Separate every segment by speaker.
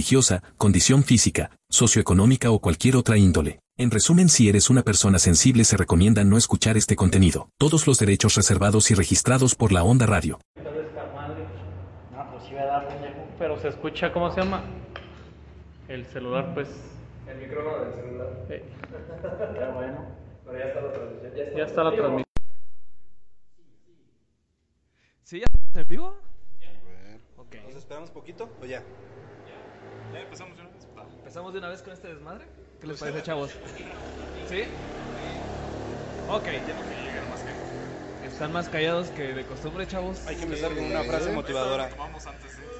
Speaker 1: religiosa, condición física, socioeconómica o cualquier otra índole. En resumen, si eres una persona sensible se recomienda no escuchar este contenido. Todos los derechos reservados y registrados por la Onda Radio.
Speaker 2: Pues sí. Pero se escucha, ¿cómo se llama? El celular, pues.
Speaker 3: El micrófono del celular.
Speaker 2: eh,
Speaker 3: Qué bueno. Pero ya está la transmisión. Ya está,
Speaker 2: ya está la transmisión. ¿Sí? ¿Ya estás en vivo? Ok.
Speaker 4: ¿Nos esperamos poquito o ya?
Speaker 3: Ya empezamos de una vez. Va.
Speaker 2: ¿Empezamos de una vez con este desmadre? ¿Qué les parece, chavos? ¿Sí? Ok. Están más callados que de costumbre, chavos.
Speaker 4: Hay que empezar con una frase motivadora.
Speaker 3: Vamos antes de...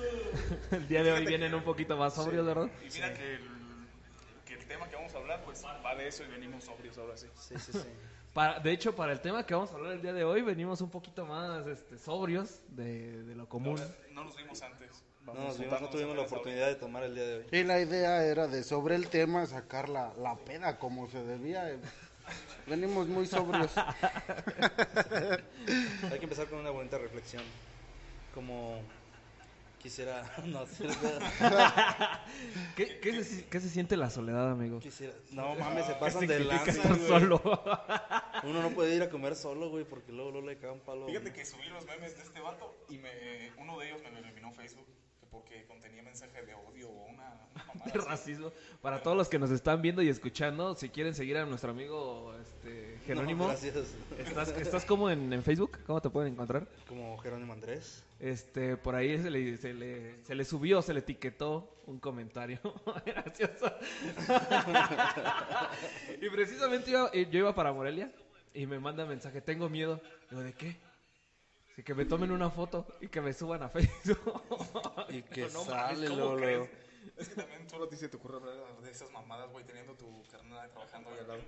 Speaker 2: El día de hoy vienen un poquito más sobrios, ¿verdad?
Speaker 3: Y mira que, el, que el tema que vamos a hablar, pues va de eso y venimos sobrios ahora sí.
Speaker 4: Sí, sí, sí.
Speaker 2: Para, de hecho, para el tema que vamos a hablar el día de hoy, venimos un poquito más este, sobrios de, de lo común.
Speaker 3: No nos vimos antes.
Speaker 4: No, nos vimos, no tuvimos la oportunidad de tomar el día de hoy.
Speaker 5: Y la idea era de sobre el tema sacar la, la peda como se debía. Venimos muy sobrios.
Speaker 4: Hay que empezar con una bonita reflexión. Como quisiera. No,
Speaker 2: ¿Qué, qué, se, qué se siente la soledad, amigo?
Speaker 4: quisiera. No mames, se
Speaker 2: ¿Qué
Speaker 4: pasan de
Speaker 2: significa
Speaker 4: lanza.
Speaker 2: estar
Speaker 4: güey.
Speaker 2: solo?
Speaker 4: Uno no puede ir a comer solo, güey, porque luego, luego le cae un palo.
Speaker 3: Fíjate que subí los memes de este vato y me, uno de ellos me lo eliminó Facebook porque contenía mensaje de odio o una, una
Speaker 2: de racismo. Para todos los que nos están viendo y escuchando, si quieren seguir a nuestro amigo este,
Speaker 4: No,
Speaker 2: Jerónimo,
Speaker 4: gracias.
Speaker 2: ¿estás, ¿estás como en, en Facebook? ¿Cómo te pueden encontrar?
Speaker 4: Como Jerónimo Andrés.
Speaker 2: Este, por ahí se le, se le, se le subió, se le etiquetó un comentario gracioso. y precisamente iba- yo iba para Morelia y me manda mensaje, tengo miedo. Digo, ¿de qué? Así que me tomen una foto y que me suban a Facebook.
Speaker 4: Y que
Speaker 2: "No
Speaker 4: sale
Speaker 2: mames, ¿cómo
Speaker 4: luego,
Speaker 2: crees?".
Speaker 3: Es que también solo a ti se te ocurre hablar de esas mamadas, güey, teniendo tu carnal trabajando ahí al lado.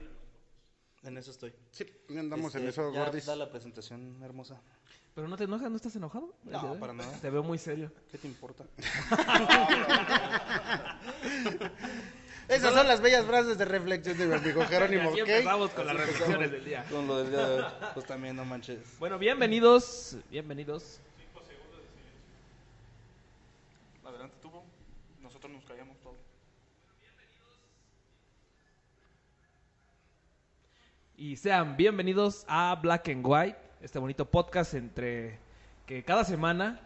Speaker 4: En eso estoy.
Speaker 5: Sí, andamos en
Speaker 4: Este,
Speaker 5: eso,
Speaker 4: ya
Speaker 5: gordis.
Speaker 4: Da la presentación hermosa.
Speaker 2: Pero no te enojas, no estás enojado.
Speaker 4: No, para nada.
Speaker 2: Te veo muy serio.
Speaker 4: ¿Qué te importa?
Speaker 5: Esas son las bellas frases de reflexión de mi amigo Jerónimo,
Speaker 2: Aquí
Speaker 5: ¿ok?
Speaker 2: empezamos con las reflexiones del día.
Speaker 4: Con lo del día de hoy. Pues también, no manches.
Speaker 2: Bueno, bienvenidos, bienvenidos.
Speaker 3: Adelante tú, bro. Nosotros nos callamos todo.
Speaker 2: Y sean bienvenidos a Black and White, este bonito podcast entre que cada semana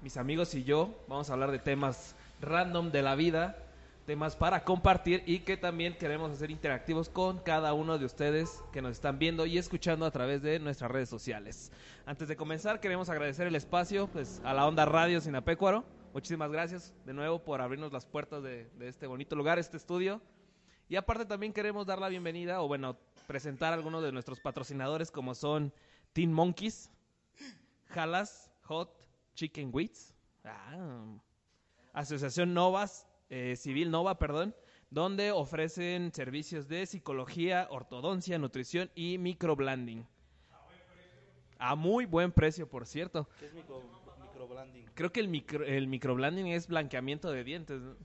Speaker 2: mis amigos y yo vamos a hablar de temas random de la vida, temas para compartir y que también queremos hacer interactivos con cada uno de ustedes que nos están viendo y escuchando a través de nuestras redes sociales. Antes de comenzar, queremos agradecer el espacio pues, a la Onda Radio Sinapecuaro. Muchísimas gracias de nuevo por abrirnos las puertas de, de este bonito lugar, este estudio. Y aparte también queremos dar la bienvenida, o bueno, presentar a algunos de nuestros patrocinadores como son Teen Monkeys, Jalas, Hot, Chicken Wits, ah, Asociación Novas, eh, Civil Nova, perdón, donde ofrecen servicios de psicología, ortodoncia, nutrición y microblending. A muy buen precio, por cierto.
Speaker 4: ¿Qué es micro, microblending?
Speaker 2: Creo que el, micro, el microblending es blanqueamiento de dientes. ¿no?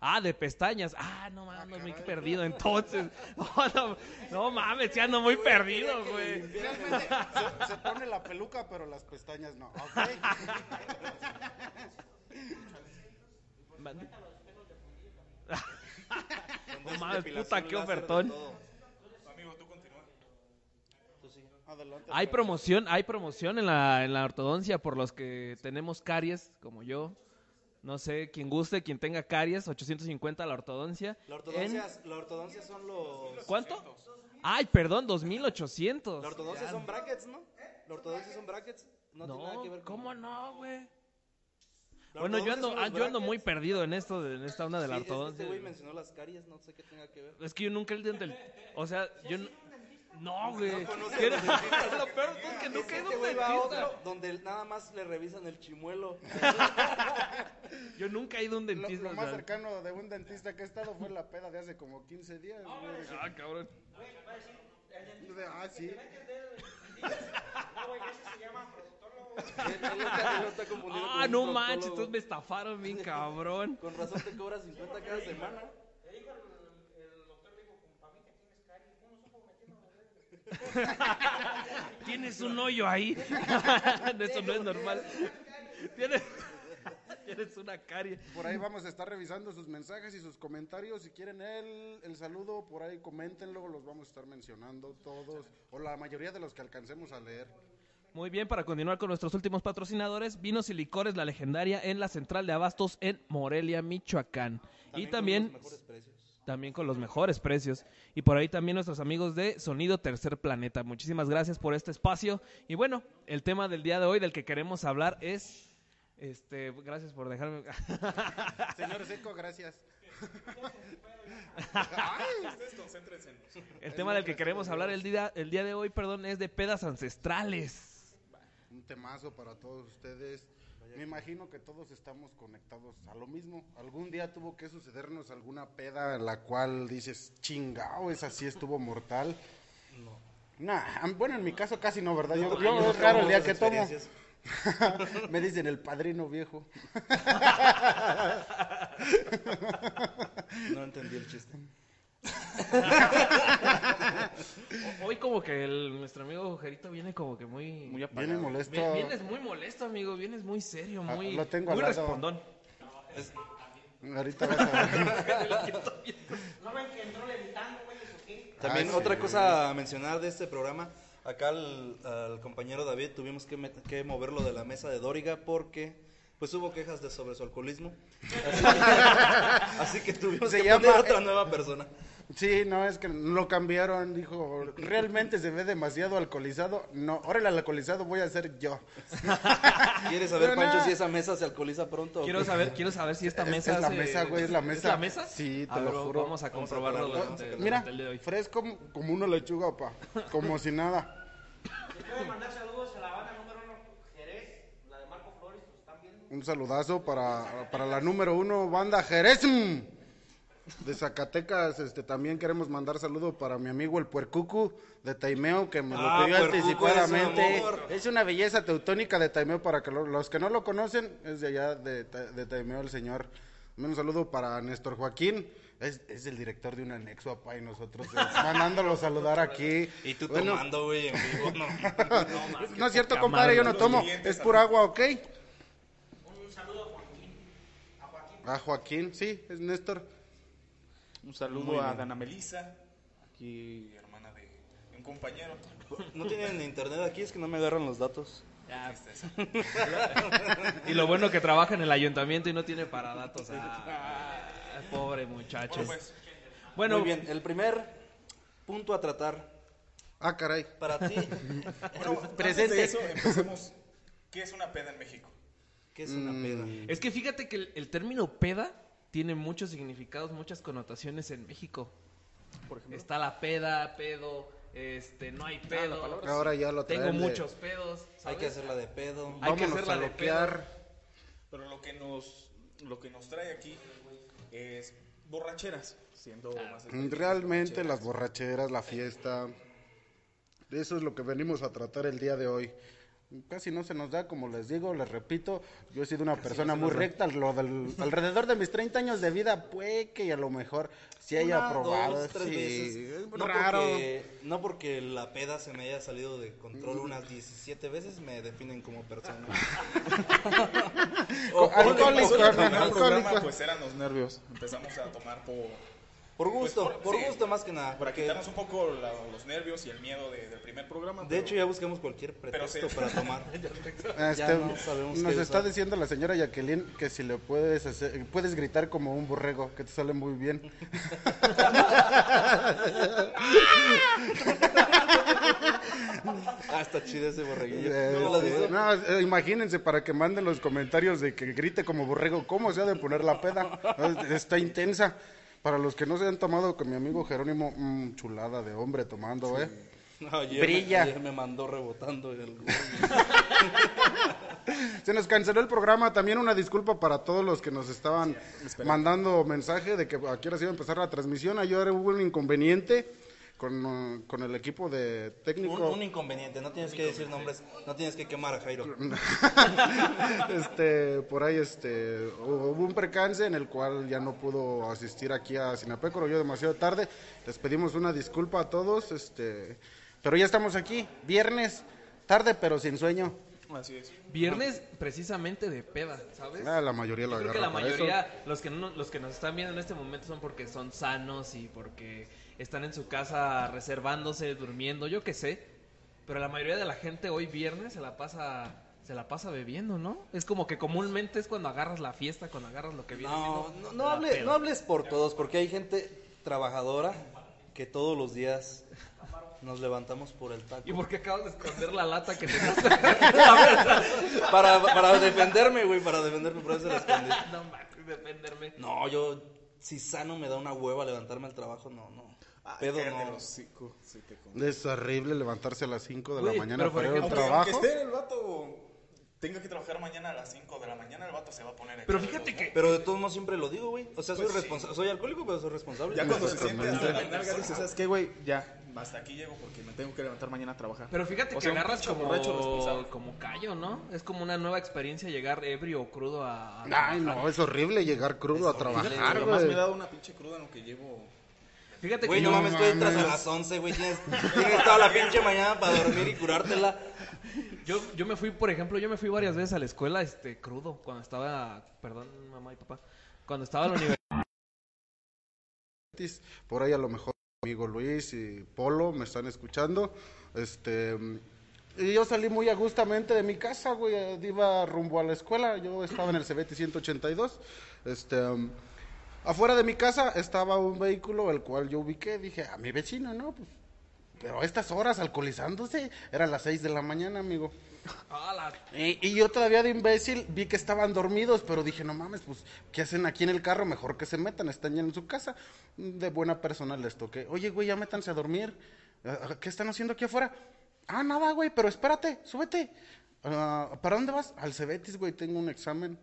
Speaker 2: Ah, de pestañas. Ah, no mames, ando muy perdido entonces. No, no, no mames, ya ando muy perdido, güey.
Speaker 5: Se, se pone la peluca, pero las pestañas no, ¿ok?
Speaker 2: No mames, puta, qué ofertón.
Speaker 4: todo.
Speaker 3: Amigo, tú continúa.
Speaker 4: Tú sigue.
Speaker 5: Adelante.
Speaker 2: Hay promoción, hay promoción en la, en la ortodoncia por los que tenemos caries, como yo. No sé, quien guste, quien tenga caries, 850 la ortodoncia.
Speaker 4: La ortodoncia,
Speaker 2: En-
Speaker 4: la ortodoncia son los...
Speaker 2: ¿Cuánto? Ay, perdón, 2800.
Speaker 4: La ortodoncia
Speaker 2: Ya.
Speaker 4: son brackets, ¿no? La ortodoncia son brackets. No, tiene nada que ver con...
Speaker 2: ¿cómo no, güey?
Speaker 4: La
Speaker 2: Bueno, yo ando, ah, yo ando muy perdido en esto, de- en esta onda de la
Speaker 4: Sí, es que
Speaker 2: ortodoncia.
Speaker 4: Este güey mencionó las caries, no sé qué tenga que ver.
Speaker 2: Es que yo nunca el del... O sea, yo... n- No, güey.
Speaker 4: los dentistas?
Speaker 2: Lo peor es que nunca he ido a
Speaker 4: Este güey va a
Speaker 2: dentista.
Speaker 4: otro donde nada más le revisan el chimuelo.
Speaker 2: Yo nunca he ido a un
Speaker 5: Lo,
Speaker 2: dentista.
Speaker 5: lo
Speaker 2: o
Speaker 5: más
Speaker 2: sea.
Speaker 5: cercano de un dentista que he estado fue la peda de hace como 15 días. güey.
Speaker 2: Ah, cabrón.
Speaker 5: Ah, sí.
Speaker 4: Está, él está confundido con
Speaker 2: Ah, no manches, entonces me estafaron bien cabrón.
Speaker 4: Con razón te cobra 50 cada semana.
Speaker 2: Tienes un hoyo ahí. Eso no es normal. Tienes, tienes una carie.
Speaker 5: Por ahí vamos a estar revisando sus mensajes y sus comentarios. Si quieren el, el saludo, por ahí coméntenlo, los vamos a estar mencionando todos, o la mayoría de los que alcancemos a leer.
Speaker 2: Muy bien, para continuar con nuestros últimos patrocinadores, Vinos y Licores La Legendaria en la Central de Abastos en Morelia, Michoacán. y
Speaker 4: con
Speaker 2: también,
Speaker 4: los mejores precios.
Speaker 2: también con los mejores precios. Y por ahí también nuestros amigos de Sonido Tercer Planeta. Muchísimas gracias por este espacio. Y bueno, el tema del día de hoy del que queremos hablar es... Este, gracias por dejarme...
Speaker 5: Señor Seco, gracias.
Speaker 2: El tema del que queremos hablar el día, el día de hoy, perdón, es de pedas ancestrales.
Speaker 5: Temazo para todos ustedes. Me imagino que todos estamos conectados a lo mismo. Algún día tuvo que sucedernos alguna peda en la cual dices, chingao, esa sí estuvo mortal. No. Nah, bueno, en mi caso casi no, ¿verdad? Yo, yo
Speaker 4: no
Speaker 5: es raro el día que tomo. Me dicen el padrino viejo.
Speaker 4: No entendí el chiste.
Speaker 2: Hoy como que el- nuestro amigo Jerito viene como que muy...
Speaker 4: Muy
Speaker 5: Viene
Speaker 4: apagado.
Speaker 5: molesto.
Speaker 2: Vi- Vienes muy molesto, amigo. Vienes muy serio,
Speaker 5: Ah,
Speaker 2: muy,
Speaker 5: lo tengo
Speaker 2: muy
Speaker 5: al lado.
Speaker 2: respondón.
Speaker 5: Ahorita vas a ver.
Speaker 4: También
Speaker 5: Ah,
Speaker 4: otra
Speaker 5: sí.
Speaker 4: cosa a mencionar de este programa. Acá al, al compañero David tuvimos que, met- que moverlo de la mesa de Dóriga porque pues hubo quejas de sobre su alcoholismo. Así que, así que tuvimos
Speaker 5: Se
Speaker 4: que
Speaker 5: llama-
Speaker 4: poner otra nueva persona.
Speaker 5: Sí, no, es que lo cambiaron, dijo, realmente se ve demasiado alcoholizado. No, ahora el alcoholizado voy a ser yo.
Speaker 4: ¿Quieres saber,
Speaker 5: Pero
Speaker 4: Pancho, si esa mesa se alcoholiza pronto?
Speaker 2: Quiero saber, quiero saber si esta
Speaker 5: Es-
Speaker 2: mesa
Speaker 5: es la
Speaker 2: se-
Speaker 5: mesa, güey, es la mesa.
Speaker 2: la mesa?
Speaker 5: Sí, te
Speaker 2: A
Speaker 5: lo juro.
Speaker 2: Vamos a
Speaker 4: Vamos a
Speaker 2: comprobarlo durante, durante
Speaker 5: Mira,
Speaker 2: el día de hoy.
Speaker 5: fresco como, como una lechuga, pa. Como si nada.
Speaker 6: Quiero mandar saludos a la banda número uno Jerez, la de Marco Flores, lo están viendo.
Speaker 5: Un saludazo para, para la número uno, banda Jerez. mm, De Zacatecas, este, también queremos mandar saludo para mi amigo el Puercucu de Taimeo, que me lo
Speaker 4: Ah,
Speaker 5: pidió
Speaker 4: Puercucu,
Speaker 5: anticipadamente.
Speaker 4: es.
Speaker 5: Es una belleza teutónica de Taimeo, para que lo- los que no lo conocen, es de allá de, de Taimeo el señor. Un saludo para Néstor Joaquín, es, es el director de un anexo, apá, y nosotros eh, mandándolo a saludar aquí.
Speaker 4: Y tú
Speaker 5: Bueno,
Speaker 4: tomando, güey, en vivo, no.
Speaker 5: No es cierto, compadre, yo no tomo, es pura agua, ¿ok?
Speaker 6: Un saludo a Joaquín. A Joaquín.
Speaker 5: Sí, es Néstor.
Speaker 3: Un saludo a Dana Melissa, aquí hermana de un compañero.
Speaker 4: No tienen internet aquí, es que no me agarran los datos.
Speaker 2: Ya. y lo bueno que trabaja en el ayuntamiento y no tiene para datos. Ah, pobre muchacho.
Speaker 3: Bueno, pues,
Speaker 2: Bueno,
Speaker 4: Muy bien, el primer punto a tratar
Speaker 5: Ah, caray.
Speaker 4: para ti,
Speaker 3: bueno, antes
Speaker 5: Presente.
Speaker 3: de eso, empecemos. ¿Qué es una peda en México?
Speaker 4: ¿Qué es una peda?
Speaker 2: es que fíjate que el, el término peda tiene muchos significados, muchas connotaciones en México.
Speaker 3: Por ejemplo.
Speaker 2: Está la peda, pedo, este, no hay pedo.
Speaker 5: Ahora ya lo
Speaker 2: Tengo
Speaker 5: de-
Speaker 2: muchos pedos.
Speaker 4: Hay que hacerla de pedo.
Speaker 2: Hay que
Speaker 5: Vámonos
Speaker 2: hacerla
Speaker 5: a
Speaker 2: de
Speaker 5: loquear.
Speaker 3: Pero lo que nos, lo que nos trae aquí es borracheras, siendo más específicos,
Speaker 5: Realmente
Speaker 3: borracheras.
Speaker 5: las borracheras, la fiesta, eso es lo que venimos a tratar el día de hoy. Casi no se nos da, como les digo, les repito, yo he sido una persona muy recta, lo del- alrededor de mis 30 años de vida, puede que a lo mejor sí haya
Speaker 4: Una,
Speaker 5: probado,
Speaker 4: dos, tres
Speaker 5: sí,
Speaker 4: veces.
Speaker 5: es
Speaker 4: No
Speaker 5: raro.
Speaker 4: porque, no porque la peda se me haya salido de control unas 17 veces me definen como persona.
Speaker 5: Co- alcohólico, alcohólico.
Speaker 3: programa, pues eran los nervios. Empezamos a tomar por,
Speaker 4: Por gusto,
Speaker 3: Pues, por-
Speaker 4: por
Speaker 3: sí.
Speaker 4: gusto más que nada.
Speaker 3: para
Speaker 4: porque,
Speaker 3: quitarnos un poco la- los nervios y el miedo de- del primer programa.
Speaker 4: de
Speaker 3: pero-
Speaker 4: hecho ya buscamos cualquier pretexto
Speaker 3: sí.
Speaker 4: para tomar.
Speaker 5: Este,
Speaker 4: Ya no sabemos
Speaker 5: nos
Speaker 4: qué
Speaker 5: está
Speaker 4: usar.
Speaker 5: diciendo la señora Jacqueline que si le puedes hacer, puedes gritar como un borrego, que te sale muy bien.
Speaker 4: Ah, está chido ese borreguillo.
Speaker 5: Eh,
Speaker 4: ¿No
Speaker 5: no, eh, imagínense para que manden los comentarios de que grite como borrego, ¿cómo se ha de poner la peda? Está intensa. Para los que no se han tomado con mi amigo Jerónimo, mm, chulada de hombre tomando, ¿eh?
Speaker 4: No, ayer,
Speaker 5: Brilla.
Speaker 4: ayer me mandó rebotando el.
Speaker 5: Se nos canceló el programa. También una disculpa para todos los que nos estaban mandando mensaje de que a qué hora se iba a empezar la transmisión. Ayer hubo un inconveniente con, con el equipo de técnico.
Speaker 4: Un, un inconveniente, no tienes que decir nombres, no tienes que quemar a Jairo.
Speaker 5: este, por ahí este, hubo un percance en el cual ya no pudo asistir aquí a Sinapeco, yo demasiado tarde. Les pedimos una disculpa a todos, este, pero ya estamos aquí, viernes, tarde pero sin sueño.
Speaker 3: Así es.
Speaker 2: Viernes precisamente de peda, ¿sabes?
Speaker 5: Ah, la mayoría lo
Speaker 2: Yo creo que la mayoría, los que, no, los que nos están viendo en este momento son porque son sanos y porque están en su casa reservándose, durmiendo, yo qué sé. Pero la mayoría de la gente hoy viernes se la pasa se la pasa bebiendo, ¿no? Es como que comúnmente es cuando agarras la fiesta, cuando agarras lo que viene
Speaker 4: No, no, no, hable- no hables por todos, porque hay gente trabajadora que todos los días nos levantamos por el taco.
Speaker 2: ¿Y por qué acabas de esconder la lata que tenías?
Speaker 4: Para, para defenderme, güey, para defenderme, por eso la escondí.
Speaker 2: no defenderme.
Speaker 4: No, yo, si sano me da una hueva levantarme al trabajo, no, no. Pedo no.
Speaker 3: hocico, te.
Speaker 5: Es horrible levantarse a las 5 de la mañana
Speaker 2: pero
Speaker 5: para ir al
Speaker 3: Aunque, aunque
Speaker 5: trabajo.
Speaker 3: esté el vato, tenga que trabajar mañana a las 5 de la mañana, el vato se va a poner a
Speaker 2: Pero fíjate que
Speaker 4: Pero de todos modos siempre lo digo, güey. O sea, soy
Speaker 3: Pues sí.
Speaker 4: responsable, soy alcohólico, pero soy responsable.
Speaker 3: Ya cuando se siente hasta la
Speaker 5: Exactamente.
Speaker 3: nalga dice, ¿sabes qué, güey? Ya, hasta aquí llego porque me tengo que levantar mañana a trabajar.
Speaker 2: Pero fíjate
Speaker 3: O
Speaker 2: que
Speaker 3: sea, un
Speaker 2: agarras como,
Speaker 3: borracho responsable.
Speaker 2: como callo, ¿no? Es como una nueva experiencia llegar ebrio o crudo a... a
Speaker 5: Ay,
Speaker 2: trabajar.
Speaker 5: no, es horrible llegar crudo a trabajar, güey.
Speaker 3: me he dado una pinche cruda en lo que llevo.
Speaker 2: Fíjate
Speaker 4: Güey,
Speaker 2: que
Speaker 4: no
Speaker 2: yo-
Speaker 4: mames, tú entras a las 11, güey. Tienes, tienes toda la pinche mañana para dormir y curártela.
Speaker 2: Yo, yo me fui, por ejemplo, yo me fui varias veces a la escuela este crudo cuando estaba, perdón, mamá y papá, cuando estaba en la universidad.
Speaker 5: Por ahí a lo mejor mi amigo Luis y Polo me están escuchando. Este y yo salí muy agustamente de mi casa, güey, iba rumbo a la escuela, yo estaba en el CBT 182. Este um, afuera de mi casa estaba un vehículo el cual yo ubiqué, dije, a mi vecino, ¿no? Pues pero a estas horas alcoholizándose, eran las 6 de la mañana, amigo.
Speaker 2: Ah,
Speaker 5: Y, y yo todavía de imbécil vi que estaban dormidos, pero dije, no mames, pues, ¿qué hacen aquí en el carro? Mejor que se metan, están ya en su casa. De buena persona les toqué. Oye, güey, ya métanse a dormir. Ah, ¿Qué están haciendo aquí afuera? Ah, nada, güey, pero espérate, súbete. Ah, ¿Para dónde vas? Al Cebetis, güey, tengo un examen.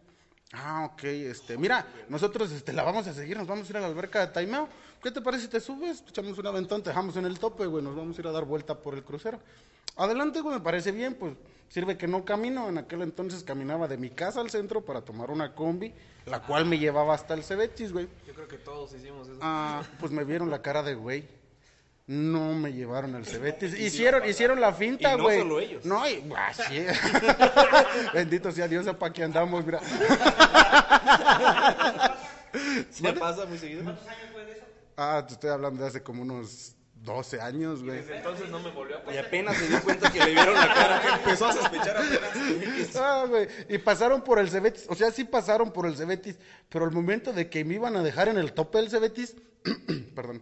Speaker 5: Ah, ok, este, mira, nosotros este, la vamos a seguir, nos vamos a ir a la alberca de Taimeo. ¿Qué te parece si te subes? Echamos un aventón, te dejamos en el tope, güey, nos vamos a ir a dar vuelta por el crucero. Adelante, güey, me parece bien, pues sirve que no camino. En aquel entonces caminaba de mi casa al centro para tomar una combi, la cual me llevaba hasta el Cebetis, güey.
Speaker 2: yo creo que todos hicimos eso.
Speaker 5: Ah, pues me vieron la cara de güey. No me llevaron al Cebetis. Hicieron, hicieron la finta,
Speaker 4: Y no
Speaker 5: güey.
Speaker 4: solo ellos.
Speaker 5: No, y, ah, sí. Bendito sea Dios, para que andamos, mira.
Speaker 4: ¿Me pasa muy seguido?
Speaker 5: Ah, te estoy hablando de hace como unos 12 años, güey.
Speaker 2: Desde entonces no me volvió a
Speaker 4: Y
Speaker 2: pasar.
Speaker 4: apenas se dio cuenta que le vieron la cara.
Speaker 3: Empezó a sospechar apenas.
Speaker 5: Ah, güey. Y pasaron por el Cebetis. O sea, sí pasaron por el Cebetis. Pero al momento de que me iban a dejar en el tope del Cebetis, perdón.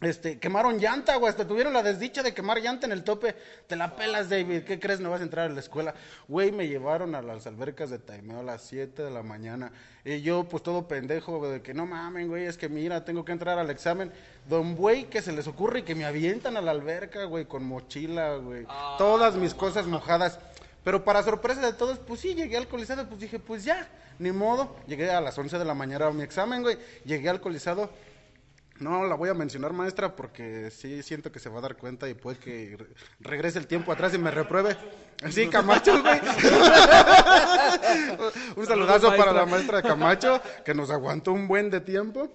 Speaker 5: Este, quemaron llanta, güey. Hasta tuvieron la desdicha de quemar llanta en el tope. Te la pelas, David. ¿Qué crees? No vas a entrar a la escuela. Güey, me llevaron a las albercas de Taimeo a las 7 de la mañana. Y yo, pues todo pendejo, güey, de que no mamen, güey. Es que mira, tengo que entrar al examen. Don güey, que se les ocurre y que me avientan a la alberca, güey, con mochila, güey. Todas mis cosas mojadas. Pero para sorpresa de todos, pues sí, llegué alcoholizado, pues dije, pues ya, ni modo. Llegué a las 11 de la mañana a mi examen, güey. Llegué alcoholizado. No la voy a mencionar, maestra, porque sí siento que se va a dar cuenta y puede que re- regrese el tiempo atrás y me repruebe. Sí, Camacho, güey. un saludazo para la maestra de Camacho, que nos aguantó un buen de tiempo.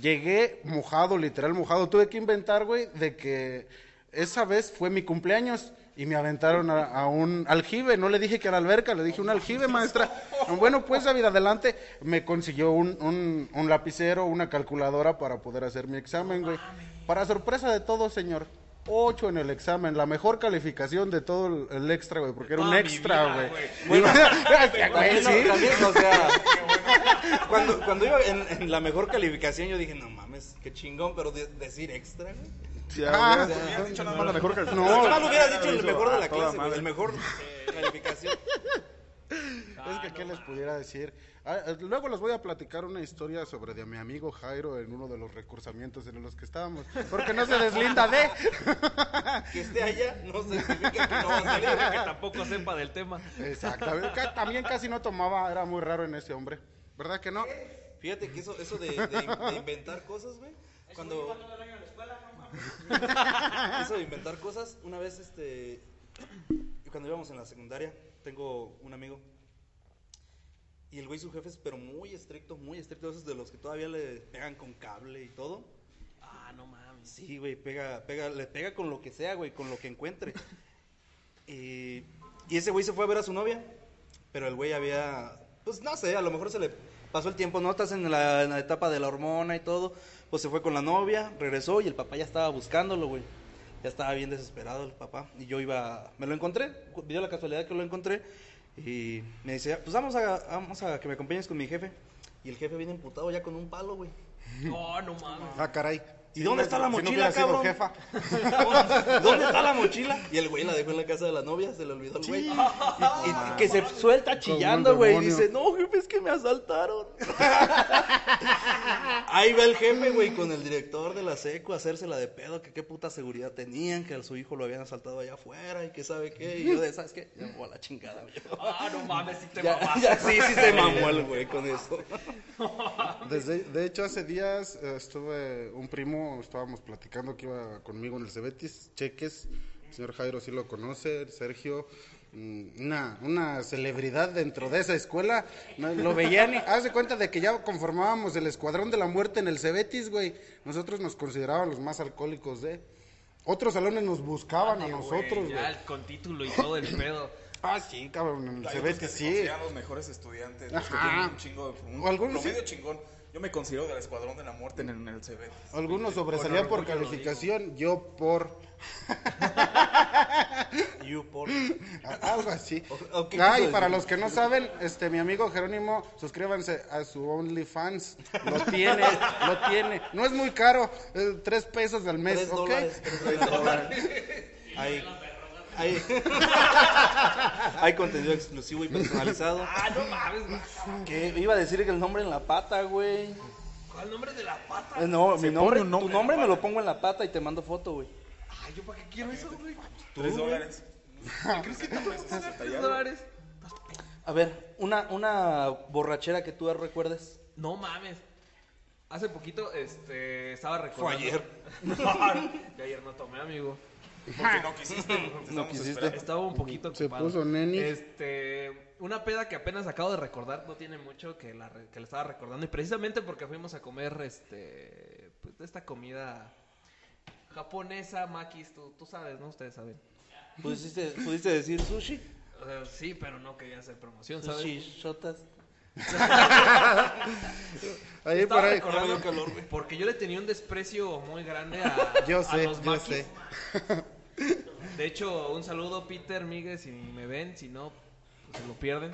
Speaker 5: Llegué mojado, literal mojado. Tuve que inventar, güey, de que esa vez fue mi cumpleaños y me aventaron a, a un aljibe. No le dije que era alberca, le dije un aljibe, maestra. Bueno, pues David, adelante. Me consiguió un, un, un lapicero, una calculadora para poder hacer mi examen, güey. Para sorpresa de todos, señor. Ocho en el examen, la mejor calificación de todo el, extra, güey, porque era un extra, güey.
Speaker 2: güey.
Speaker 5: Güey,
Speaker 4: También,
Speaker 5: sí.
Speaker 4: también, o sea, cuando, cuando iba en, en la mejor calificación, yo dije, no mames, qué chingón, pero de- decir extra, güey.
Speaker 5: Ah,
Speaker 3: Hubieras dicho nada más la mejor que
Speaker 5: No.
Speaker 4: Nada más hubieras dicho el mejor de la clase, el mejor calificación.
Speaker 5: es que, ¿qué les pudiera decir? Ah, eh, luego les voy a platicar una historia sobre de mi amigo Jairo en uno de los recursamientos en los que estábamos. Porque no se deslinda de.
Speaker 4: Que esté allá no significa que no va a salir.
Speaker 2: que tampoco sepa del tema.
Speaker 5: Exactamente. También casi no tomaba, era muy raro en ese hombre. ¿Verdad que no?
Speaker 4: Fíjate que eso, eso de, de- de inventar cosas, güey. Cuando. Eso de inventar cosas, una vez, este. Cuando íbamos en la secundaria, tengo un amigo. Y el güey, su jefe es, pero muy estricto, muy estricto. Esos de los que todavía le pegan con cable y todo.
Speaker 2: Ah, no mames.
Speaker 4: Sí, güey, pega, pega, le pega con lo que sea, güey, con lo que encuentre. y, y ese güey se fue a ver a su novia, pero el güey había, pues no sé, a lo mejor se le pasó el tiempo, no estás en la, en la etapa de la hormona y todo, pues se fue con la novia, regresó y el papá ya estaba buscándolo, güey. Ya estaba bien desesperado el papá y yo iba, me lo encontré, dio la casualidad que lo encontré y me dice, pues vamos a, vamos a que me acompañes con mi jefe. Y el jefe viene emputado ya con un palo, güey.
Speaker 2: No, no mames.
Speaker 5: Ah, caray.
Speaker 4: ¿Y dónde está la
Speaker 5: Si no
Speaker 4: mochila, cabrón?
Speaker 5: jefa.
Speaker 4: ¿Dónde está la mochila? Y el güey la dejó en la casa de la novia, se le olvidó el güey. Y, y- y que se suelta chillando, güey. Y dice, no, jefe, es que me asaltaron. Ahí va el jefe, güey, con el director de la secu a hacérsela de pedo, que qué puta seguridad tenían, que a su hijo lo habían asaltado allá afuera y que sabe qué. Y yo de, ¿sabes qué? Ya me voy a la chingada, güey.
Speaker 2: Ah, no mames, sí te
Speaker 4: ya, sí, sí se mamó el güey con eso.
Speaker 5: Desde, de hecho, hace días eh, estuve, un primo, estábamos platicando que iba conmigo en el Cebetis, Cheques, el señor Jairo sí lo conoce, Sergio, mm, una, una celebridad dentro de esa escuela, no, lo veían y haz de cuenta de que ya conformábamos el escuadrón de la muerte en el Cebetis, güey, nosotros nos consideraban los más alcohólicos de... Otros salones nos buscaban a
Speaker 2: Güey,
Speaker 5: nosotros, güey.
Speaker 2: con título y todo el pedo.
Speaker 5: Ah, sí, cabrón, en el
Speaker 3: que
Speaker 5: Cebetis sí.
Speaker 3: los mejores estudiantes. los que
Speaker 5: Ajá.
Speaker 3: tienen un chingo de un
Speaker 5: O algunos
Speaker 3: promedio
Speaker 5: sí.
Speaker 3: chingón. Yo me considero del escuadrón de la muerte en el, en el CB.
Speaker 5: Algunos sobresalían por calificación, yo por...
Speaker 4: You por...
Speaker 5: A- Algo así.
Speaker 4: O- o qué
Speaker 5: Ah, y para los que no saben, este mi amigo Jerónimo, suscríbanse a su OnlyFans. Lo tiene, lo tiene. No es muy caro, eh, tres pesos al mes,
Speaker 4: Tres
Speaker 5: ¿ok?
Speaker 4: dólares. tres dólares. Ahí. Hay contenido exclusivo y personalizado.
Speaker 2: Ah, no mames, güey.
Speaker 4: Que iba a decir que el nombre en la pata, güey.
Speaker 2: ¿Cuál nombre de la pata?
Speaker 4: Eh, No, mi nombre,
Speaker 3: un nombre
Speaker 4: tu nombre me lo pongo en la pata y te mando foto, güey.
Speaker 2: Ay, ¿yo para qué quiero eso, güey?
Speaker 3: Tres dólares. ¿Crees que te
Speaker 2: ¿Tres dólares?
Speaker 4: A ver, una, una borrachera que tú recuerdes.
Speaker 2: No mames. Hace poquito, este, estaba recordando.
Speaker 4: ayer.
Speaker 2: De ayer no tomé, amigo.
Speaker 3: Porque no quisiste. estamos
Speaker 4: quisiste.
Speaker 2: Estaba un poquito
Speaker 5: Se
Speaker 2: ocupado.
Speaker 5: puso neni.
Speaker 2: Este, una peda que apenas acabo de recordar, no tiene mucho que la, re- que la estaba recordando. Y precisamente porque fuimos a comer, este, pues, esta comida japonesa, makis, tú, tú sabes, ¿no? Ustedes saben.
Speaker 4: ¿Pudiste, pudiste decir sushi?
Speaker 2: O sea, sí, pero no quería hacer promoción, ¿sabes?
Speaker 4: Sushi, shotas.
Speaker 5: Ahí
Speaker 2: Estaba
Speaker 5: por ahí.
Speaker 2: recordando
Speaker 4: Me dio calor, güey.
Speaker 2: porque yo le tenía un desprecio muy grande a,
Speaker 5: Yo
Speaker 2: a
Speaker 5: sé,
Speaker 2: los
Speaker 5: yo
Speaker 2: makis.
Speaker 5: sé.
Speaker 2: De hecho, un saludo Peter, Miguel, si me ven, si no, pues se lo pierden.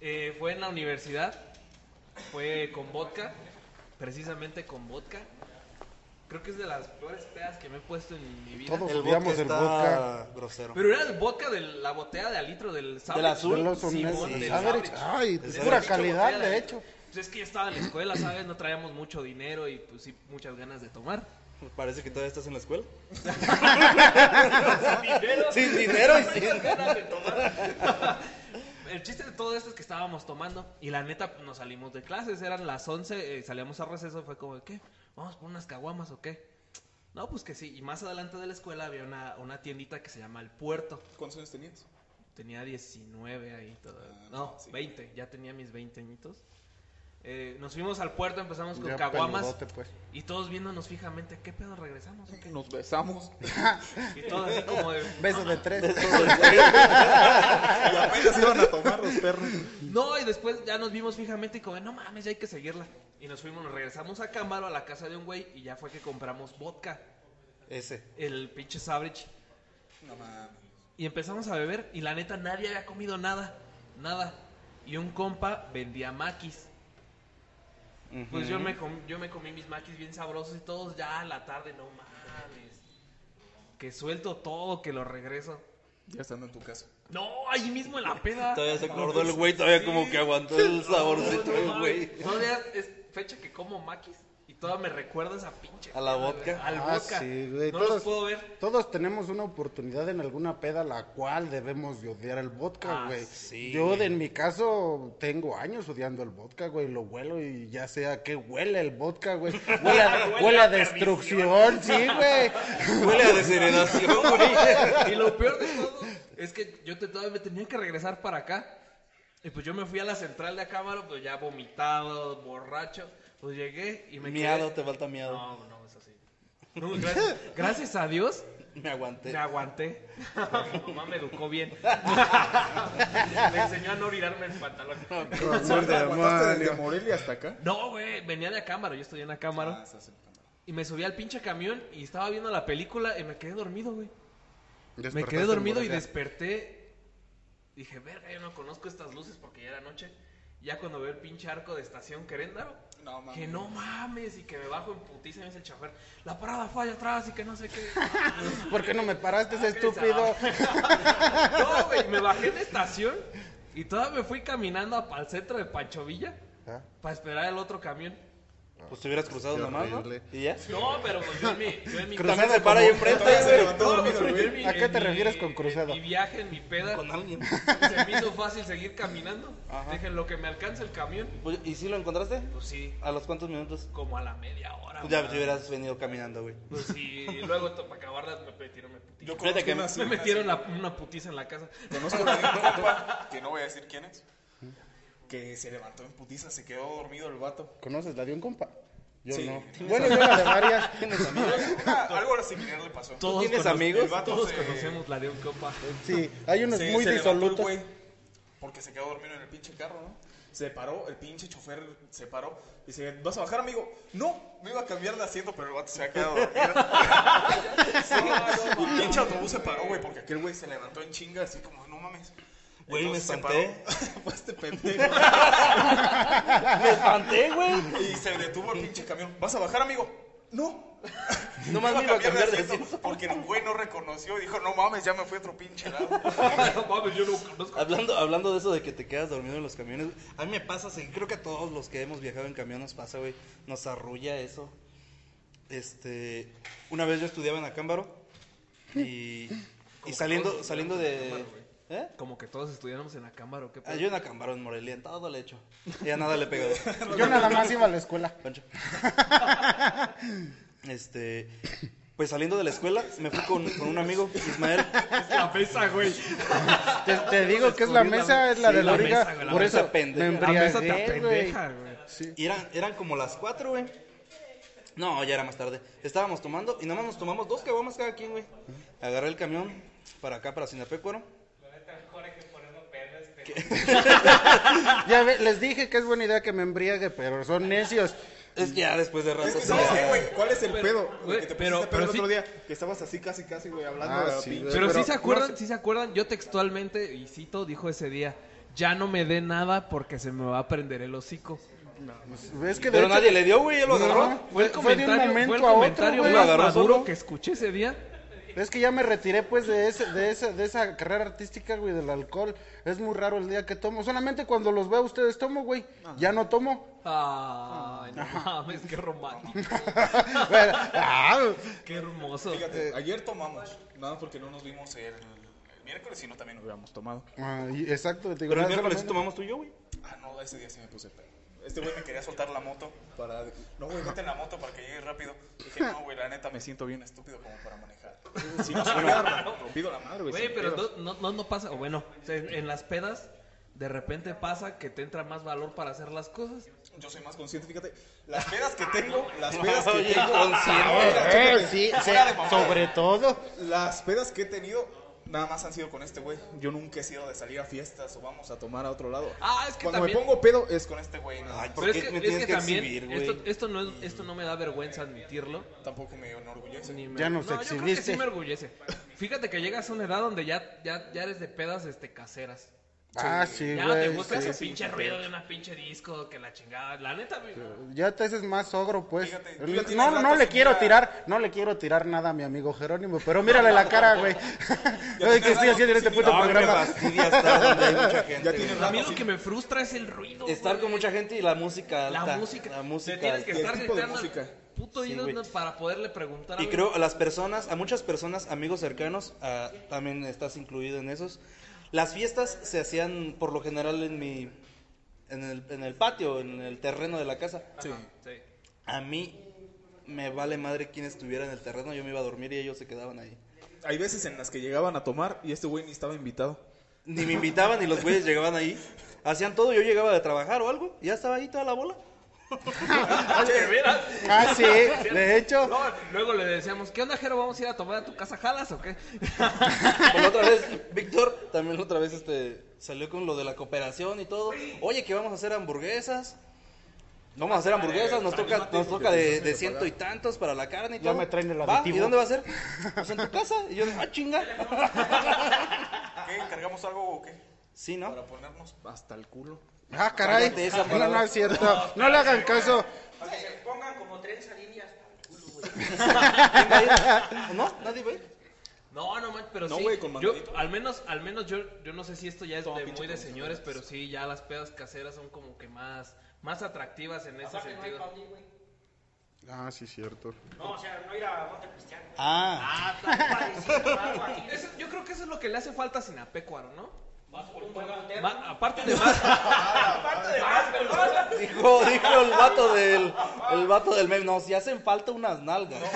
Speaker 2: Eh, fue en la universidad, fue con vodka, precisamente con vodka. Creo que es de las peores pedas que me he puesto en mi vida.
Speaker 5: Todos
Speaker 4: El
Speaker 5: odiamos
Speaker 4: vodka
Speaker 5: el
Speaker 4: está
Speaker 5: vodka.
Speaker 4: grosero.
Speaker 2: Pero era el vodka de la botella de al litro del Sabrich.
Speaker 4: Del azul.
Speaker 5: De
Speaker 2: del Sabrich.
Speaker 5: ay,
Speaker 2: Del
Speaker 5: pura calidad, de hecho.
Speaker 2: Pues es que yo estaba en la escuela, ¿sabes? No traíamos mucho dinero y pues sí, muchas ganas de tomar.
Speaker 4: Parece que todavía estás en la escuela.
Speaker 2: dinero.
Speaker 4: Sin dinero y sin-
Speaker 2: ganas de tomar. El chiste de todo esto es que estábamos tomando y la neta pues, nos salimos de clases, eran las 11, eh, salíamos a receso, fue como, ¿qué? ¿Vamos por unas caguamas o qué? No, pues que sí, y más adelante de la escuela había una, una tiendita que se llama El Puerto.
Speaker 3: ¿Cuántos años tenías?
Speaker 2: Tenía 19 ahí todo.
Speaker 3: Ah,
Speaker 2: No,
Speaker 3: sí.
Speaker 2: 20, ya tenía mis 20 añitos. Eh, nos fuimos al puerto, empezamos con
Speaker 5: Ya
Speaker 2: caguamas
Speaker 5: peludote, pues.
Speaker 2: y todos viéndonos fijamente, ¿qué pedo regresamos? o qué?"
Speaker 3: Nos besamos.
Speaker 2: Y todo así como de,
Speaker 5: Beso de tres.
Speaker 3: Y apenas iban a tomar los perros.
Speaker 2: No, y después ya nos vimos fijamente y como, no mames, ya hay que seguirla. Y nos fuimos, nos regresamos a Cámaro, a la casa de un güey, y ya fue que compramos vodka,
Speaker 4: Ese.
Speaker 2: el pinche Sabrich.
Speaker 3: No mames.
Speaker 2: Y empezamos a beber, y la neta nadie había comido nada, nada. Y un compa vendía maquis. Pues yo me, com- yo me comí mis maquis bien sabrosos y todos ya a la tarde, no mames. Que suelto todo, que lo regreso.
Speaker 3: Ya estando en tu casa.
Speaker 2: No, ahí mismo en la peda.
Speaker 4: Todavía se acordó el güey, todavía como que aguantó el saborcito
Speaker 2: No,
Speaker 4: el
Speaker 2: no,
Speaker 4: güey.
Speaker 2: Todavía es fecha que como maquis todavía me recuerda esa pinche.
Speaker 4: ¿A la vodka?
Speaker 2: Al
Speaker 5: Ah,
Speaker 2: vodka.
Speaker 5: sí, güey,
Speaker 2: No
Speaker 5: todos-
Speaker 2: los puedo ver.
Speaker 5: Todos tenemos una oportunidad en alguna peda la cual debemos de odiar el vodka,
Speaker 2: Ah,
Speaker 5: güey.
Speaker 4: sí,
Speaker 5: Yo, en mi caso, tengo años odiando el vodka, güey. Lo huelo y ya sea que huele el vodka, güey. Huele a,
Speaker 2: Huele
Speaker 5: huele
Speaker 2: a
Speaker 5: a destrucción, sí, güey.
Speaker 4: Huele a deshidratación, güey.
Speaker 2: Y lo peor de todo es que yo te, todavía me tenía que regresar para acá. Y pues yo me fui a la central de Acámbaro, pues ya vomitado, borracho. Pues llegué y me
Speaker 4: Miado,
Speaker 2: quedé...
Speaker 4: te falta miado.
Speaker 2: No, no, es así. No, gracias, gracias a Dios
Speaker 4: Me aguanté.
Speaker 2: me aguanté. Mi mamá me educó bien. me enseñó a no orinarme el pantalón.
Speaker 3: ¿Aguantaste desde Morelia hasta acá?
Speaker 2: No, güey, venía de Acámbaro, yo estoy en Acámbaro.
Speaker 3: Ah, estás en cámara.
Speaker 2: Y me subí al pinche camión y estaba viendo la película y me quedé dormido, güey. Me quedé dormido y desperté. Dije, verga, yo no conozco estas luces porque ya era noche. Ya cuando veo el pinche arco de estación Queréndaro,
Speaker 3: No, mames.
Speaker 2: que no mames, y que me bajo en putiza y me dice el chofer, la parada falla atrás y que no sé qué.
Speaker 5: ¿Por qué no me paraste, ese
Speaker 2: Ah, que
Speaker 5: estúpido?
Speaker 2: no, güey, me bajé de estación y todavía me fui caminando al centro de Pancho Villa
Speaker 5: Ah,
Speaker 2: para esperar el otro camión.
Speaker 4: Pues te hubieras cruzado nomás, ¿no? ¿Y ya?
Speaker 2: No, pero pues yo en mi, yo en mi
Speaker 4: También se para ahí enfrente,
Speaker 3: Todavía se
Speaker 4: güey.
Speaker 3: levantó
Speaker 2: No,
Speaker 3: dormido,
Speaker 2: pero yo
Speaker 3: güey.
Speaker 2: en mi-
Speaker 5: ¿A qué
Speaker 2: en
Speaker 5: te
Speaker 2: mi-
Speaker 5: refieres con cruzado?
Speaker 2: En mi viaje, en mi peda,
Speaker 4: Con alguien.
Speaker 2: se me hizo fácil seguir caminando. Dije, lo que me alcanza el camión,
Speaker 4: Pues, ¿Y si lo encontraste?
Speaker 2: pues sí,
Speaker 4: ¿A los cuántos minutos?
Speaker 2: como a la media hora.
Speaker 4: Pues ya te hubieras venido caminando, güey.
Speaker 2: Pues sí, y luego para acabarlas me metieron, me putiza.
Speaker 3: Yo
Speaker 4: que
Speaker 2: Me metieron la- una putiza en la casa.
Speaker 3: Conozco a un compa, que no voy a decir quién es, que se levantó en putiza, se quedó dormido el vato.
Speaker 5: ¿Conoces la de un compa? Yo
Speaker 3: Sí.
Speaker 5: no.
Speaker 3: ¿Tienes
Speaker 5: Bueno, yo la de varias.
Speaker 4: ¿Tienes amigos?
Speaker 3: Una- algo similar le pasó.
Speaker 2: Todos
Speaker 4: tienes amigos?
Speaker 3: El vato
Speaker 2: Todos
Speaker 3: se-
Speaker 2: conocemos la de un compa.
Speaker 5: Sí, hay unos
Speaker 3: Se-
Speaker 5: muy
Speaker 3: se
Speaker 5: disolutos.
Speaker 3: güey, porque se quedó dormido en el pinche carro, ¿no? Se paró, el pinche chofer se paró y dice, ¿vas a bajar, amigo? No, me iba a cambiar de asiento, pero el vato se había quedado dormido. Sí, el pinche autobús se paró, güey, porque aquel güey se levantó en chinga, así como, no mames.
Speaker 4: Güey, me espanté.
Speaker 3: Fue este pendejo.
Speaker 4: Me espanté, güey.
Speaker 3: Y se detuvo el pinche camión. ¿Vas a bajar, amigo? No.
Speaker 4: Nomás me iba a cambiar de asiento.
Speaker 3: Porque el güey no reconoció y dijo, no mames, ya me fui a otro pinche lado.
Speaker 2: No mames, yo no conozco.
Speaker 4: Hablando, hablando de eso de que te quedas dormido en los camiones, a mí me pasa, sí, creo que a todos los que hemos viajado en camión nos pasa, güey, nos arrulla eso. Este, una vez yo estudiaba en Acámbaro y, y saliendo, saliendo de... ¿Eh?
Speaker 2: Como que todos estudiáramos en la cámara o qué
Speaker 4: Ah,
Speaker 2: pedo?
Speaker 4: yo en Acámbaro, en Morelia, en todo le he hecho. Y a nada le he pegado.
Speaker 5: Yo nada más iba a la escuela.
Speaker 4: Pancho. Este, pues saliendo de la escuela, me fui con, con un amigo, Ismael.
Speaker 2: La mesa, güey.
Speaker 5: Te, te digo que es la mesa, es la
Speaker 2: Sí,
Speaker 5: de
Speaker 2: la
Speaker 5: la
Speaker 2: mesa, güey, la
Speaker 5: Por
Speaker 4: mesa
Speaker 5: eso
Speaker 4: pendeja.
Speaker 5: me
Speaker 2: La mesa te apendeja, güey.
Speaker 5: Sí.
Speaker 4: Y eran, eran como las cuatro, güey. No, ya era más tarde. Estábamos tomando y nada más nos tomamos dos caguamas cada quien, güey. Agarré el camión para acá, para Sinapecuaro.
Speaker 5: Ya ve, les dije que es buena idea que me embriague, pero son necios.
Speaker 4: Es ya después de rato.
Speaker 3: Es que,
Speaker 4: sí,
Speaker 3: ¿sabes
Speaker 4: ya.
Speaker 3: qué, güey? ¿Cuál es el
Speaker 2: Pero,
Speaker 3: pedo?
Speaker 2: güey,
Speaker 3: que te
Speaker 2: pero-
Speaker 3: pedo
Speaker 2: pero
Speaker 3: el
Speaker 2: sí-
Speaker 3: otro día. Que estabas así casi, casi, güey, hablando
Speaker 5: Ah,
Speaker 3: de la
Speaker 5: sí,
Speaker 3: pinche...
Speaker 2: Pero,
Speaker 5: Pero
Speaker 2: sí se
Speaker 5: no
Speaker 2: acuerdan,
Speaker 5: sé-
Speaker 2: sí se acuerdan, yo textualmente, y cito, dijo ese día, ya no me dé nada porque se me va a prender el hocico.
Speaker 5: Es que
Speaker 4: Pero
Speaker 5: hecho-
Speaker 4: nadie le dio, güey, él lo agarró.
Speaker 5: No,
Speaker 2: Fue el
Speaker 5: fue de un
Speaker 2: comentario,
Speaker 5: momento
Speaker 2: fue el
Speaker 5: a otro,
Speaker 2: comentario
Speaker 5: güey.
Speaker 2: más maduro que escuché ese día.
Speaker 5: Es que ya me retiré pues de ese, de esa, de esa carrera artística, güey, del alcohol. Es muy raro el día que tomo. Solamente cuando los veo a ustedes tomo, güey. Ya no tomo.
Speaker 2: Ay, no mames, qué romántico,
Speaker 5: Bueno, ah,
Speaker 2: qué hermoso.
Speaker 3: Fíjate, ayer tomamos, nada más porque no nos vimos el, el miércoles, sino también nos habíamos tomado.
Speaker 5: ah, y- exacto. te digo,
Speaker 4: Pero el
Speaker 5: nada,
Speaker 4: miércoles sí
Speaker 5: solamente-
Speaker 4: tomamos tú y yo, güey.
Speaker 3: Ah, no, ese día sí me puse pedo. Este güey me quería soltar la moto para... No, güey, vete en la moto para que llegue rápido. Dije, no, güey, la neta me siento bien estúpido como para manejar. Si no se me hubiera rompido la madre, güey.
Speaker 2: Güey, pero no, no, no, pasa, o bueno, en las pedas, de repente pasa que te entra más valor para hacer las cosas.
Speaker 3: Yo soy más consciente, fíjate. Las pedas que tengo, las pedas que tengo...
Speaker 4: consciente.
Speaker 5: Eh, sí, sobre todo.
Speaker 3: Las pedas que he tenido, nada más han sido con este güey. Yo nunca he sido de salir a fiestas o vamos a tomar a otro lado.
Speaker 2: Ah, es que
Speaker 3: Cuando
Speaker 2: también-
Speaker 3: me pongo pedo es con este güey.
Speaker 4: Ay,
Speaker 3: más.
Speaker 4: ¿por
Speaker 2: Pero
Speaker 4: qué
Speaker 2: es que,
Speaker 4: me
Speaker 2: es
Speaker 4: tienes
Speaker 2: que
Speaker 4: que
Speaker 2: también,
Speaker 4: exhibir, güey?
Speaker 2: esto, esto, no es, esto no me da vergüenza admitirlo.
Speaker 3: Tampoco me enorgullece.
Speaker 2: Ni me-
Speaker 5: Ya nos
Speaker 2: no, yo creo que
Speaker 5: exhibiste.
Speaker 2: sí me orgullece. Fíjate que llegas a una edad donde ya, ya, ya eres de pedas este, caseras.
Speaker 5: Ah, sí,
Speaker 2: Ya
Speaker 5: güey.
Speaker 2: te gusta
Speaker 5: sí,
Speaker 2: ese
Speaker 5: sí.
Speaker 2: pinche ruido de una pinche disco, que la chingada. La neta, güey.
Speaker 5: Ya te haces más ogro, pues.
Speaker 3: Fíjate, ya tienes
Speaker 5: no,
Speaker 3: rato
Speaker 5: no le quiero
Speaker 3: ir a-
Speaker 5: tirar, no le quiero tirar nada a mi amigo Jerónimo, pero mírale la cara, güey. Yo que estoy haciendo en este puto
Speaker 4: No, me
Speaker 5: programa.
Speaker 4: fastidia estar donde hay mucha gente.
Speaker 3: Ya
Speaker 4: güey.
Speaker 3: tienes
Speaker 2: A mí lo que me frustra es el ruido.
Speaker 4: Estar
Speaker 2: güey.
Speaker 4: con mucha gente y la música
Speaker 2: La
Speaker 4: alta.
Speaker 2: música.
Speaker 4: La música.
Speaker 2: Te tienes que
Speaker 3: y
Speaker 2: estar gritando puto
Speaker 4: Sí, güey.
Speaker 2: ¿no? para poderle preguntar
Speaker 4: Y
Speaker 2: algo.
Speaker 4: creo a las personas, a muchas personas, amigos cercanos, ah, también estás incluido en esos. Las fiestas se hacían por lo general en mi, en el, en el patio, en el terreno de la casa.
Speaker 3: Sí.
Speaker 2: Sí.
Speaker 4: A mí me vale madre quién estuviera en el terreno, yo me iba a dormir y ellos se quedaban ahí.
Speaker 3: Hay veces en las que llegaban a tomar y este güey ni estaba invitado.
Speaker 4: Ni me invitaban ni los güeyes llegaban ahí. Hacían todo, yo llegaba de trabajar o algo, y ya estaba ahí toda la bola.
Speaker 2: ¿De veras?
Speaker 5: Ah, sí, de hecho.
Speaker 2: No, luego le decíamos, ¿qué onda, Jero? ¿Vamos a ir a tomar a tu casa jalas o qué?
Speaker 4: Como otra vez, Víctor, también la otra vez este, salió con lo de la cooperación y todo. Oye, que vamos a hacer hamburguesas. Vamos a hacer hamburguesas, nos toca, nos toca de, de ciento y tantos para la carne y
Speaker 5: Ya
Speaker 4: todo.
Speaker 5: me traen el aditivo.
Speaker 4: ¿Y dónde va a ser? Pues en tu casa. Y yo, ah, chinga.
Speaker 3: ¿Qué? ¿Cargamos algo o qué?
Speaker 4: Sí, ¿no?
Speaker 3: Para ponernos hasta el culo.
Speaker 5: Ah, caray.
Speaker 4: Esa
Speaker 5: No, no es cierto. No le hagan caso.
Speaker 6: Para que se pongan como trenza líneas hasta el culo, güey.
Speaker 4: ¿No? ¿Nadie va a ir?
Speaker 2: No, no, man, pero
Speaker 3: No,
Speaker 2: sí.
Speaker 3: güey, con
Speaker 2: yo, al menos, al menos yo, yo no sé si esto ya es
Speaker 3: Toma,
Speaker 2: de muy de señores, pero sí, ya las pedas caseras son como que más, más atractivas en ese
Speaker 6: no
Speaker 2: sentido.
Speaker 5: Ah, sí, cierto.
Speaker 6: No, o sea, no ir a Monte Cristiano.
Speaker 4: Ah.
Speaker 6: Ah, está parecido, algo aquí.
Speaker 2: Eso- yo creo que eso es lo que le hace falta a Sinapecuaro, ¿no?
Speaker 6: Vas por un buen motel.
Speaker 2: Ma- aparte de más,
Speaker 6: Aparte de más, perdón.
Speaker 4: Dijo, dijo el vato del, el vato del meme, no, si hacen falta unas nalgas.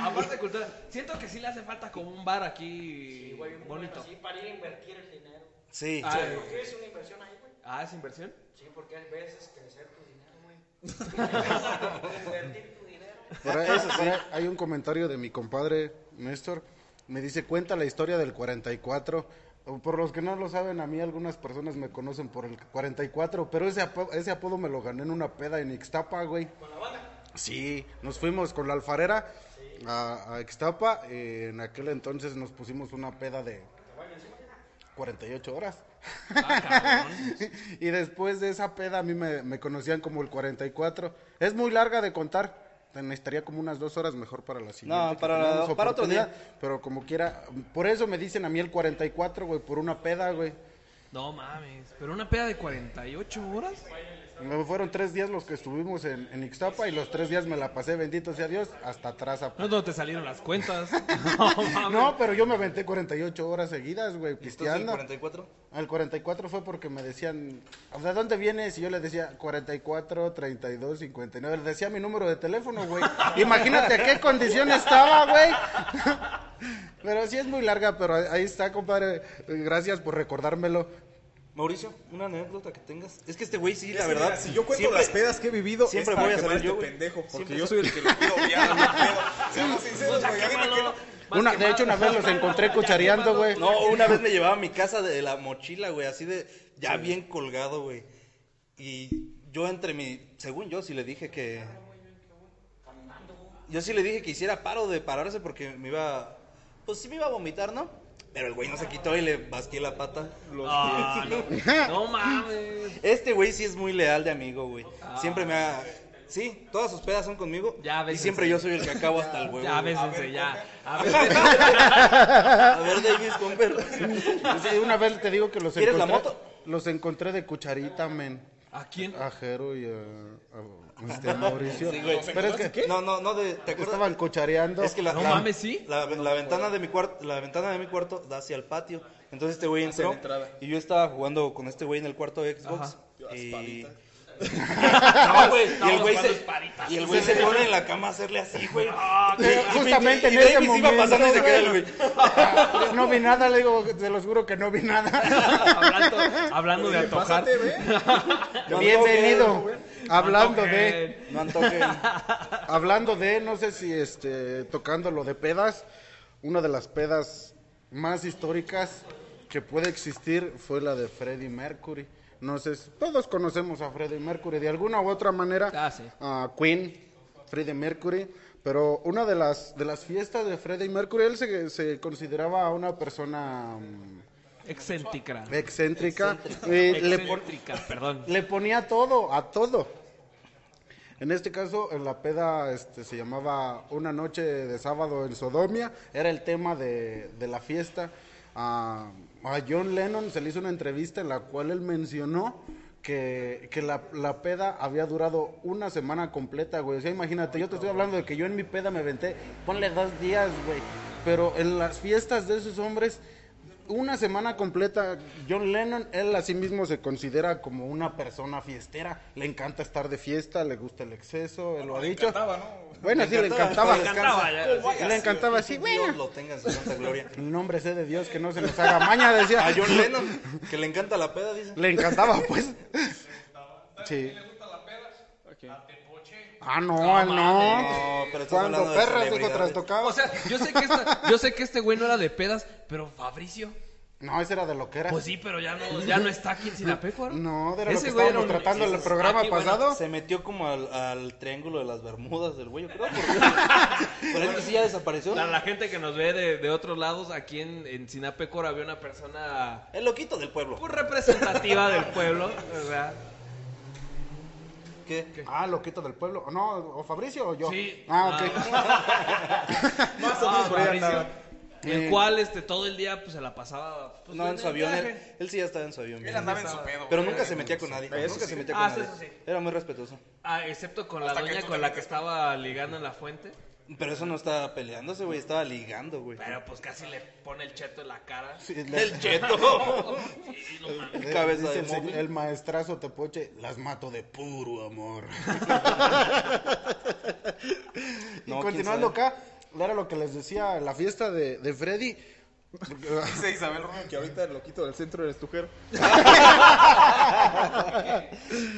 Speaker 2: aparte de cultura, siento que sí le hace falta como un bar aquí
Speaker 6: Güey, un
Speaker 2: bonito.
Speaker 6: Así para ir a invertir el dinero.
Speaker 4: Sí.
Speaker 2: Ah,
Speaker 6: Porque es una inversión ahí, güey.
Speaker 2: Ah, ¿es inversión?
Speaker 6: Sí, porque hay veces crecer tu dinero, güey. Invertir tu dinero.
Speaker 5: Por ahí, por ahí hay un comentario de mi compadre Néstor. Me dice, cuenta la historia del 44. O Por los que no lo saben, a mí algunas personas me conocen por el 44, pero ese, apo- ese apodo me lo gané en una peda en Ixtapa, güey.
Speaker 6: Con la banda.
Speaker 5: Sí, nos fuimos con la alfarera a, a Ixtapa. eh, en aquel entonces nos pusimos una peda de 48 horas.
Speaker 2: Ah,
Speaker 5: y después de esa peda a mí me, me conocían como el 44. Es muy larga de contar. Te Necesitaría como unas dos horas mejor para la siguiente.
Speaker 4: No, para- para otro día.
Speaker 5: Pero como quiera, por eso me dicen a mí el 44, güey, por una peda, güey.
Speaker 2: No mames, pero una peda de 48 horas.
Speaker 5: Me Fueron tres días los que estuvimos en, en Ixtapa y los tres días me la pasé, bendito sea Dios, hasta atrás. a-
Speaker 2: No es donde te salieron las cuentas. No.
Speaker 5: No, pero yo me aventé 48 horas seguidas, güey,
Speaker 4: ¿Y esto es el
Speaker 5: pisteando.
Speaker 4: 44?
Speaker 5: El 44 fue porque me decían, ¿de dónde vienes? Y yo les decía 44, 32, 59. Les decía mi número de teléfono, güey. Imagínate a qué condición estaba, güey. Pero sí es muy larga, pero ahí está, compadre. Gracias por recordármelo.
Speaker 4: Mauricio, una anécdota que tengas. Es que este güey sí,
Speaker 3: Es
Speaker 4: la verdad.
Speaker 3: mira, si yo cuento
Speaker 4: siempre-
Speaker 3: las pedas que he vivido,
Speaker 4: siempre
Speaker 3: es para
Speaker 4: voy a salir yo,
Speaker 3: este pendejo. Porque
Speaker 4: Siempre
Speaker 3: yo
Speaker 4: soy-
Speaker 3: el que lo pedo. Seamos sinceros, güey.
Speaker 5: Una,
Speaker 2: que
Speaker 5: de hecho, una vez los encontré cuchareando, güey.
Speaker 4: No, una vez me llevaba a mi casa de la mochila, güey, así de, ya bien colgado, güey. Y yo entre mi, según yo sí le dije que, yo sí le dije que hiciera paro de pararse porque me iba, pues sí me iba a vomitar, ¿no? Pero el güey no se quitó y le basqué la pata.
Speaker 2: Ah, no. No mames.
Speaker 4: Este güey sí es muy leal de amigo, güey. Siempre me ha, sí, todas sus pedas son conmigo.
Speaker 2: Ya,
Speaker 4: y siempre yo soy el que acabo hasta el huevo.
Speaker 2: Ya,
Speaker 4: güey.
Speaker 2: bésense, ya. A ver,
Speaker 4: A ver, Davis, Comper.
Speaker 5: Sí, una vez te digo que los
Speaker 4: ¿Quieres
Speaker 5: encontré.
Speaker 4: la moto?
Speaker 5: Los encontré de cucharita, men.
Speaker 2: ¿A quién?
Speaker 5: A Jero y a, a- este, Mauricio.
Speaker 4: Sí, güey.
Speaker 5: Pero es que
Speaker 4: No, no, no, de, ¿te acuerdas?
Speaker 5: estaban cuchareando.
Speaker 4: Es que la,
Speaker 2: No
Speaker 4: la-
Speaker 2: mames, ¿sí?
Speaker 4: La, la ventana de mi cuarto, la ventana de mi cuarto da hacia el patio. Entonces este güey entró y yo estaba jugando con este güey en el cuarto de Xbox
Speaker 2: Ajá.
Speaker 4: y
Speaker 2: No,
Speaker 4: No, güey, y el güey se y el güey se pone en la cama a hacerle así, güey. Y- y-
Speaker 5: justamente
Speaker 4: y
Speaker 5: en ese
Speaker 4: Davis iba
Speaker 5: momento,
Speaker 4: pasando y se queda el
Speaker 5: güey. No vi nada, le digo, se los juro que no vi nada.
Speaker 2: hablando, hablando de antojar.
Speaker 4: No
Speaker 5: Bienvenido.
Speaker 4: antojen,
Speaker 5: Hablando
Speaker 2: Antojen.
Speaker 5: de,
Speaker 4: No antojen.
Speaker 5: hablando de, no sé si este, tocando lo de pedas, una de las pedas más históricas que puede existir fue la de Freddie Mercury. No sé, si- todos conocemos a Freddie Mercury de alguna u otra manera.
Speaker 2: Ah, sí.
Speaker 5: a Queen, Freddie Mercury, pero una de las de las fiestas de Freddie Mercury él se, se consideraba una persona mm,
Speaker 2: Excéntrica.
Speaker 5: excéntrica. eh, le,
Speaker 2: perdón.
Speaker 5: le ponía todo, a todo. En este caso, en la peda este, se llamaba Una noche de sábado en Sodomia, era el tema de, de la fiesta. A, a John Lennon se le hizo una entrevista en la cual él mencionó que, que la, la peda había durado una semana completa, güey. O sea, imagínate, yo te estoy hablando de que yo en mi peda me venté, ponle dos días, güey. Pero en las fiestas de esos hombres una semana completa, John Lennon, él a sí mismo se considera como una persona fiestera. Le encanta estar de fiesta, le gusta el exceso, él lo ha
Speaker 3: Le
Speaker 5: dicho.
Speaker 3: encantaba, ¿no?
Speaker 5: Bueno, sí, le encantaba.
Speaker 2: Le encantaba, ya, sí.
Speaker 5: Le encantaba así,
Speaker 4: Dios
Speaker 5: bueno.
Speaker 4: lo tenga en su santa gloria.
Speaker 5: El nombre sé de Dios que no se nos haga maña, decía.
Speaker 4: A John Lennon, que le encanta la peda, dice.
Speaker 5: Le encantaba, pues. Sí.
Speaker 3: Ok.
Speaker 5: Ah, no, él no.
Speaker 4: No, pero
Speaker 5: Cuando
Speaker 4: de
Speaker 5: perras dijo trastocado.
Speaker 2: O sea, yo sé que esta- yo sé que este güey no era de pedas, pero Fabricio,
Speaker 5: No, ese era de lo que era.
Speaker 2: pues sí, pero ya no, ya no está aquí en Sinapecuaro.
Speaker 5: No, era lo
Speaker 2: Ese
Speaker 5: que estábamos
Speaker 2: un-
Speaker 5: tratando en el programa
Speaker 2: aquí, bueno,
Speaker 5: pasado.
Speaker 4: Se metió como al, al triángulo de las Bermudas del güey, yo creo. Porque... Por eso sí ya desapareció.
Speaker 2: Para la gente que nos ve de, de otros lados, aquí en, en Sinapecuaro había una persona
Speaker 4: El loquito del pueblo.
Speaker 2: muy representativa del pueblo, ¿verdad?
Speaker 4: ¿Qué?
Speaker 5: Ah, loquito del pueblo. No, o Fabricio o yo.
Speaker 2: Sí.
Speaker 5: Ah, ok.
Speaker 3: Más o menos por ahí
Speaker 2: Fabricio,
Speaker 3: andaba.
Speaker 2: El
Speaker 5: Eh.
Speaker 2: cual este, todo el día pues, se la pasaba. pues,
Speaker 4: No, en su avión. Él, él sí ya estaba en su avión.
Speaker 3: Él
Speaker 4: bien.
Speaker 3: andaba en su pedo.
Speaker 4: Pero nunca se metía con nadie.
Speaker 3: Eso
Speaker 4: nunca
Speaker 3: sí.
Speaker 4: se metía
Speaker 2: Ah,
Speaker 4: con nadie.
Speaker 2: eso sí.
Speaker 4: Era muy respetuoso.
Speaker 2: Ah, excepto con la
Speaker 3: Hasta
Speaker 2: doña con la que estaba ligando en la fuente.
Speaker 4: Pero eso no estaba peleándose, güey. Estaba ligando, güey.
Speaker 2: Pero pues casi le pone el cheto en la cara.
Speaker 5: Sí,
Speaker 4: El cheto.
Speaker 2: Sí, no mames.
Speaker 5: Eh,
Speaker 4: Cabeza de
Speaker 5: el, el maestrazo Tepoche, las mato de puro amor. y
Speaker 4: No,
Speaker 5: continuando acá, era lo que les decía, la fiesta de, de Freddy.
Speaker 3: Dice Isabel Romero que ahorita el loquito del centro eres tu Jero. que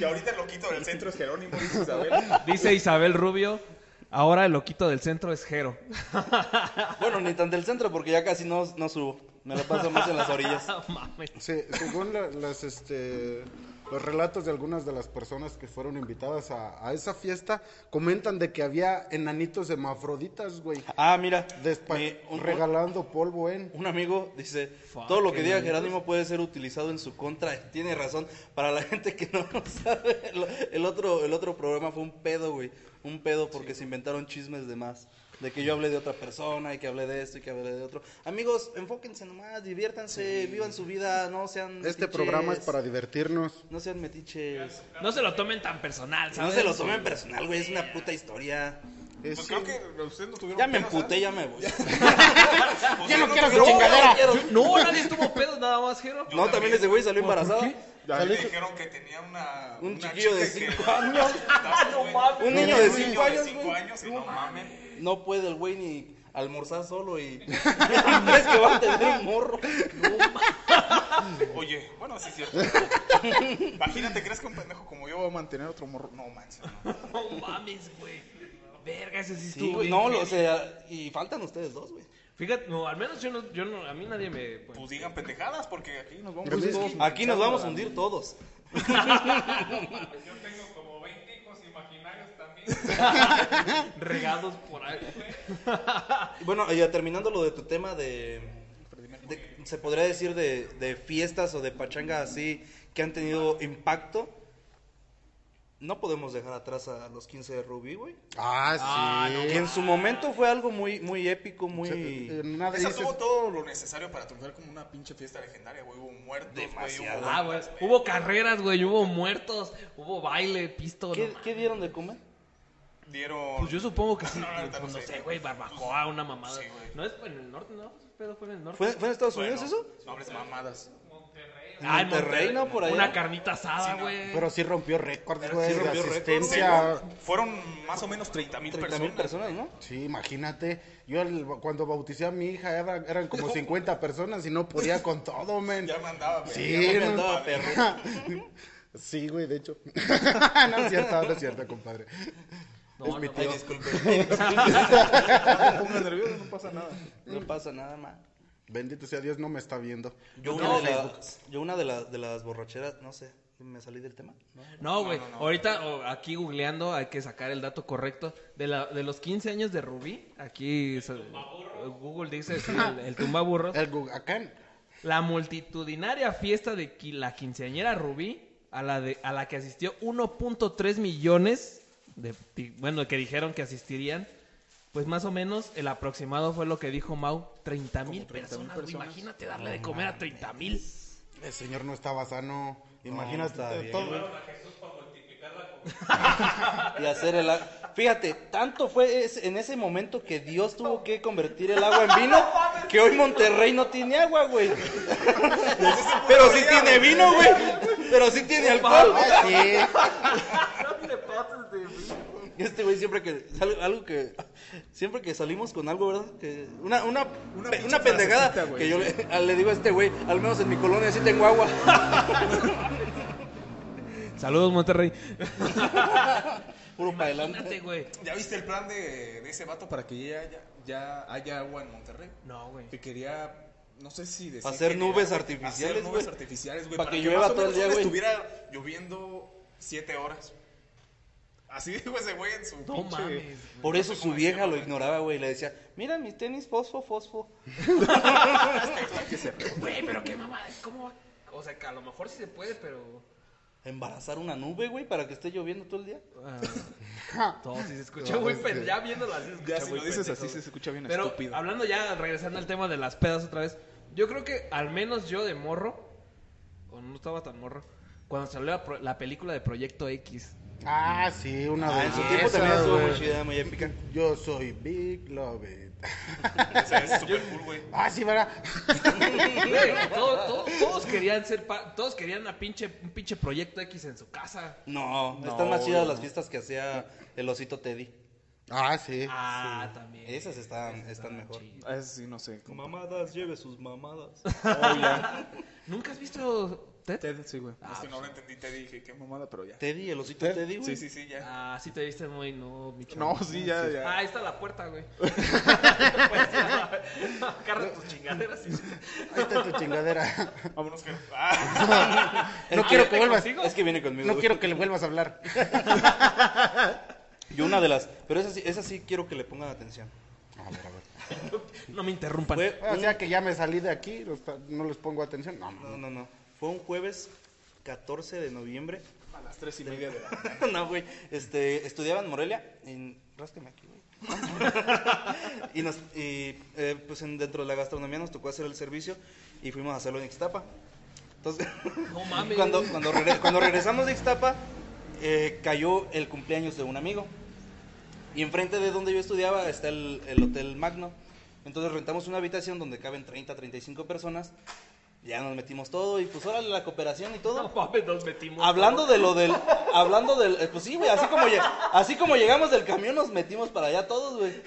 Speaker 3: ahorita el loquito del centro es Jerónimo, dice Isabel.
Speaker 2: Dice Isabel Rubio, ahora el loquito del centro es Jero.
Speaker 4: Bueno, ni tan del centro porque ya casi no, no subo. Me la paso más en las orillas.
Speaker 2: No mames.
Speaker 5: Se- según la- las, este, los relatos de algunas de las personas que fueron invitadas a, a esa fiesta, comentan de que había enanitos hermafroditas, güey,
Speaker 4: Ah, mira.
Speaker 5: despa-
Speaker 4: mi- un,
Speaker 5: regalando polvo en...
Speaker 4: un amigo dice,
Speaker 2: Fuck,
Speaker 4: todo lo que diga. Jerónimo puede ser utilizado en su contra. Tiene razón. Para la gente que no lo sabe, el, el otro, el otro programa fue un pedo, güey. Un pedo porque se inventaron chismes de más. De que yo hablé de otra persona y que hablé de esto y que hablé de otro. Amigos, enfóquense nomás, diviértanse, vivan su vida, no sean
Speaker 5: Este
Speaker 4: metiches.
Speaker 5: programa es para divertirnos.
Speaker 4: No sean metiches.
Speaker 2: No se lo tomen tan personal,
Speaker 4: No
Speaker 2: ¿sabes?
Speaker 4: se lo tomen personal, güey, es una puta historia.
Speaker 5: Es-
Speaker 3: Pues creo que ustedes no tuvieron
Speaker 4: Ya me emputé,
Speaker 3: ¿eh?
Speaker 4: ya me voy.
Speaker 5: Ya no quiero su
Speaker 4: No,
Speaker 5: chingadera.
Speaker 4: no.
Speaker 2: No, nadie tuvo pedos, nada más, Jero.
Speaker 4: No, también ese güey salió embarazada.
Speaker 3: A mí me dijeron que tenía una.
Speaker 4: Un
Speaker 3: una
Speaker 4: chiquillo de
Speaker 3: chica que-
Speaker 4: 5 años.
Speaker 2: No mames.
Speaker 4: Un niño de
Speaker 3: Un
Speaker 4: 5
Speaker 3: niño de
Speaker 4: años,
Speaker 3: años y no mames.
Speaker 4: No puede el güey ni almorzar solo y. ¿Crees que va a tener un morro?
Speaker 3: Oye, bueno, sí es cierto. Imagínate, ¿crees que un pendejo como yo va a mantener otro morro? No manches. No.
Speaker 2: No mames, güey. Verga, ese sí
Speaker 4: Sí,
Speaker 2: estuvo
Speaker 4: güey.
Speaker 2: bien
Speaker 4: No, lo- o sea, y faltan ustedes dos, güey.
Speaker 2: Fíjate, no, al menos yo no, yo no, a mí nadie me... pues,
Speaker 3: Pues digan pendejadas porque aquí nos vamos
Speaker 5: Pues
Speaker 3: todos
Speaker 4: Aquí nos vamos a hundir todos.
Speaker 7: Yo tengo como 20 hijos imaginarios también.
Speaker 2: regados por ahí.
Speaker 4: Bueno, ya terminando lo de tu tema de. de- se podría decir de, de fiestas o de pachanga así que han tenido impacto. No podemos dejar atrás a los 15 de Rubí, güey.
Speaker 5: Ah, sí.
Speaker 4: Que en su momento fue algo muy, muy épico, muy.
Speaker 5: Eh, nada
Speaker 3: Esa
Speaker 5: dices-
Speaker 3: tuvo todo lo necesario para triunfar como una pinche fiesta legendaria, güey. Hubo muertos, güey,
Speaker 4: Demasiado.
Speaker 3: hubo
Speaker 2: Ah, güey. Hubo carreras, güey, hubo muertos, hubo baile, pisto.
Speaker 4: ¿Qué,
Speaker 2: no
Speaker 4: qué dieron de comer?
Speaker 3: Dieron.
Speaker 2: Pues yo supongo que sí.
Speaker 3: No, neta
Speaker 2: pues
Speaker 3: no
Speaker 2: no
Speaker 3: sé.
Speaker 2: güey, barbacoa, una mamada.
Speaker 3: Sí, güey.
Speaker 2: no es en el norte, ¿no? Ese pedo fue en el norte.
Speaker 4: ¿Fue, fue en Estados
Speaker 3: Bueno,
Speaker 4: Unidos eso?
Speaker 3: No hables mamadas.
Speaker 2: Ah, en
Speaker 4: Monterrey, ¿no? Por allá.
Speaker 2: Una carnita asada,
Speaker 3: Sí, no.
Speaker 2: güey.
Speaker 5: Pero sí rompió récords,
Speaker 4: Pero
Speaker 5: güey,
Speaker 4: sí rompió récords.
Speaker 5: asistencia.
Speaker 3: Fueron más o menos 30 mil
Speaker 4: 30
Speaker 3: personas.
Speaker 4: mil personas, ¿no?
Speaker 5: Sí, imagínate. Yo el- cuando bauticé a mi hija era- eran como 50 personas y no podía con todo, men.
Speaker 3: Ya me andaba, güey.
Speaker 5: Sí,
Speaker 3: Ya me
Speaker 4: me
Speaker 5: no.
Speaker 4: andaba perro.
Speaker 5: Sí, güey, de hecho. no es cierto, no es cierto, compadre.
Speaker 2: No,
Speaker 5: es mi
Speaker 2: no,
Speaker 4: Ay,
Speaker 5: tío.
Speaker 4: disculpe.
Speaker 3: No pongas nervioso, no pasa nada.
Speaker 4: No pasa nada más.
Speaker 5: Bendito sea Dios, no me está viendo.
Speaker 4: Yo una, de, yo una de, las de las borracheras, no sé, me salí del tema. ¿no?
Speaker 2: No, güey. Ahorita aquí googleando hay que sacar el dato correcto. De, la, de los 15 años de Rubí, aquí se- Google dice sí, el, el tumbaburros.
Speaker 5: El Gugacán.
Speaker 2: La multitudinaria fiesta de la quinceañera Rubí, a la, de, a la que asistió 1.3 millones, de, bueno, que dijeron que asistirían, pues más o menos el aproximado fue lo que dijo Mau, 30 mil
Speaker 3: 30,000
Speaker 2: personas. Imagínate darle de comer a 30 mil.
Speaker 5: El señor no estaba sano. Imagínate.
Speaker 4: está
Speaker 5: todo-
Speaker 4: y hacer el agua. Fíjate, tanto fue en ese momento que Dios tuvo que convertir el agua en vino que hoy Monterrey no tiene agua, güey. Pero sí tiene vino, güey. Pero sí tiene alcohol.
Speaker 5: Ah, sí.
Speaker 4: Y Este güey siempre que algo que siempre que salimos con algo, ¿verdad? Que una una
Speaker 3: Una
Speaker 4: pe-
Speaker 3: pinche
Speaker 4: una pendejada
Speaker 3: frasecita,
Speaker 4: que yo le, le digo a este güey, al menos en mi colonia sí tengo agua.
Speaker 2: Saludos, Monterrey.
Speaker 4: Puro para adelante.
Speaker 2: güey.
Speaker 3: ¿Ya viste el plan de, de ese vato para que ya, ya, ya haya agua en Monterrey?
Speaker 2: No, güey.
Speaker 3: Que quería, no sé si decir
Speaker 4: Hacer nubes artificiales,
Speaker 3: Hacer nubes artificiales, güey. Para
Speaker 4: que
Speaker 3: que,
Speaker 4: llueva todo el día, güey.
Speaker 3: estuviera lloviendo siete horas. Así dijo ese güey en su
Speaker 2: No
Speaker 3: pinche...
Speaker 2: mames.
Speaker 4: Por
Speaker 3: no
Speaker 4: eso su vieja lo ignoraba, güey, y le decía, "Mira mis tenis fosfo fosfo."
Speaker 2: Güey, pero qué mamá, ¿cómo va? O sea, que a lo mejor sí se puede, pero...
Speaker 4: Embarazar una nube, güey, para que esté lloviendo todo el día.
Speaker 2: Ah, todo sí se escucha muy pendejo. Ya viéndolo así se escucha
Speaker 3: Ya si
Speaker 2: muy
Speaker 3: lo dices
Speaker 2: pendejo.
Speaker 3: así se escucha bien
Speaker 2: Pero
Speaker 3: estúpido.
Speaker 2: hablando ya, regresando al tema de las pedas otra vez, yo creo que al menos yo de morro, o no estaba tan morro, cuando salió la, pro- la película de Proyecto X,
Speaker 5: Ah, sí, una
Speaker 4: Ah,
Speaker 5: de
Speaker 4: en su
Speaker 5: esas,
Speaker 4: tiempo también estuvo muy chida, muy épica.
Speaker 5: Yo soy Big Love It.
Speaker 3: O sea, es súper cool, güey.
Speaker 5: Ah, sí, ¿verdad?
Speaker 2: Güey, todo- todo- todos querían ser, pa- todos querían una pinche, un pinche Proyecto X en su casa.
Speaker 4: No,
Speaker 3: No,
Speaker 4: están más chidas
Speaker 3: no.
Speaker 4: las fiestas que hacía el osito Teddy.
Speaker 5: Ah, sí.
Speaker 2: Ah, también.
Speaker 4: Esas están,
Speaker 2: Esas
Speaker 4: están mejor.
Speaker 2: chidas.
Speaker 3: Ah, Eso sí, no sé.
Speaker 4: Mamadas, lleve sus mamadas.
Speaker 3: Oh, ya.
Speaker 2: ¿Nunca has visto Ted?
Speaker 3: Ted, sí, güey.
Speaker 2: Ah,
Speaker 3: es que no lo
Speaker 2: pues.
Speaker 3: entendí, te dije, qué mamada, pero ya.
Speaker 4: Teddy, el osito Teddy, güey.
Speaker 3: Sí, sí, sí, ya.
Speaker 2: Ah, sí te viste muy, no, mi chavo.
Speaker 3: No, sí, ya, ya.
Speaker 2: Ah, ahí está la puerta, güey. pues, Agarra tus chingaderas y...
Speaker 5: Ahí está tu chingadera.
Speaker 3: Vámonos que. Ah.
Speaker 5: No quiero que vuelvas.
Speaker 4: Es que viene conmigo.
Speaker 5: No
Speaker 4: güey.
Speaker 5: quiero que le vuelvas a hablar.
Speaker 4: Y una de las. Pero esa sí, esa sí quiero que le pongan atención.
Speaker 5: A ver, a ver.
Speaker 2: No me interrumpan.
Speaker 4: Fue
Speaker 5: O sea que ya me salí de aquí, no les pongo atención. No,
Speaker 4: No, no, no. Fue un jueves 14 de noviembre.
Speaker 3: A las tres y media de la mañana.
Speaker 4: no, güey. Este, estudiaba en Morelia. En... Ráscame aquí, güey. y nos, y, eh, pues en- dentro de la gastronomía nos tocó hacer el servicio y fuimos a hacerlo en Ixtapa. Entonces,
Speaker 2: No mames.
Speaker 4: cuando, cuando, cuando regresamos de Ixtapa, eh, cayó el cumpleaños de un amigo. Y enfrente de donde yo estudiaba está el, el Hotel Magno. Entonces rentamos una habitación donde caben 30, 35 personas. Ya nos metimos todo y pues órale la cooperación y todo.
Speaker 2: No mames, nos metimos.
Speaker 4: Hablando de lo del, hablando del, eh, pues sí, güey, así como, así como llegamos del camión nos metimos para allá todos, güey.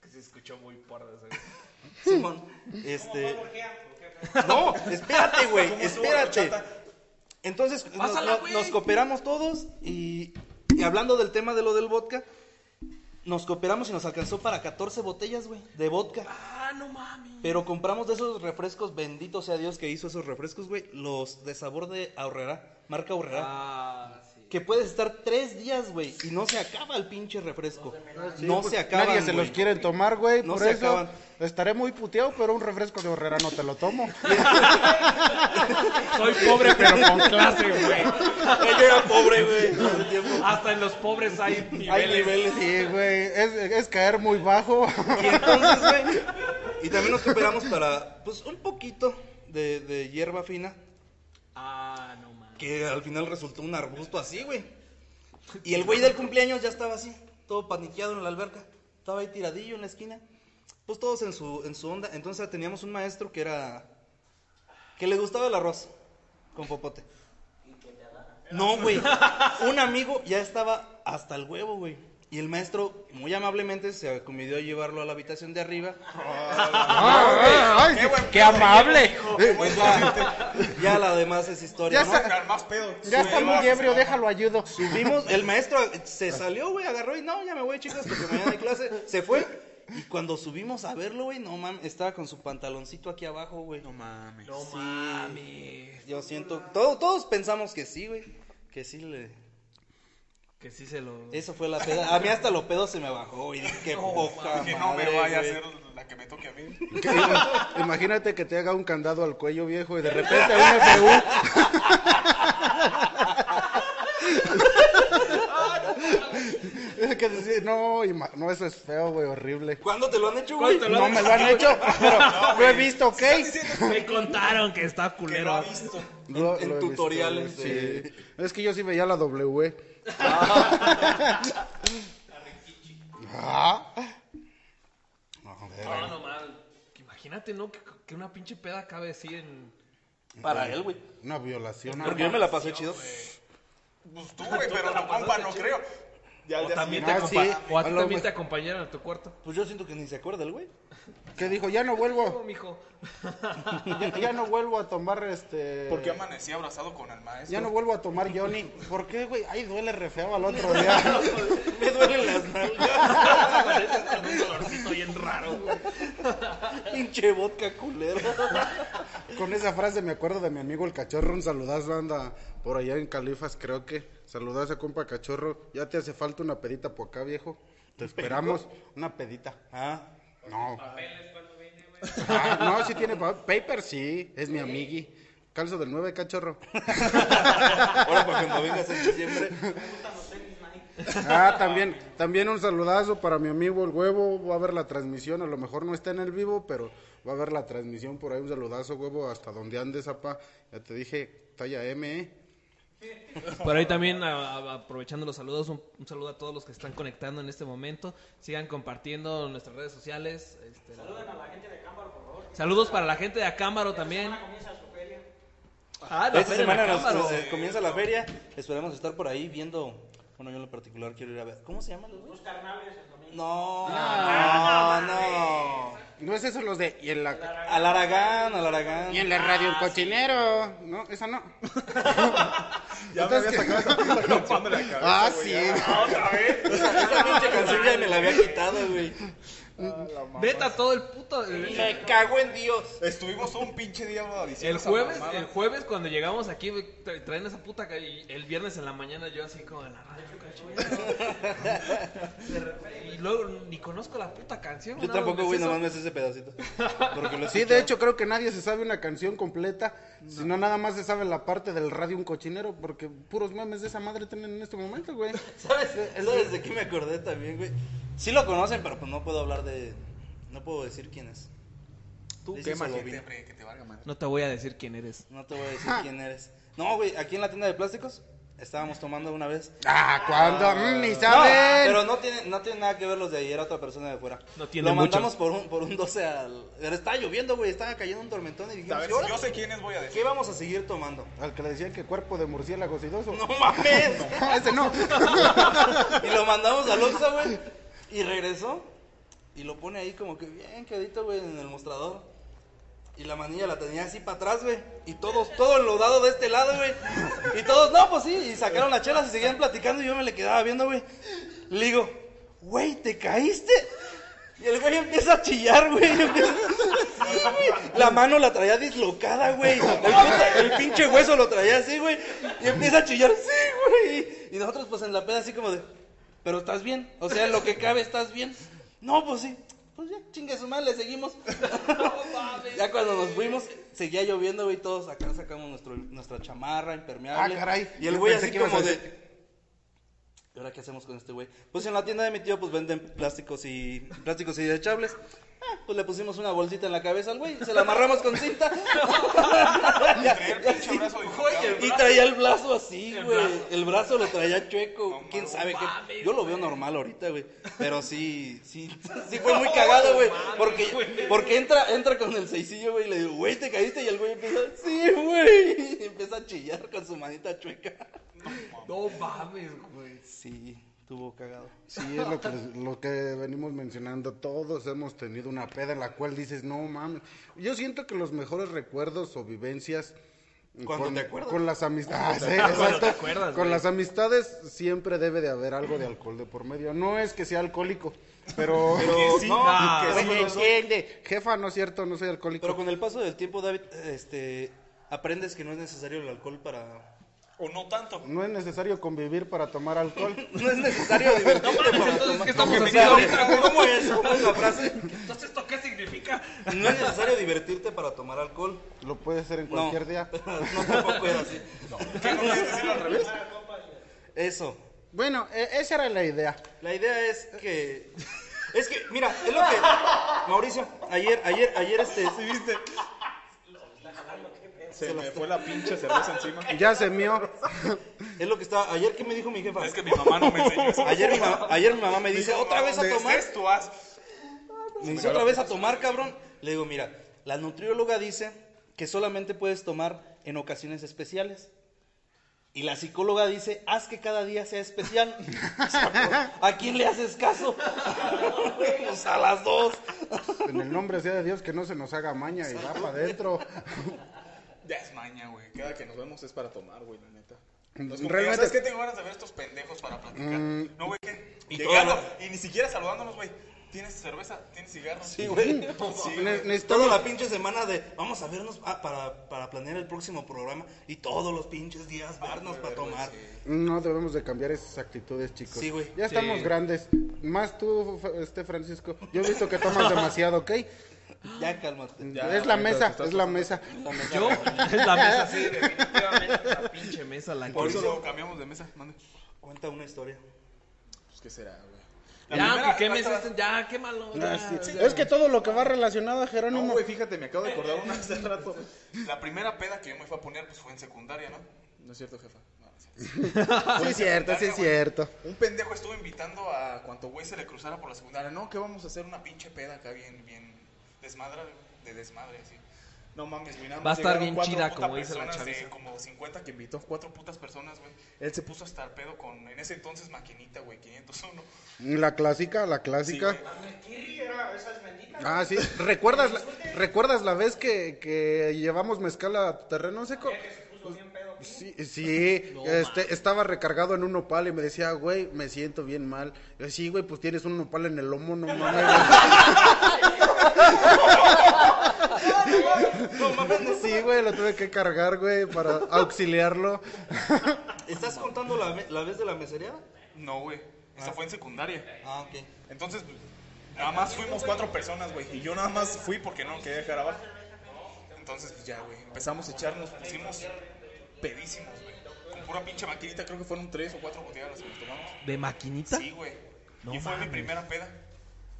Speaker 2: Que se escuchó muy porra ese.
Speaker 4: Simón, este, no, espérate, güey, espérate. Entonces nos,
Speaker 2: Pásala,
Speaker 4: nos-
Speaker 2: güey.
Speaker 4: nos cooperamos todos y, y hablando del tema de lo del vodka, nos cooperamos y nos alcanzó para 14 botellas, güey, de vodka.
Speaker 2: Ah, no mames.
Speaker 4: Pero compramos de esos refrescos, bendito sea Dios que hizo esos refrescos, güey, los de sabor de ahorrera, marca ahorrera.
Speaker 2: Ah, sí.
Speaker 4: Que puedes estar tres días, güey, y no se acaba el pinche refresco. no se acaban,
Speaker 5: Nadie se
Speaker 4: güey.
Speaker 5: los quiere tomar, güey.
Speaker 4: No
Speaker 5: por
Speaker 4: se
Speaker 5: eso
Speaker 4: acaban.
Speaker 5: estaré muy puteado, pero un refresco de horrera no te lo tomo.
Speaker 2: Soy pobre, pero con clase, güey.
Speaker 4: Yo era pobre, güey.
Speaker 2: Hasta en los pobres hay niveles.
Speaker 4: Hay niveles.
Speaker 5: Sí, güey. Es, es caer muy bajo.
Speaker 4: Y entonces, güey, y también nos cooperamos para, pues, un poquito de, de hierba fina,
Speaker 2: Ah, no.
Speaker 4: Que al final resultó un arbusto así, güey. Y el güey del cumpleaños ya estaba así, todo paniqueado en la alberca. Estaba ahí tiradillo en la esquina. Pues todos en su, en su onda. Entonces teníamos un maestro que era... Que le gustaba el arroz con popote. No, güey. Un amigo ya estaba hasta el huevo, güey. Y el maestro, muy amablemente, se acomedió a llevarlo a la habitación de arriba.
Speaker 5: Ay,
Speaker 3: Qué buen
Speaker 5: qué amable.
Speaker 4: Pues ya, ya la demás es historia,
Speaker 5: Ya
Speaker 4: ¿no?
Speaker 5: está.
Speaker 3: Sacar más pedo.
Speaker 5: Ya está muy ebrio, déjalo ayudo.
Speaker 4: Subimos, el maestro se salió, güey, agarró y no, ya me voy, chicos, porque mañana hay clase. Se fue. Y cuando subimos a verlo, güey, no mames, estaba con su pantaloncito aquí abajo, güey.
Speaker 3: No mames.
Speaker 2: No mames.
Speaker 4: Yo siento, todo- todos pensamos que sí, güey. Que sí le.
Speaker 2: Que sí se lo...
Speaker 4: Eso fue la peda. A mí hasta lo pedo se me bajó y dije, qué poca
Speaker 3: Que no me
Speaker 4: madre,
Speaker 3: vaya a
Speaker 4: güey.
Speaker 3: hacer la que me toque a mí.
Speaker 5: Que ima- imagínate que te haga un candado al cuello viejo y de repente un FU. Es que decir, no, ima- no, eso es feo, güey, horrible.
Speaker 4: ¿Cuándo te lo han hecho, güey?
Speaker 2: ¿Cuándo te lo
Speaker 5: No me lo han hecho, pero lo he visto, ¿ok?
Speaker 2: Me contaron que está
Speaker 3: Que lo
Speaker 2: culero.
Speaker 3: ha visto.
Speaker 5: Lo-
Speaker 4: en
Speaker 5: lo he visto,
Speaker 4: tutoriales
Speaker 5: güey,
Speaker 4: de-
Speaker 5: sí. Es que yo sí veía la W. Ah. No, ver,
Speaker 2: No, no mal. Imagínate, ¿no? Que, que una pinche peda cabe así en...
Speaker 4: Para él, güey.
Speaker 5: Una violación.
Speaker 4: Porque yo me la pasé chido.
Speaker 3: Pues tú, güey, pero tu compa no creo. Ya,
Speaker 2: O
Speaker 3: ya
Speaker 2: también,
Speaker 3: sí.
Speaker 2: te,
Speaker 5: Ah,
Speaker 2: acompa-
Speaker 5: sí.
Speaker 2: o a ti también te acompañaron a tu cuarto.
Speaker 4: Pues yo siento que ni se acuerda el güey.
Speaker 5: Que dijo, ya no vuelvo,
Speaker 2: mijo.
Speaker 5: ya, ya no vuelvo a tomar este...
Speaker 3: ¿Por qué amanecí abrazado con el maestro?
Speaker 5: Ya no vuelvo a tomar Johnny. ¿Por qué, güey? Ay, duele re feo al otro día.
Speaker 4: Me duelen las nalgas.
Speaker 2: Con un dolorcito bien raro, güey.
Speaker 4: Pinche vodka culero.
Speaker 5: Con esa frase me acuerdo de mi amigo el cachorro. Un saludazo anda por allá en Califas, creo que. Saludazo, compa cachorro. Ya te hace falta una pedita por acá, viejo. Te esperamos. Una pedita.
Speaker 4: Ah,
Speaker 5: No. Ah, no, sí tiene pa- paper, sí. Es mi amigui. Calzo del 9, cachorro.
Speaker 4: ahora para cuando vengas en diciembre.
Speaker 5: Ah, también, también un saludazo para mi amigo el huevo. Va a ver la transmisión. A lo mejor no está en el vivo, pero va a ver la transmisión por ahí. Un saludazo, huevo, hasta donde andes, apa. Ya te dije, talla M, ¿eh?
Speaker 2: Por ahí también, a- a- aprovechando los saludos, un, un saludo a todos los que están conectando en este momento. Sigan compartiendo nuestras redes sociales. este,
Speaker 6: Saluden a la gente de Cámara, por favor.
Speaker 2: Saludos para la gente de Acámbaro también.
Speaker 6: Semana comienza su feria.
Speaker 2: Ah, la
Speaker 4: Esta semana nos,
Speaker 2: Acámbaro.
Speaker 4: nos- eh, comienza la feria. Esperemos estar por ahí viendo. Bueno, yo en lo particular quiero ir a ver. ¿Cómo se llaman los?
Speaker 6: Los carnales el domingo.
Speaker 4: No,
Speaker 2: Ah,
Speaker 4: no, no.
Speaker 5: No es eso los de... Y en la,
Speaker 4: Al Aragán, al Aragán.
Speaker 5: y en la radio el cochinero. No, esa no.
Speaker 3: Ya me había
Speaker 5: Entonces,
Speaker 3: sacado esa canción de la cabeza.
Speaker 5: Ah,
Speaker 3: güey,
Speaker 5: sí.
Speaker 3: ya. ¿Otra vez?
Speaker 4: Esa pinche canción ya me la había quitado, güey.
Speaker 2: Neta, todo el puto. el-
Speaker 4: Me cago en Dios.
Speaker 3: Estuvimos un pinche día diciendo
Speaker 2: El jueves,
Speaker 3: mamada.
Speaker 2: el jueves cuando llegamos aquí, güey, tra- traen esa puta ca- y el viernes en la mañana yo así como en la radio, cacho. De repente- Y luego ni conozco la puta canción.
Speaker 4: Yo
Speaker 2: nada
Speaker 4: tampoco, güey, nomás
Speaker 2: eso.
Speaker 4: me sé ese pedacito. Porque lo
Speaker 5: Sí, de hecho creo que nadie se sabe una canción completa, sino nada más se sabe la parte del radio un cochinero, porque puros memes de esa madre tienen en este momento, güey.
Speaker 4: ¿Sabes? ¿Sabes de qué me acordé también, güey? Sí lo conocen, pero pues no puedo hablar de... No puedo decir quién es.
Speaker 3: Tú que te valga madre.
Speaker 2: No te voy a decir quién eres.
Speaker 4: No te voy a decir quién eres. No, güey, aquí en la tienda de plásticos estábamos tomando una vez.
Speaker 5: Ah, cuando Mm, ni
Speaker 4: No,
Speaker 5: saben.
Speaker 4: pero no tiene, no tiene nada que ver los de ahí, era otra persona de fuera.
Speaker 2: No tiene
Speaker 4: Lo
Speaker 2: mucho.
Speaker 4: mandamos por un, por un 12 al... Pero estaba lloviendo, güey, estaba cayendo un tormentón y dijimos,
Speaker 3: ver,
Speaker 4: "¿Y ahora?
Speaker 3: yo sé quiénes voy a decir.
Speaker 4: ¿qué vamos a seguir tomando?
Speaker 5: Al que le decían que cuerpo de murciélago sidoso.
Speaker 4: ¡No mames!
Speaker 5: No, ese no.
Speaker 4: y lo mandamos al Oxxo, güey. Y regresó. Y lo pone ahí como que bien quedito, güey, en el mostrador. Y la manilla la tenía así para atrás, güey. Y todos, todo enlodado de este lado, güey. Y todos, no, pues sí. Y sacaron las chelas y seguían platicando. Y yo me le quedaba viendo, güey. Le digo, güey, ¿te caíste? Y el güey empieza a chillar, güey. Sí, güey. La mano la traía dislocada, güey. El pinche hueso lo traía así, güey. Y empieza a chillar, sí, güey. Y nosotros, pues en la peda, así como de, pero estás bien. O sea, lo que cabe, estás bien. No, pues sí. Pues ya, chingue su madre, le seguimos. ya cuando nos fuimos, seguía lloviendo, güey. Todos acá sacamos nuestro, nuestra chamarra impermeable.
Speaker 5: Ah, caray.
Speaker 4: Y el güey así como de. ¿Y ahora qué hacemos con este güey? Pues en la tienda de mi tío, pues venden plásticos y plásticos y desechables. Ah, pues le pusimos una bolsita en la cabeza al güey, se la amarramos con cinta. Y traía el brazo así, güey. El brazo lo traía chueco.
Speaker 3: No
Speaker 4: Quién sabe qué. Yo lo veo normal ahorita, güey. Pero sí, sí, sí fue muy cagado, güey. Porque, porque entra, entra con el seisillo, güey, y le digo, güey, te caíste. Y el güey empieza, sí, güey. Y empieza a chillar con su manita chueca.
Speaker 2: No mames, güey.
Speaker 4: Sí, tuvo cagado.
Speaker 5: Sí, es lo que, les- lo que venimos mencionando. Todos hemos tenido una peda en la cual dices, no mames. Yo siento que los mejores recuerdos o vivencias.
Speaker 4: Cuando
Speaker 5: con,
Speaker 4: te acuerdas.
Speaker 5: Con las amistades.
Speaker 2: Cuando te
Speaker 5: exacto.
Speaker 2: acuerdas,
Speaker 5: con
Speaker 2: güey.
Speaker 5: las amistades siempre debe de haber algo de alcohol de por medio. No es que sea alcohólico, pero.
Speaker 4: Pero,
Speaker 3: sí,
Speaker 4: no,
Speaker 2: no,
Speaker 4: que sí,
Speaker 5: entiende. Jefa, no es cierto, no soy alcohólico.
Speaker 4: Pero con el paso del tiempo, David, este, aprendes que no es necesario el alcohol para,
Speaker 3: O no tanto.
Speaker 5: No es necesario convivir para tomar alcohol.
Speaker 4: No es necesario divertirte para
Speaker 2: entonces,
Speaker 4: tomar-
Speaker 2: ¿qué estamos ahorita?
Speaker 4: ¿Cómo es? ¿Cómo es la frase?
Speaker 2: Entonces, ¿esto qué significa?
Speaker 4: No es necesario divertirte para tomar alcohol.
Speaker 5: Lo puede hacer en
Speaker 4: No.
Speaker 5: cualquier día.
Speaker 4: No tampoco era así.
Speaker 3: ¿Qué no puedes al revés?
Speaker 4: Eso.
Speaker 5: Bueno, e- esa era la idea.
Speaker 4: La idea es que. Es que, mira, es lo que. Mauricio, ayer, ayer, ayer este.
Speaker 3: ¿Sí viste? Se me fue la pinche cerveza encima.
Speaker 5: Ya se mió.
Speaker 4: Es lo que estaba. Ayer, ¿qué me dijo mi jefa?
Speaker 3: Es que mi mamá no me enseñó eso.
Speaker 4: Ayer mi, ma- ayer mi mamá me dice, otra vez a
Speaker 3: "¿Dónde
Speaker 4: tomar.
Speaker 3: estés, tú haz".
Speaker 4: Me dice, otra vez a tomar, cabrón. Le digo, mira, la nutrióloga dice que solamente puedes tomar en ocasiones especiales. Y la psicóloga dice, haz que cada día sea especial. O sea, ¿A quién le haces caso? Pues a las dos.
Speaker 5: En el nombre sea de Dios que no se nos haga maña y va para adentro.
Speaker 3: Ya es maña, güey. Cada que nos vemos es para tomar, güey, la neta.
Speaker 5: Mm,
Speaker 3: que,
Speaker 5: realmente-
Speaker 3: ¿Sabes qué? Tengo ganas de ver estos pendejos para platicar. No, güey, ¿qué?
Speaker 4: Y
Speaker 3: Llegando,
Speaker 4: todo
Speaker 3: y ni siquiera saludándonos, güey. ¿Tienes cerveza? ¿Tienes cigarros?
Speaker 4: Sí, güey.
Speaker 3: Sí.
Speaker 4: Toda la pinche semana de vamos a vernos ah, para, para planear el próximo programa y todos los pinches días vernos para tomar.
Speaker 5: No debemos de cambiar esas actitudes, chicos.
Speaker 4: Sí, güey.
Speaker 5: Ya estamos grandes. Más tú, este Francisco. Yo he visto que tomas demasiado, ¿ok?
Speaker 4: Ya cálmate.
Speaker 3: Ya,
Speaker 5: es la mesa,
Speaker 3: estás
Speaker 5: es la mesa.
Speaker 2: Yo, es la mesa, sí, definitivamente. La pinche mesa la
Speaker 3: Por
Speaker 2: que.
Speaker 3: eso lo cambiamos de mesa. Mande.
Speaker 4: Cuenta una historia.
Speaker 3: Pues, ¿qué será, güey? La
Speaker 2: Ya,
Speaker 3: primera-
Speaker 2: que quemes
Speaker 3: ahí
Speaker 2: este, ya,
Speaker 5: sí.
Speaker 2: ya.
Speaker 5: Es que todo lo que va relacionado a
Speaker 3: No,
Speaker 5: Jerónimo.
Speaker 3: güey, fíjate, me acabo de acordar una hace rato. La primera peda que yo me fui a poner pues fue en secundaria, ¿no? No es cierto, jefa. No, no es cierto.
Speaker 5: sí, es cierto, sí, es cierto.
Speaker 3: Un pendejo estuvo invitando a cuanto güey se le cruzara por la secundaria. No, que vamos a hacer una pinche peda acá bien, bien desmadre, de desmadre, así. No mames, güey,
Speaker 2: Va a estar bien chida, como dice la
Speaker 3: personas de
Speaker 2: chaviza.
Speaker 3: como 50 que invitó, cuatro putas personas, güey. Él se puso hasta el pedo con, en ese entonces, maquinita, güey, 501.
Speaker 5: La clásica, la
Speaker 3: Sí,
Speaker 5: clásica.
Speaker 3: güey.
Speaker 5: Ah, sí. ¿Recuerdas la, ¿recuerdas la vez que, que llevamos mezcal a terreno seco? Sí, sí este, estaba recargado en un nopal y me decía, güey, me siento bien mal. Yo, sí, güey, pues tienes un nopal en el lomo, no mames. Sí, güey, lo tuve que cargar, güey, para auxiliarlo.
Speaker 4: ¿Estás contando la, ve- la vez de la mesería?
Speaker 3: No, güey. Esa fue en secundaria.
Speaker 4: Ah, ok.
Speaker 3: Entonces, pues, nada más fuimos cuatro personas, güey. Y yo nada más fui porque no quería dejar abajo. Entonces, pues ya, güey. Empezamos a echarnos, pusimos pedísimos, güey. Con pura pinche maquinita, creo que fueron tres o cuatro botellas las que nos tomamos.
Speaker 2: ¿De maquinita?
Speaker 3: Sí, güey.
Speaker 2: No
Speaker 3: y fue mi
Speaker 2: mames.
Speaker 3: primera peda.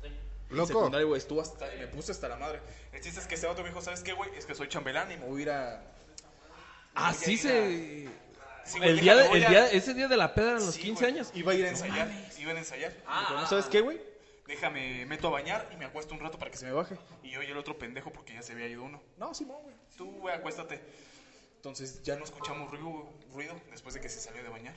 Speaker 3: En
Speaker 5: Loco.
Speaker 3: güey, estuvo hasta, me puse hasta la madre. El chiste es que ese otro me dijo, ¿sabes qué, güey? Es que soy chambelán y me voy a ir a...
Speaker 2: Así
Speaker 3: voy a ir
Speaker 2: se.
Speaker 3: a- Sí, güey,
Speaker 2: El día, de- el
Speaker 3: a-
Speaker 2: día, ese día de la peda eran los
Speaker 3: Sí,
Speaker 2: 15
Speaker 3: güey.
Speaker 2: años.
Speaker 3: Iba a ir a ensayar. Iba a ensayar. Me dijo, ¿no sabes qué, güey? Déjame, meto a bañar y me acuesto un rato para que se me baje. Y yo y el otro pendejo porque ya se había ido uno. No, Simón, güey. Tú, güey, acuéstate. Entonces ya no escuchamos ruido, ruido después de que se salió de bañar.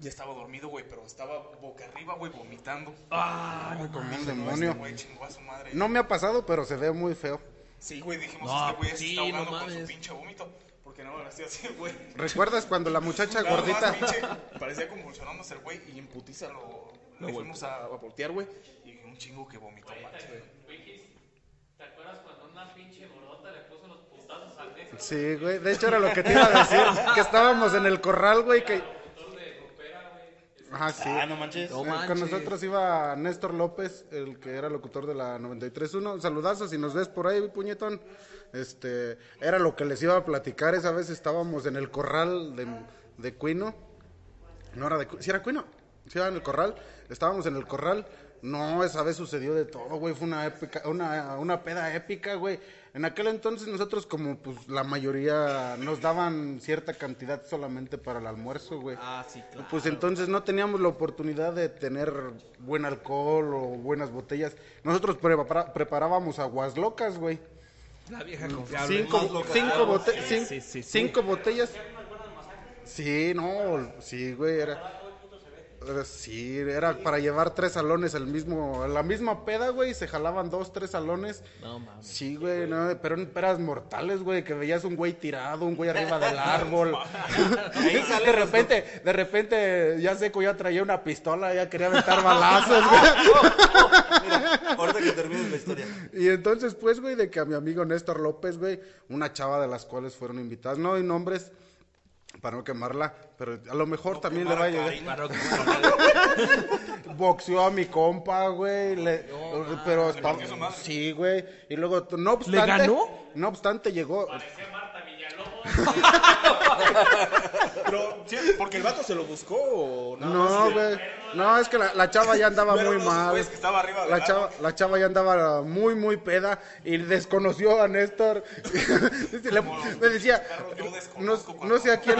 Speaker 3: Ya estaba dormido, güey, pero estaba boca arriba, güey, vomitando.
Speaker 2: Ah, no
Speaker 5: Como un
Speaker 3: Este
Speaker 5: demonio.
Speaker 3: güey chingó a su madre.
Speaker 5: No me ha pasado, pero se ve muy feo.
Speaker 3: Sí, güey, dijimos,
Speaker 2: No,
Speaker 3: este güey se
Speaker 2: sí,
Speaker 3: está ahogando
Speaker 2: no
Speaker 3: con su pinche vómito. Porque no lo hacía así, güey.
Speaker 5: ¿Recuerdas cuando la muchacha
Speaker 3: Nada más,
Speaker 5: gordita...
Speaker 3: pinche, parecía convulsionándose el güey y en putiza lo, lo fuimos a, a voltear, güey. Y un chingo que vomitó más, güey.
Speaker 7: ¿Te acuerdas cuando una pinche gorota le puso los putazos al Néstor?
Speaker 5: Sí, güey. De hecho, era lo que te iba a decir. Que estábamos en el corral, güey. Que... Ajá, sí.
Speaker 4: Ah, no manches.
Speaker 2: No
Speaker 5: Eh,
Speaker 2: manches.
Speaker 5: Con nosotros iba Néstor López, el que era locutor de la 93.1. Saludazos, si nos ves por ahí, puñetón. Este, era lo que les iba a platicar. Esa vez estábamos en el corral de, de Cuino. No era de Cu- ¿Sí era Cuino? Sí era en el corral. Estábamos en el corral. No, esa vez sucedió de todo, güey. Fue una épica, una, una peda épica, güey. En aquel entonces nosotros como pues la mayoría nos daban cierta cantidad solamente para el almuerzo, güey.
Speaker 2: Ah, sí, claro.
Speaker 5: Pues entonces no teníamos la oportunidad de tener buen alcohol o buenas botellas. Nosotros prepara- preparábamos aguas locas, güey.
Speaker 2: La vieja confiable.
Speaker 5: Cinco, cinco, bote-
Speaker 2: sí, sí, sí,
Speaker 5: cinco botellas. Sí, no, sí, güey, era- Sí, era para llevar tres salones al mismo, la misma peda, güey, se jalaban dos, tres salones.
Speaker 2: No mames.
Speaker 5: Sí, güey, no, pero en peras mortales, güey, que veías un güey tirado, un güey arriba del árbol. de repente, de repente, ya seco ya traía una pistola, ya quería aventar balazos, güey.
Speaker 4: Mira, ahorita que termines la historia.
Speaker 5: Y entonces, pues, güey, de que a mi amigo Néstor López, güey, una chava de las cuales fueron invitadas, no hay nombres, para no quemarla, pero a lo mejor también le va a llegar. Boxeó a mi compa, güey. le- pero
Speaker 3: ¿Le su madre?
Speaker 5: sí, güey. Y luego, no obstante,
Speaker 2: ganó?
Speaker 5: No obstante, llegó.
Speaker 7: Parecía Marta Villalobos.
Speaker 3: Pero, sí, porque el vato se lo buscó o nada
Speaker 5: No, güey. No, es que la, la chava ya andaba muy mal.
Speaker 3: güeyes que estaba arriba del
Speaker 5: La chava, la chava ya andaba muy, muy peda y desconoció a Néstor. Le, decía, no, no sé a quién,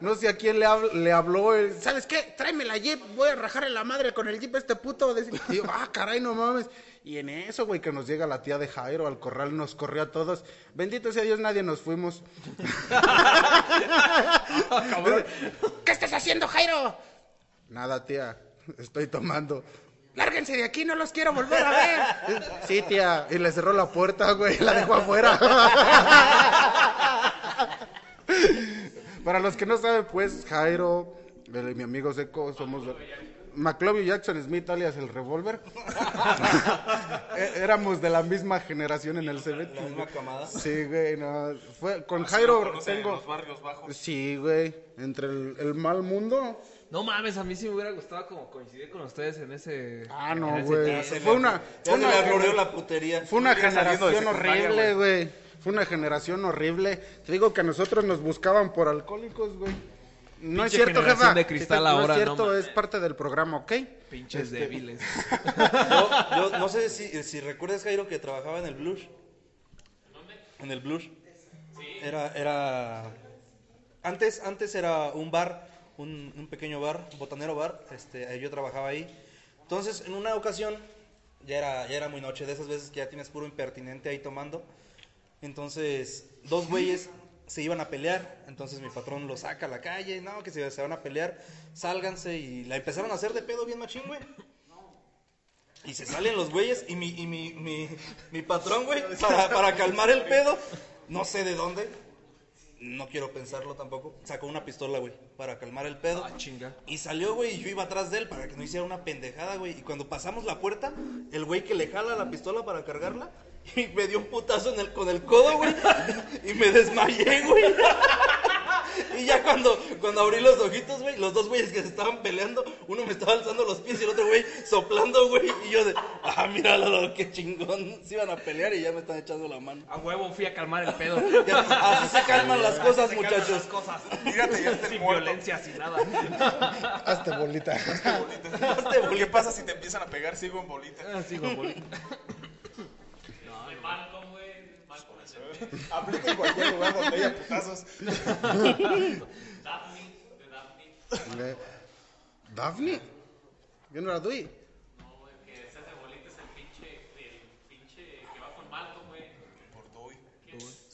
Speaker 5: no sé a quién le, habl- le habló. eh, ¿Sabes qué? Tráeme la Jeep, voy a rajarle la madre con el Jeep a este puto. Decía, y yo, ah, caray, no mames. Y en eso, güey, que nos llega la tía de Jairo al corral, nos corrió a todos. Bendito sea Dios, nadie nos fuimos. ¿Qué estás haciendo, Jairo? Nada, tía, estoy tomando. Lárguense de aquí, no los quiero volver a ver. Sí, tía, y le cerró la puerta, güey, la dejó afuera. Para los que no saben, pues, Jairo, mi amigo Seco, somos McLovin Jackson Smith, alias el revólver. Eh, Éramos de la misma generación en el CBT.
Speaker 4: La misma camada.
Speaker 5: Sí, güey, no. Fue, con
Speaker 3: Así
Speaker 5: Jairo
Speaker 3: en
Speaker 5: tengo...
Speaker 3: los barrios bajos.
Speaker 5: Sí, güey, entre el, el mal mundo.
Speaker 2: No mames, a mí sí me hubiera gustado como coincidir con ustedes en ese.
Speaker 5: Ah, no, güey. Fue una,
Speaker 4: Ya
Speaker 5: fue
Speaker 4: se le
Speaker 5: una,
Speaker 4: la putería.
Speaker 5: fue una generación horrible, güey. Fue una generación horrible. Te digo que a nosotros nos buscaban por alcohólicos, güey. No es cierto, jefa.
Speaker 2: de cristal
Speaker 5: no
Speaker 2: ahora,
Speaker 5: es
Speaker 2: no
Speaker 5: cierto,
Speaker 2: mames.
Speaker 5: es parte del programa, ¿ok?
Speaker 2: Pinches
Speaker 5: Este,
Speaker 2: débiles.
Speaker 4: Yo, yo no sé si, si recuerdas, Jairo, que trabajaba en el Blues. En el Blues. Era, era... Antes, antes era un bar, un, un pequeño bar, un botanero bar. Este, yo trabajaba ahí. Entonces, en una ocasión, ya era, ya era muy noche, de esas veces que ya tienes puro impertinente ahí tomando. Entonces, dos güeyes se iban a pelear. Entonces mi patrón los saca a la calle. No, que se, se van a pelear. Sálganse. Y la empezaron a hacer de pedo bien machín, güey. Y se salen los güeyes. Y mi, y mi, mi, mi patrón, güey, para, para calmar el pedo, no sé de dónde. No quiero pensarlo tampoco. Sacó una pistola, güey, para calmar el pedo.
Speaker 2: Ah, chinga.
Speaker 4: Y salió, güey, y yo iba atrás de él para que no hiciera una pendejada, güey. Y cuando pasamos la puerta, el güey que le jala la pistola para cargarla, y me dio un putazo en el, con el codo, güey. Y me desmayé, güey. Y ya cuando, cuando abrí los ojitos, güey, los dos güeyes que se estaban peleando, uno me estaba alzando los pies y el otro güey soplando, güey. Y yo de, ah, míralo, qué chingón. Se iban a pelear y ya me están echando la mano.
Speaker 2: A huevo fui a calmar el pedo.
Speaker 4: Ya, así se calman las cosas,
Speaker 2: Se calman
Speaker 4: muchachos.
Speaker 2: las cosas.
Speaker 3: Fíjate, ya
Speaker 2: Sin
Speaker 3: muerto.
Speaker 2: violencia, sin nada.
Speaker 5: Hazte bolita.
Speaker 3: ¿Qué pasa si te empiezan a pegar? Sigo en bolita.
Speaker 2: Ah, sí, güey, güey.
Speaker 7: De Malcolm, güey. Malcolm es el
Speaker 3: Aplica en cualquier lugar donde haya putazos.
Speaker 7: Daphne, de Daphne.
Speaker 5: ¿Daphne? ¿Yo no era Dewey?
Speaker 7: No, güey, que ese de bolita es el pinche, el pinche que va con Malcolm, güey.
Speaker 3: Por doy.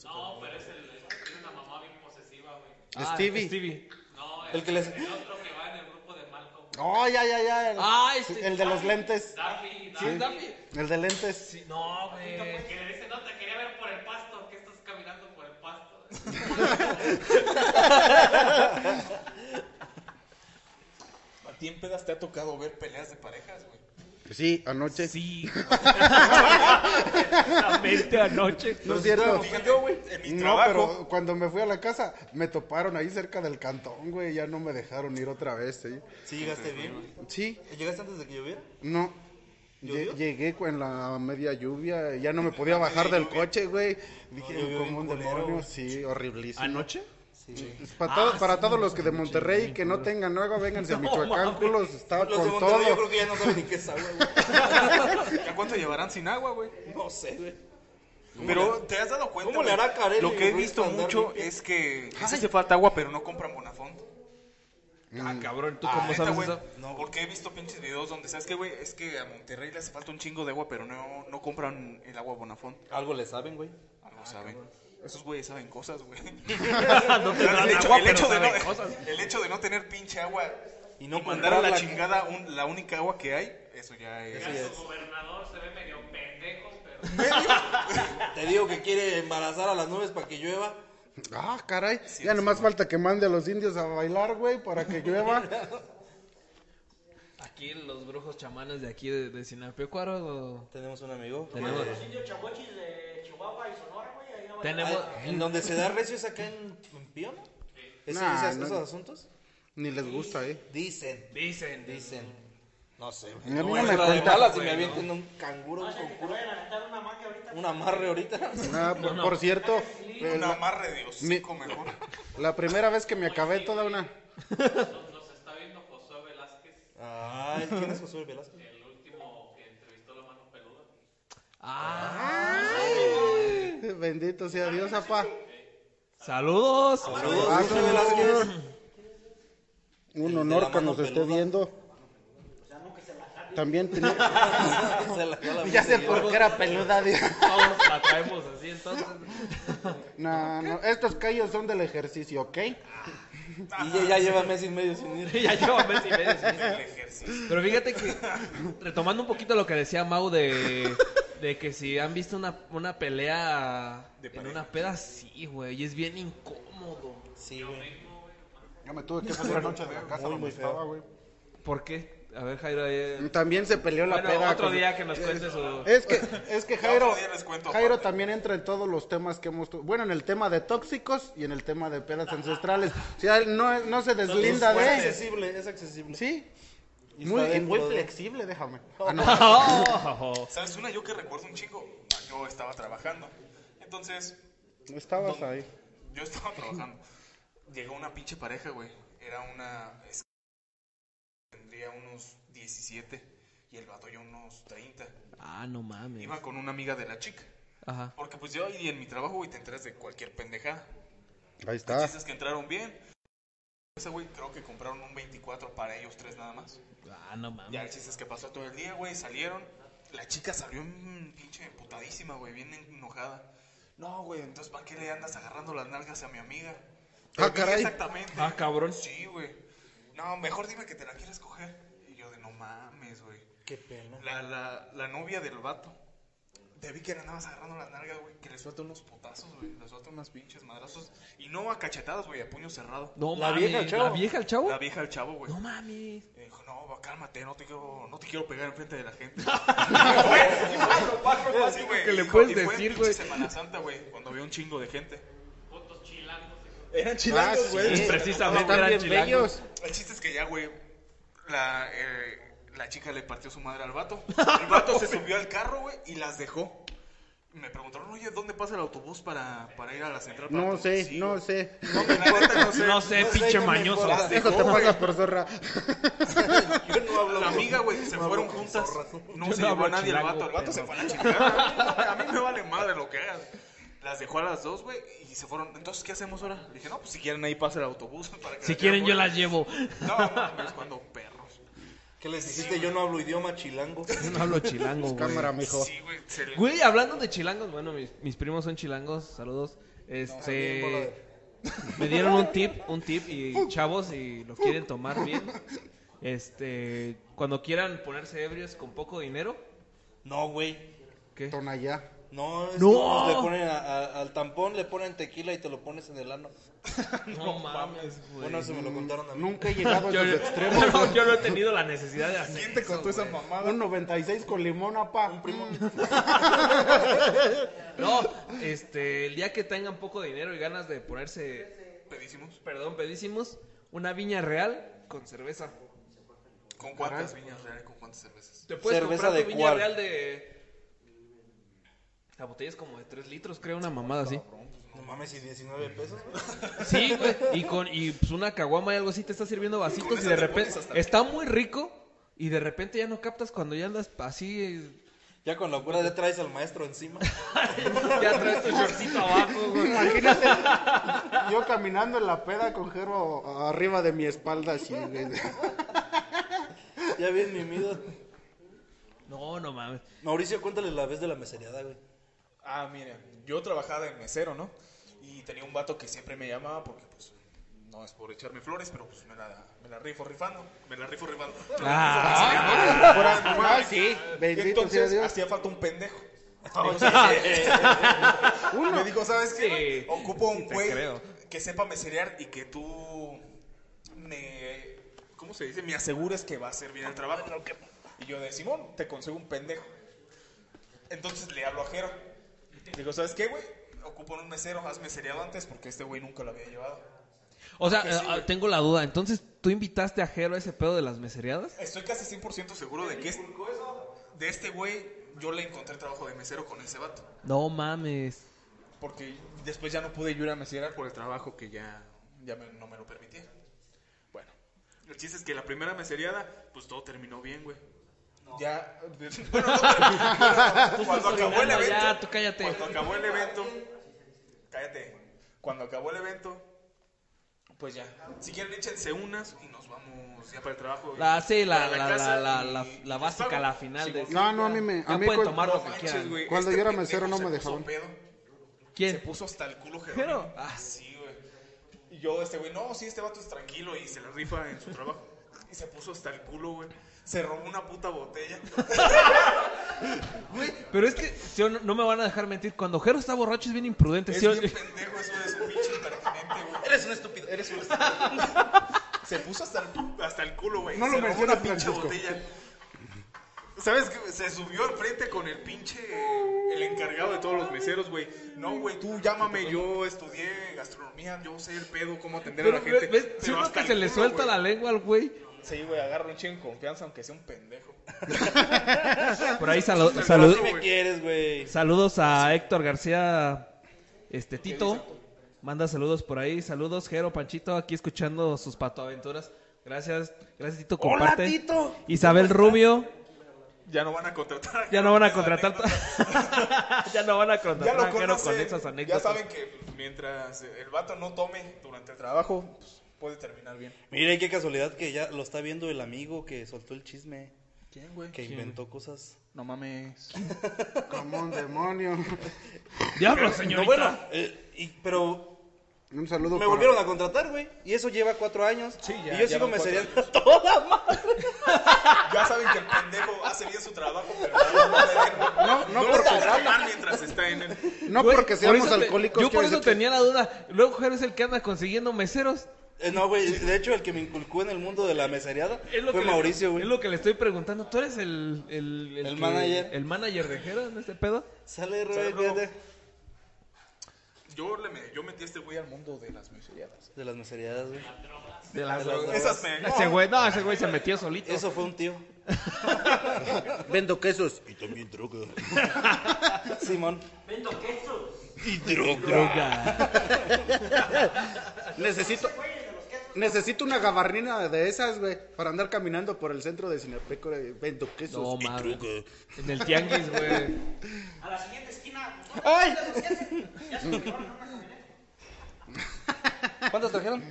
Speaker 7: No, pero es el, el que tiene una mamá bien posesiva, güey.
Speaker 2: Ah,
Speaker 5: Stevie.
Speaker 2: Stevie.
Speaker 7: No,
Speaker 4: El que les-
Speaker 7: el otro que va en el grupo de Malcolm.
Speaker 5: Oh, ya, ya, ya. El,
Speaker 2: Ah, este-
Speaker 5: el de los lentes.
Speaker 7: Daphne,
Speaker 2: Sí,
Speaker 7: Daphne.
Speaker 2: Daphne.
Speaker 5: El de lentes.
Speaker 2: Sí, no, güey.
Speaker 7: Que le dice, no, te quería ver por el pasto, que estás caminando por el pasto.
Speaker 3: ¿A ti en pedas te ha tocado ver peleas de parejas, güey?
Speaker 5: Sí, anoche.
Speaker 2: Sí. Exactamente anoche.
Speaker 5: No es cierto.
Speaker 3: Fíjate, güey, en mi
Speaker 5: No,
Speaker 3: trabajo.
Speaker 5: pero cuando me fui a la casa, me toparon ahí cerca del cantón, güey. Ya no me dejaron ir otra vez, ¿sí?
Speaker 4: ¿Sí llegaste bien?
Speaker 5: Sí,
Speaker 4: ¿Llegaste antes de que lloviera?
Speaker 5: no.
Speaker 4: ¿Llovió?
Speaker 5: Lle- Llegué con la media lluvia, ya no me podía bajar del coche, güey. Dije, como un demonio, sí, horriblísimo.
Speaker 2: ¿Anoche?
Speaker 5: Es Para, todo- para todos los que de Monterrey que no tengan agua, vénganse a Michoacán, culos, está
Speaker 4: Los de
Speaker 5: con
Speaker 4: Monterrey yo
Speaker 5: todo.
Speaker 4: creo que ya no saben ni qué es agua, güey.
Speaker 3: ¿Ya cuánto llevarán sin agua, güey?
Speaker 4: No sé, güey.
Speaker 3: Pero te has dado cuenta.
Speaker 4: cómo le hará Carelli,
Speaker 3: Lo que he visto mucho
Speaker 4: limpio?
Speaker 3: es que les hace falta agua, pero no compran Bonafont.
Speaker 2: Ah, cabrón, ¿tú
Speaker 3: Ah,
Speaker 2: cómo sabes
Speaker 3: güey.
Speaker 2: eso?
Speaker 3: No, porque he visto pinches videos donde, ¿sabes qué, güey? Es que a Monterrey le hace falta un chingo de agua, pero no, no compran el agua Bonafont.
Speaker 4: Algo le saben, güey.
Speaker 3: Algo saben. Esos güeyes saben cosas, güey.
Speaker 2: No te dan
Speaker 3: el, hecho,
Speaker 2: agua,
Speaker 3: el,
Speaker 2: pero
Speaker 3: hecho de no,
Speaker 2: saben cosas.
Speaker 3: el hecho de no tener pinche agua
Speaker 4: Y no
Speaker 3: mandar a la chingada un- la única agua que hay, eso ya es.
Speaker 4: Eso ya
Speaker 7: El
Speaker 4: es.
Speaker 7: gobernador se ve medio pendejo, pero.
Speaker 4: Te digo que quiere embarazar a las nubes para que llueva.
Speaker 5: Ah, caray. Ya nomás falta que mande a los indios a bailar, güey, para que llueva.
Speaker 2: Aquí los brujos chamanes de aquí de, de Sinapecuaro.
Speaker 4: Tenemos un amigo.
Speaker 2: Tenemos-
Speaker 6: Los indios chamochis de Chihuahua y Sonora,
Speaker 2: Tenemos.
Speaker 4: Ah, ¿En donde se da recio es acá en, en Pío, no? ¿Ese
Speaker 5: Nah,
Speaker 4: dice
Speaker 5: no.
Speaker 4: esos asuntos?
Speaker 5: Ni les gusta, ¿eh?
Speaker 4: Dicen,
Speaker 2: Dicen.
Speaker 4: dicen. No sé.
Speaker 5: A mí no
Speaker 4: güey,
Speaker 5: me
Speaker 4: la de
Speaker 5: cuenta.
Speaker 4: malas si me avienten un canguro, un
Speaker 6: a ahorita.
Speaker 4: un amarre ahorita.
Speaker 5: Ah, por, por cierto, eh,
Speaker 3: Un
Speaker 5: la,
Speaker 3: amarre de hocico mejor.
Speaker 5: la primera vez que me acabé toda una...
Speaker 7: Nos está viendo Josué Velázquez,
Speaker 4: Ay, ¿quién es Josué Velasco?
Speaker 7: el último que entrevistó la mano peluda.
Speaker 5: Bendito sea Dios, apá.
Speaker 2: Saludos.
Speaker 4: Saludos,
Speaker 5: Ah.
Speaker 4: Velázquez.
Speaker 5: Un
Speaker 4: de
Speaker 5: honor que nos esté viendo. También tenía...
Speaker 4: Se la dio la
Speaker 5: Ya sé por qué era peluda.
Speaker 2: Todos la traemos así entonces.
Speaker 5: No, no, estos callos son del ejercicio, ¿ok?
Speaker 4: Y ya, ya lleva mes y medio sin ir.
Speaker 2: ya lleva mes y medio. sin-
Speaker 3: ejercicio.
Speaker 2: Pero fíjate que, retomando un poquito lo que decía Mau de, de que si han visto una, una pelea
Speaker 3: De
Speaker 2: en una peda, sí, güey, y es bien incómodo.
Speaker 4: Sí, güey.
Speaker 5: Ya me tuve que salir anoche de la casa
Speaker 4: Muy,
Speaker 5: estaba, güey.
Speaker 2: ¿Por qué? A ver, Jairo. eh,
Speaker 5: También se peleó la
Speaker 2: Bueno,
Speaker 5: peda.
Speaker 2: otro
Speaker 5: con-
Speaker 2: día que nos cuente su...
Speaker 5: Es que, es que Jairo,
Speaker 3: cuento
Speaker 5: Jairo también entra en todos los temas que hemos... tu- Bueno, en el tema de tóxicos y en el tema de pedas ancestrales. O sea, no, no se deslinda
Speaker 4: Es
Speaker 5: de...
Speaker 4: accesible, es accesible.
Speaker 5: Sí,
Speaker 4: Y
Speaker 5: muy, y muy flexible, déjame. Ah, no,
Speaker 2: Oh,
Speaker 3: ¿Sabes una? Yo que recuerdo un chico. Yo estaba trabajando. Entonces,
Speaker 5: estabas ahí.
Speaker 3: yo estaba trabajando. Llegó una pinche pareja, güey. Era una. es- Tendría unos 17 y el vato ya unos 30.
Speaker 2: Ah, no mames.
Speaker 3: Iba con una amiga de la chica.
Speaker 2: Ajá.
Speaker 3: Porque pues yo ahí en mi trabajo, güey, te enteras de cualquier pendejada.
Speaker 5: Ahí está.
Speaker 3: chiste es que entraron bien. Ese güey creo que compraron un 24 para ellos tres nada más.
Speaker 2: Ah, no
Speaker 3: Ya el
Speaker 2: mames.
Speaker 3: chiste es que pasó todo el día, güey, salieron. La chica salió en pinche emputadísima, güey, bien enojada. No, güey, entonces ¿para qué le andas agarrando las nalgas a mi amiga? Te
Speaker 5: Ah, caray.
Speaker 3: Exactamente.
Speaker 2: Ah, cabrón.
Speaker 3: Sí, güey. No, mejor dime que te la quieres coger. Y yo de no mames, güey.
Speaker 4: Qué pena.
Speaker 3: La, la, la novia del vato. Te vi que le andabas agarrando las nalgas, güey. Que le suelta unos potazos, güey. Le suelta unas pinches madrazos. Y no a cachetadas, güey, a puño cerrado.
Speaker 2: No
Speaker 4: La
Speaker 2: mames.
Speaker 4: vieja al chavo.
Speaker 2: ¿La vieja al chavo?
Speaker 3: La vieja al chavo, güey.
Speaker 2: No mames.
Speaker 3: Y dijo, no, va, cálmate, no te quiero, no te quiero pegar enfrente de la gente. Así, güey,
Speaker 2: que le puedes decir, güey.
Speaker 3: Semana Santa, güey, cuando había un chingo de gente.
Speaker 7: Fotos chilangos.
Speaker 3: Eran chilangos,
Speaker 5: Ah,
Speaker 3: güey.
Speaker 5: sí.
Speaker 2: Precisamente eran chilangos.
Speaker 5: bellos.
Speaker 3: El chiste es que ya, güey, la, eh, la chica le partió su madre al vato. El vato se subió al carro, güey, y las dejó. Me preguntaron, oye, ¿dónde pasa el autobús para, para ir a la central? para
Speaker 5: No
Speaker 3: autobús?"
Speaker 5: sé,
Speaker 3: Sí,
Speaker 5: no sé.
Speaker 3: No, sé.
Speaker 2: No sé,
Speaker 4: No sé,
Speaker 2: pinche
Speaker 4: no
Speaker 2: mañoso.
Speaker 3: Las
Speaker 5: Eso
Speaker 3: dejó,
Speaker 5: te pasa por zorra.
Speaker 4: Yo no hablo
Speaker 3: La amiga, güey, se
Speaker 4: no
Speaker 3: fueron juntas. No se
Speaker 2: no
Speaker 3: llevó a nadie el vato. El vato se fue a la chingada. A mí me vale madre lo que hagas. Las dejó a las dos, güey, y se fueron. Entonces, ¿qué hacemos ahora? Le dije, no, pues si quieren ahí pasa el autobús. Para que
Speaker 2: Si quieren, yo las llevo.
Speaker 3: No, mames, cuando perros.
Speaker 4: ¿Qué les dijiste? Yo no hablo idioma chilango.
Speaker 2: Yo no hablo chilango, güey.
Speaker 5: Cámara, mijo.
Speaker 3: Sí, güey.
Speaker 2: Güey, hablando de chilangos, bueno, mis, mis primos son chilangos, saludos. Este, me dieron un tip, un tip y chavos, si lo quieren tomar bien, este, cuando quieran ponerse ebrios con poco dinero,
Speaker 4: No, güey.
Speaker 2: ¿qué?
Speaker 5: Tonayá.
Speaker 4: No, es
Speaker 2: No.
Speaker 4: como le ponen a- a- al tampón, le ponen tequila y te lo pones en el ano.
Speaker 2: No mames, güey.
Speaker 4: Bueno, eso me lo contaron a mí.
Speaker 5: Nunca he llegado a
Speaker 2: Yo,
Speaker 5: esos extremos.
Speaker 2: yo- yo no he tenido la necesidad de hacer
Speaker 3: ¿Quién te contó esa mamada?
Speaker 5: Un 96 con limón, apa. Un primo.
Speaker 2: No, este, el día que tengan poco dinero y ganas de ponerse,
Speaker 3: Pedísimos.
Speaker 2: perdón, pedísimos, una viña real con cerveza.
Speaker 3: ¿Con cuántas viñas reales? ¿Con cuántas cervezas?
Speaker 2: Te puedes
Speaker 4: ¿Cerveza
Speaker 2: comprar
Speaker 4: de
Speaker 2: tu viña
Speaker 4: cuál?
Speaker 2: real de... La botella es como de 3 litros, creo, una mamada así.
Speaker 4: No mames, y 19 pesos.
Speaker 2: Sí, güey. Y con y pues una caguama y algo así te está sirviendo vasitos y de
Speaker 3: te
Speaker 2: repente está muy rico y de repente ya no captas cuando ya andas así eh,
Speaker 4: Ya con la pura ya traes al maestro encima.
Speaker 2: ya traes tu shortcito abajo, güey.
Speaker 5: Imagínate. Yo caminando en la peda con Jero arriba de mi espalda así, güey.
Speaker 4: Ya bien mimido.
Speaker 2: No, no mames.
Speaker 4: Mauricio, cuéntale la vez de la meseriada, güey.
Speaker 3: Ah, mira, yo trabajaba de mesero, ¿no? Y tenía un vato que siempre me llamaba porque, pues, no es por echarme flores, pero pues me la, me la rifo rifando. Me la rifo rifando.
Speaker 2: Ah,
Speaker 5: Ah, sí. Bendito sea
Speaker 3: Entonces,
Speaker 5: Dios.
Speaker 3: hacía falta un pendejo.
Speaker 5: Uno.
Speaker 3: Me dijo, ¿sabes qué? güey?
Speaker 2: Sí,
Speaker 3: Ocupo
Speaker 2: sí
Speaker 3: un
Speaker 2: te
Speaker 3: güey
Speaker 2: creo.
Speaker 3: que sepa meserear y que tú me... ¿Cómo se dice? Me asegures que va a hacer bien el trabajo. Y yo de Simón, te consigo un pendejo. Entonces le hablo a Jero. Digo, ¿sabes qué, güey? Ocupo un mesero, has mesereado antes porque este güey nunca lo había llevado.
Speaker 2: O sea,
Speaker 3: sí,
Speaker 2: eh, tengo la duda. Entonces, ¿tú invitaste a Jero a ese pedo de las mesereadas?
Speaker 3: Estoy casi 100% seguro de que es, de este güey yo le encontré trabajo de mesero con ese vato.
Speaker 2: No mames.
Speaker 3: Porque después ya no pude yo ir a meserear por el trabajo que ya, ya me- no me lo permitía. Bueno, el chiste es que la primera meseriada, pues todo terminó bien, güey. Ya, bueno, no, pero cuando acabó el evento,
Speaker 2: ya, tú cállate.
Speaker 3: cuando acabó el evento, cállate, cuando acabó el evento, pues ya, si quieren échense unas y nos vamos ya para el trabajo.
Speaker 2: La, sí, la, la, la, la, la, básica, la final. de,
Speaker 5: No, no, a mí me- a mí
Speaker 2: pueden
Speaker 5: cuando-
Speaker 2: tomar lo que
Speaker 3: manches,
Speaker 2: quieran.
Speaker 5: Cuando
Speaker 3: este
Speaker 5: yo era mesero no
Speaker 3: se
Speaker 5: me
Speaker 3: puso
Speaker 5: dejaban.
Speaker 3: pedo.
Speaker 2: ¿Quién?
Speaker 3: Se puso hasta el culo. Jerónimo. Ah, sí, güey. Y yo, este güey, no, sí, este vato es tranquilo y se la rifa en su trabajo. Y se puso hasta el culo, güey. Se robó una puta botella.
Speaker 2: Pero es que no, no me van a dejar mentir. Cuando Jero está borracho es bien imprudente.
Speaker 3: Es
Speaker 2: ¿sí?
Speaker 3: bien pendejo, eso es un pinche impertinente, güey.
Speaker 4: Eres un estúpido, eres un estúpido.
Speaker 3: Se puso hasta el, hasta el culo, güey.
Speaker 5: No
Speaker 3: se
Speaker 5: lo
Speaker 3: robó una pinche
Speaker 5: Francisco.
Speaker 3: botella. ¿Sabes qué? Se subió al frente con el pinche. El encargado de todos los meseros, güey. No, güey, tú llámame. Yo estudié gastronomía. Yo sé el pedo, cómo atender
Speaker 2: Pero,
Speaker 3: a la gente.
Speaker 2: ¿ves?
Speaker 3: Pero
Speaker 2: que
Speaker 3: el
Speaker 2: se le suelta
Speaker 3: güey.
Speaker 2: la lengua al güey.
Speaker 3: Sí, güey, agarra un chingo en confianza, aunque sea un pendejo.
Speaker 2: Por ahí salu-
Speaker 3: Pero
Speaker 2: salud-
Speaker 3: sí
Speaker 4: ¿Qué me
Speaker 3: güey.
Speaker 4: quieres, güey?
Speaker 2: saludos a Héctor García este Tito. Manda saludos por ahí. Saludos, Jero, Panchito, aquí escuchando sus patoaventuras. Gracias, gracias Tito, comparte.
Speaker 4: Tito.
Speaker 2: Isabel Rubio,
Speaker 3: Ya no van a contratar.
Speaker 2: ya no van a contratar. ya no van a
Speaker 3: Ya
Speaker 2: contratar
Speaker 3: lo
Speaker 2: a Jero con
Speaker 3: conocen.
Speaker 2: esas
Speaker 3: Ya
Speaker 2: anécdotas.
Speaker 3: saben que mientras el vato no tome durante el trabajo, pues, puede terminar bien.
Speaker 4: Mira, y qué casualidad que ya lo está viendo el amigo que soltó el chisme,
Speaker 3: ¿Quién, güey?
Speaker 4: que inventó cosas.
Speaker 3: No mames.
Speaker 5: Como un demonio.
Speaker 2: Diablo, señorita.
Speaker 4: No, bueno, eh, y- pero
Speaker 5: Un saludo
Speaker 4: me
Speaker 5: para-
Speaker 4: volvieron a contratar, güey. Y eso lleva cuatro años.
Speaker 3: Sí, ya,
Speaker 4: y yo sigo
Speaker 3: años.
Speaker 4: toda madre.
Speaker 3: Ya saben que el pendejo hace bien su trabajo, pero no, no,
Speaker 5: No, no porque-
Speaker 3: mientras está en el...
Speaker 5: No
Speaker 2: Güey,
Speaker 5: porque
Speaker 2: por
Speaker 5: seamos
Speaker 2: te-
Speaker 5: alcohólicos.
Speaker 2: Yo por eso
Speaker 5: decir
Speaker 2: tenía la duda. Luego Jero es el que anda consiguiendo meseros.
Speaker 4: Eh, no, güey, de hecho el que me inculcó en el mundo de la meseriada
Speaker 2: Es lo
Speaker 4: fue Mauricio, güey.
Speaker 2: Es lo que le estoy preguntando. ¿Tú eres el... El,
Speaker 4: El
Speaker 2: que-
Speaker 4: manager.
Speaker 2: El manager de Jero en este pedo.
Speaker 4: Sale, de,
Speaker 3: Yo, le me- yo metí a este güey al mundo de las meseriadas.
Speaker 4: de las meseriadas, güey.
Speaker 2: De las
Speaker 4: De las
Speaker 2: drogas.
Speaker 3: Esas me...
Speaker 2: Ese güey, no, ese güey se metió solito.
Speaker 4: Eso fue un tío.
Speaker 5: Vendo quesos.
Speaker 4: Y también droga. Simón.
Speaker 6: Vendo quesos.
Speaker 4: Y droga.
Speaker 2: Droga.
Speaker 5: Necesito. Necesito una gabardina de esas, güey, para andar caminando por el centro de Cinepeco. Vendo quesos.
Speaker 2: No,
Speaker 5: droga.
Speaker 2: En el tianguis, güey.
Speaker 6: A la siguiente esquina.
Speaker 4: ¡Ay!
Speaker 6: Ya se en.
Speaker 4: ¿Cuántos trajeron?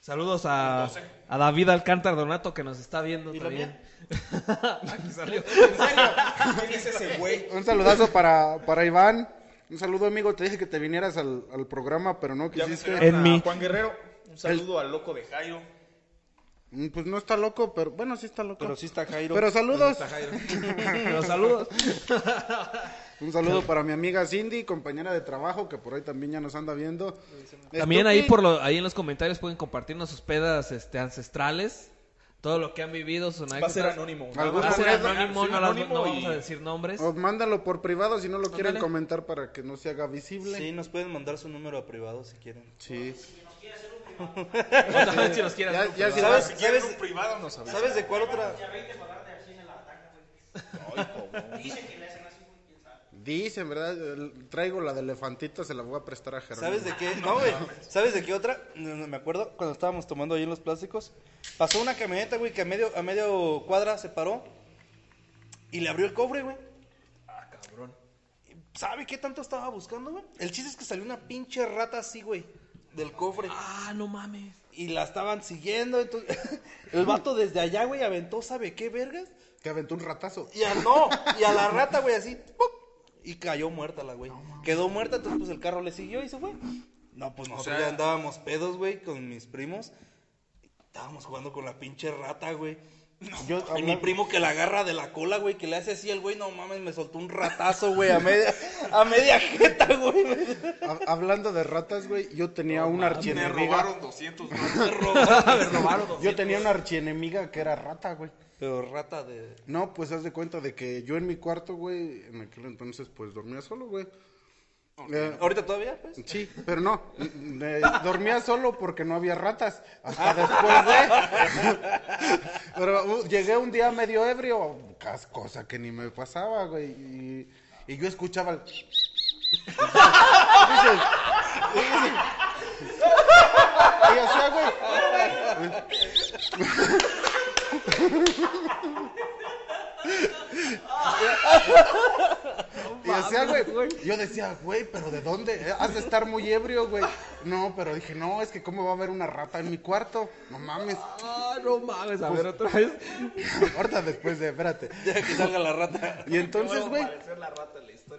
Speaker 2: Saludos a, a David Alcántara Donato que nos está viendo también. Aquí salió.
Speaker 3: ¿Quién es ese güey?
Speaker 5: Un saludazo para, para Iván. Un saludo, amigo. Te dije que te vinieras al, al programa, pero no quisiste.
Speaker 2: En mí.
Speaker 3: Juan Guerrero. Un saludo al loco de Jairo.
Speaker 5: Mm, Pues no está loco, pero bueno, sí está loco.
Speaker 4: Pero sí está Jairo.
Speaker 5: Pero saludos.
Speaker 2: Los saludos.
Speaker 5: Un saludo para mi amiga Cindy, compañera de trabajo, que por ahí también ya nos anda viendo.
Speaker 2: También ahí por lo, ahí en los comentarios pueden compartirnos sus pedas este, ancestrales. Todo lo que han vivido, sus
Speaker 3: Va a ser anónimo.
Speaker 5: ¿Algún
Speaker 2: Va a ser anónimo,
Speaker 3: Sí,
Speaker 2: no,
Speaker 3: anónimo
Speaker 2: no vamos a decir nombres.
Speaker 5: O mándalo por privado si no lo quieren
Speaker 2: Ándale.
Speaker 5: comentar para que no se haga visible.
Speaker 4: Sí, nos pueden mandar su número a privado si quieren.
Speaker 5: Sí.
Speaker 2: Otra vez si los quieres
Speaker 5: Ya-
Speaker 2: un
Speaker 5: ya
Speaker 2: privado.
Speaker 5: si
Speaker 4: ¿Sabes?
Speaker 3: Si quieren
Speaker 4: ¿Sabes?
Speaker 3: un privado, nos avisan.
Speaker 4: ¿Sabes de cuál otra?
Speaker 6: Ya 20 para darte al cine la ataca, güey. Dicen que le hacen así, güey, quién sabe.
Speaker 5: Dicen, ¿verdad? Traigo la de elefantito, se la voy a prestar a Germán.
Speaker 4: ¿Sabes de qué? No, güey. ¿Sabes de qué otra? No, no, me acuerdo cuando estábamos tomando ahí en los plásticos. Pasó una camioneta, güey, que a medio, a medio cuadra se paró y le abrió el cobre, güey.
Speaker 3: Ah, cabrón.
Speaker 4: ¿Sabe qué tanto estaba buscando, güey? El chiste es que salió una pinche rata así, güey, del cofre.
Speaker 2: Ah, no mames.
Speaker 4: Y la estaban siguiendo, entonces... el vato desde allá, güey, aventó, ¿sabe qué, vergas?
Speaker 5: Que aventó un ratazo.
Speaker 4: Y a, no, y a la rata, güey, así, y cayó muerta la güey. Quedó muerta, entonces pues el carro le siguió y se fue. No, pues nosotros
Speaker 3: sea-
Speaker 4: ya andábamos pedos, güey, con mis primos. Estábamos jugando con la pinche rata, güey.
Speaker 5: Yo,
Speaker 4: Y mi primo que la agarra de la cola, güey, que le hace así el güey, no mames, me soltó un ratazo, güey, a media, a media jeta, güey.
Speaker 5: hab- hablando de ratas, güey, yo tenía una
Speaker 3: Me
Speaker 5: archienemiga.
Speaker 3: robaron 200 dólares.
Speaker 5: Yo tenía una archienemiga que era rata, güey.
Speaker 4: Pero rata de...
Speaker 5: No, pues haz de cuenta de que yo en mi cuarto, güey, en aquel entonces pues dormía solo, güey.
Speaker 4: Eh, ¿Ahorita todavía? Pues?
Speaker 5: Sí, pero no. dormía solo porque no había ratas. Hasta después de. pero uh, llegué un día medio ebrio, cosa que ni me pasaba, güey. Y, y yo escuchaba el. Dices, y hacía, güey. Y hacía, güey. Yo decía, güey, pero ¿de dónde? Eh, Has de estar muy ebrio, güey. No, pero dije, no, es que ¿cómo va a haber una rata en mi cuarto? No mames.
Speaker 2: Ah, no mames, a ver otra vez.
Speaker 5: Ahorita después de, espérate.
Speaker 4: Ya que salga la rata.
Speaker 5: Y entonces, güey,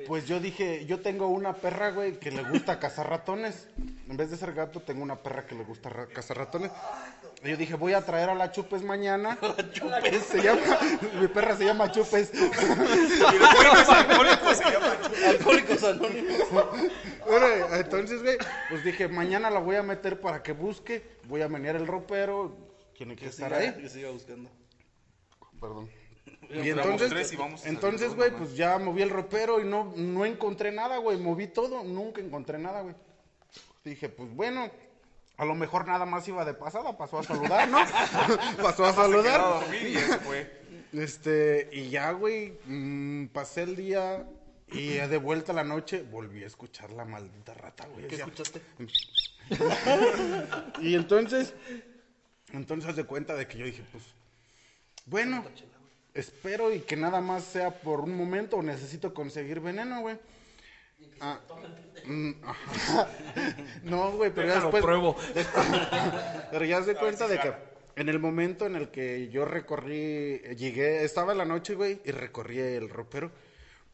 Speaker 5: pues yo dije, yo tengo una perra, güey, que le gusta cazar ratones. En vez de ser gato, tengo una perra que le gusta ra- cazar ratones. Y yo dije, voy a traer a la Chupes mañana. La Chupes. Se llama, mi perra se llama Chupes.
Speaker 3: Y alcohólicos se llama
Speaker 4: Alcohólicos Anónimos.
Speaker 5: Bueno, entonces, güey, pues dije, mañana la voy a meter para que busque. Voy a menear el ropero. Tiene que
Speaker 4: Que
Speaker 5: estar
Speaker 4: siga,
Speaker 5: ahí.
Speaker 4: que siga buscando.
Speaker 5: Perdón. Y entonces,
Speaker 3: tres y vamos a salir
Speaker 5: entonces, güey, pues ya moví el ropero y no, no encontré nada, güey. Moví todo, nunca encontré nada, güey. Dije, pues bueno, a lo mejor nada más iba de pasada, pasó a saludar, ¿no? pasó a saludar.
Speaker 3: dormir y.
Speaker 5: Este, y ya, güey, mm, pasé el día y de vuelta a la noche volví a escuchar la maldita rata, güey.
Speaker 4: ¿Qué
Speaker 5: Decía,
Speaker 4: escuchaste?
Speaker 5: y entonces, entonces haz de cuenta de que yo dije, pues, bueno, espero y que nada más sea por un momento o necesito conseguir veneno, güey. Ah, mm, no, güey, pero ya
Speaker 2: Déjalo,
Speaker 5: después,
Speaker 2: pruebo.
Speaker 5: pero ya de cuenta de que en el momento en el que yo recorrí, llegué, estaba en la noche, güey, y recorrí el ropero,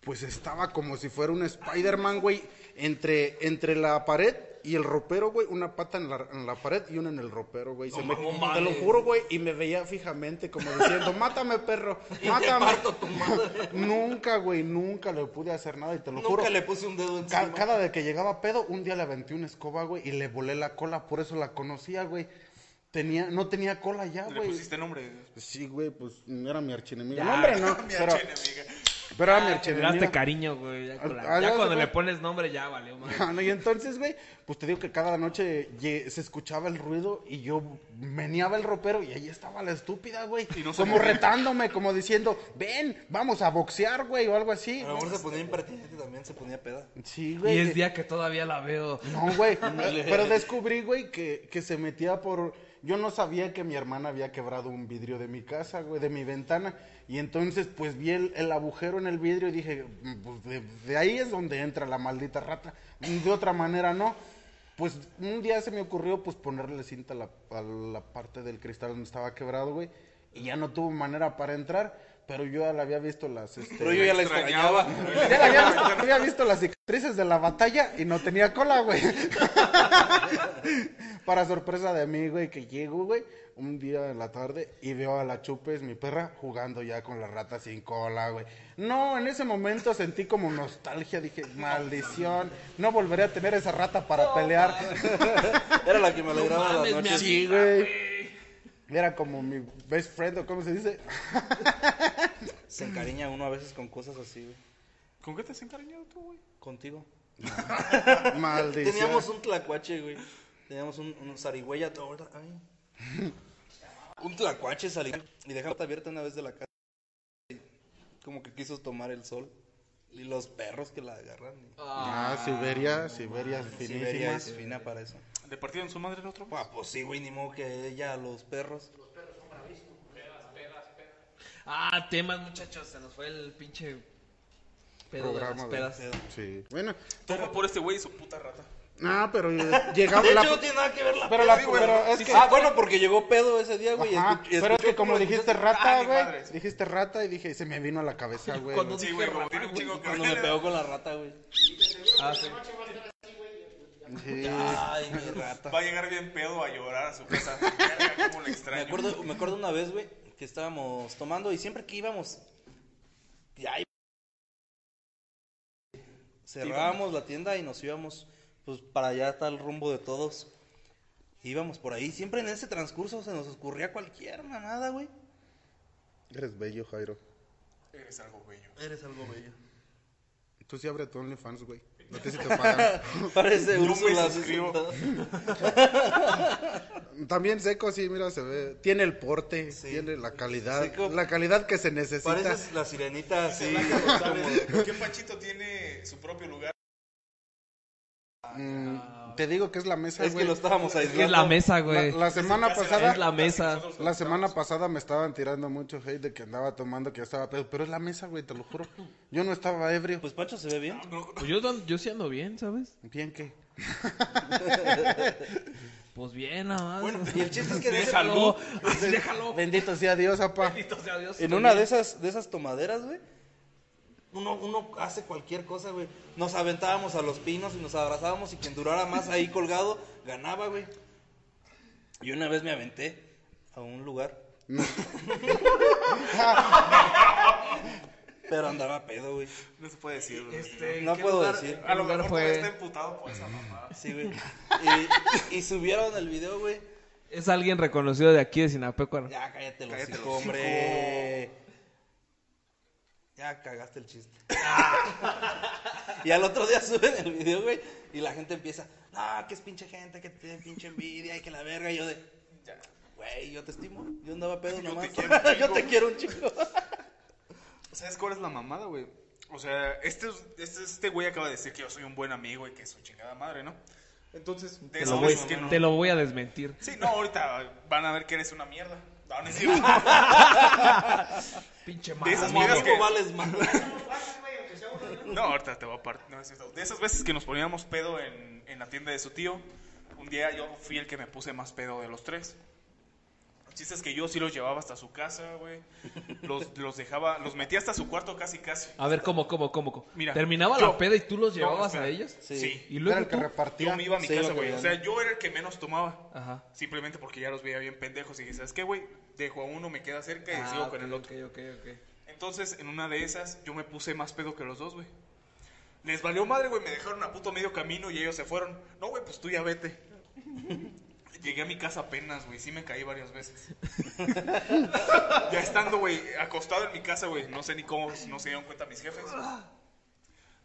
Speaker 5: pues estaba como si fuera un Spider-Man, güey, entre, entre la pared y el ropero, güey, una pata en la, en la pared y una en el ropero, güey. Se me- te lo juro, güey, y me veía fijamente como diciendo, mátame, perro, mátame.
Speaker 4: parto tu madre.
Speaker 5: Nunca, güey, nunca le pude hacer nada y te lo juro.
Speaker 4: Nunca le puse un dedo encima.
Speaker 5: cada vez que llegaba pedo, un día le aventé una escoba, güey, y le volé la cola, por eso la conocía, güey. Tenía, no tenía cola ya,
Speaker 3: Le
Speaker 5: güey.
Speaker 3: pusiste nombre.
Speaker 5: Sí, güey, pues era mi archienemiga.
Speaker 2: Ya.
Speaker 5: No, hombre, no,
Speaker 3: Mi
Speaker 5: pero,
Speaker 3: archienemiga.
Speaker 5: Pero era mi
Speaker 2: Le
Speaker 5: archienemiga.
Speaker 2: daste cariño, güey. Ya, con la-
Speaker 5: Ah,
Speaker 2: ya
Speaker 5: ya
Speaker 2: cuando le pones nombre, ya valió, madre.
Speaker 5: Ah, no, y entonces, güey, pues te digo que cada noche se escuchaba el ruido y yo meneaba el ropero y ahí estaba la estúpida, güey.
Speaker 3: Y no se
Speaker 5: como
Speaker 3: movía.
Speaker 5: retándome, como diciendo, ven, vamos a boxear, güey, o algo así.
Speaker 4: A lo mejor se ponía impertinente también, se ponía peda.
Speaker 5: Sí,
Speaker 2: Y
Speaker 5: güey.
Speaker 2: es día que todavía la veo.
Speaker 5: No, güey. pero descubrí, güey, que, que se metía por. Yo no sabía que mi hermana había quebrado un vidrio de mi casa, güey, de mi ventana. Y entonces, pues vi el, el agujero en el vidrio y dije, "Mm, pues de, de ahí es donde entra la maldita rata. De otra manera, no. Pues un día se me ocurrió, pues ponerle cinta a la, a la parte del cristal donde estaba quebrado, güey. Y ya no tuvo manera para entrar. Pero yo ya le había visto las. Este,
Speaker 4: Pero yo ya la extrañaba.
Speaker 5: ya había, visto, había visto las cicatrices de la batalla y no tenía cola, güey. Para sorpresa de mí, güey, que llego, güey, un día en la tarde y veo a la Chupes, mi perra, jugando ya con la rata sin cola, güey. No, en ese momento sentí como nostalgia, dije, maldición, no volveré a tener esa rata para pelear.
Speaker 4: Era la que me alegraba
Speaker 2: mames,
Speaker 4: la
Speaker 2: mi
Speaker 4: noche.
Speaker 5: Sí, güey. Era como mi best friend, o cómo se dice.
Speaker 4: Se encariña uno a veces con cosas así, güey.
Speaker 3: ¿Con qué te has encariñado tú, güey?
Speaker 4: Contigo.
Speaker 5: Maldición.
Speaker 4: Teníamos un tlacuache, güey. Teníamos un, un zarigüeya. todo. Ay. Un tlacuache salió y dejaba abierta una vez de la casa. Y como que quiso tomar el sol. Y los perros que la agarran. y-
Speaker 5: Ah, Siberia, Siberia
Speaker 4: Siberia
Speaker 5: finísima.
Speaker 4: es fina para eso.
Speaker 3: ¿Le partieron su madre el otro?
Speaker 4: Ah, pues sí, güey, ni modo que ella, los perros.
Speaker 2: Ah, temas, muchachos. Se nos fue el pinche pedo de
Speaker 5: Programa
Speaker 2: las
Speaker 5: de-
Speaker 2: pedas.
Speaker 5: Sí. Bueno,
Speaker 3: Todo por este güey y su puta rata.
Speaker 5: No, pero llegaba
Speaker 4: De
Speaker 5: la...
Speaker 4: hecho, no tiene nada que ver la
Speaker 5: Pero, la,
Speaker 3: Sí, güey.
Speaker 5: pero es que...
Speaker 4: Ah, bueno, porque llegó pedo ese día, güey.
Speaker 5: Ajá, pero es que como dijiste rata,
Speaker 3: Ah,
Speaker 5: güey, dijiste rata y dije, se me vino a la cabeza, güey.
Speaker 2: Cuando
Speaker 3: Sí, güey, como
Speaker 2: rata,
Speaker 3: tiene un que
Speaker 4: Cuando me pegó con la rata, güey.
Speaker 2: Ah, sí.
Speaker 5: Sí.
Speaker 4: Ay, mi rata.
Speaker 3: Va a llegar bien pedo a llorar a su casa. Verga, cómo le
Speaker 4: Me acuerdo, me acuerdo una vez, güey, que estábamos tomando y siempre que íbamos, ya ahí- cerrábamos la tienda y nos íbamos, pues para allá está el rumbo de todos. Íbamos por ahí, siempre en ese transcurso se nos ocurría cualquier mamada, güey.
Speaker 5: Eres bello, Jairo.
Speaker 3: Eres algo bello.
Speaker 4: Eres algo bello.
Speaker 5: Tú sí abre tu OnlyFans, güey. A ti sí te pagan.
Speaker 4: Parece Úrsula.
Speaker 5: También seco, sí, mira, se ve. Tiene el porte,
Speaker 4: Sí.
Speaker 5: tiene la calidad.
Speaker 4: Seco.
Speaker 5: La calidad que se necesita.
Speaker 4: Pareces la sirenita así.
Speaker 3: ¿Por qué Panchito tiene su propio lugar?
Speaker 5: Mm, te digo que es la mesa,
Speaker 4: Es que
Speaker 5: güey.
Speaker 4: lo estábamos
Speaker 2: Es
Speaker 4: aislando.
Speaker 2: la mesa, güey.
Speaker 5: la semana pasada.
Speaker 2: Es la mesa.
Speaker 5: La semana pasada me estaban tirando mucho hate de que andaba tomando, que ya estaba pedo. Pero es la mesa, güey, te lo juro. Yo no estaba ebrio.
Speaker 4: Pues Pancho se ve bien.
Speaker 2: Pues yo, yo sí ando bien, ¿sabes?
Speaker 5: Bien que.
Speaker 2: Pues bien, nada más.
Speaker 4: Y el chiste es que de
Speaker 2: déjalo. Así déjalo.
Speaker 5: Bendito sea Dios, apa.
Speaker 2: Bendito sea Dios.
Speaker 4: En una de esas, de esas tomaderas, güey, uno, uno hace cualquier cosa, güey. Nos aventábamos a los pinos y nos abrazábamos y quien durara más ahí colgado ganaba, güey. Y una vez me aventé a un lugar. Pero andaba pedo, güey.
Speaker 3: No se puede decir. güey.
Speaker 2: Este,
Speaker 4: No
Speaker 2: ¿qué
Speaker 4: puedo
Speaker 2: lugar-
Speaker 4: decir.
Speaker 3: A lo mejor
Speaker 2: fue?
Speaker 3: está emputado por esa mamada.
Speaker 4: Sí, güey. Y, y subieron el video, güey.
Speaker 2: Es alguien reconocido de aquí de Sinapecuaro.
Speaker 4: Ya, cállate los
Speaker 3: Cállate los hocico.
Speaker 4: hombre. Ya cagaste el chiste. y al otro día suben el video, güey, y la gente empieza, no, que es pinche gente, que tiene pinche envidia y que la verga. Y yo de, güey, yo te estimo. Yo andaba pedo
Speaker 3: Yo te
Speaker 4: nomás.
Speaker 3: quiero un chingo.
Speaker 4: yo te quiero un chico.
Speaker 3: ¿Sabes cuál es la mamada, güey? O sea, este, este, este güey acaba de decir que yo soy un buen amigo y que es su chingada madre, ¿no? Entonces, de
Speaker 2: Te
Speaker 3: esas
Speaker 2: lo, voy,
Speaker 3: veces que no.
Speaker 2: te lo voy a desmentir.
Speaker 3: Sí, no, ahorita van a ver que eres una mierda. No, no es cierto.
Speaker 2: Pinche
Speaker 3: De esas veces que...
Speaker 4: vales más.
Speaker 3: No, ahorita te voy a partir. No, es cierto. De esas veces que nos poníamos pedo en, en la tienda de su tío, un día yo fui el que me puse más pedo de los tres. El chiste es que yo sí los llevaba hasta su casa, güey. Los, los dejaba, los metía hasta su cuarto casi, casi.
Speaker 2: A ver, ¿cómo, cómo, cómo? cómo?
Speaker 3: Mira,
Speaker 2: ¿Terminaba
Speaker 3: yo-
Speaker 2: la peda y tú los llevabas
Speaker 3: espera.
Speaker 2: a ellos?
Speaker 3: Sí.
Speaker 2: Y
Speaker 5: Era
Speaker 2: luego
Speaker 5: el que
Speaker 2: tú?
Speaker 5: repartía.
Speaker 3: Yo me iba a mi
Speaker 4: Sí,
Speaker 3: casa,
Speaker 4: que
Speaker 3: güey. O sea, yo era el que menos tomaba.
Speaker 2: Ajá.
Speaker 3: Simplemente porque ya los veía bien pendejos y dije, ¿sabes qué, güey? Dejo a uno, me queda cerca y
Speaker 2: Ah,
Speaker 3: sigo
Speaker 2: ok,
Speaker 3: con el otro.
Speaker 2: ok, ok, ok.
Speaker 3: Entonces, en una de esas, yo me puse más pedo que los dos, güey. Les valió madre, güey, me dejaron a puto medio camino y ellos se fueron. No, güey, pues tú ya vete. Llegué a mi casa apenas, güey, sí me caí varias veces. ya estando, güey, acostado en mi casa, güey, no sé ni cómo, no se dieron cuenta mis jefes.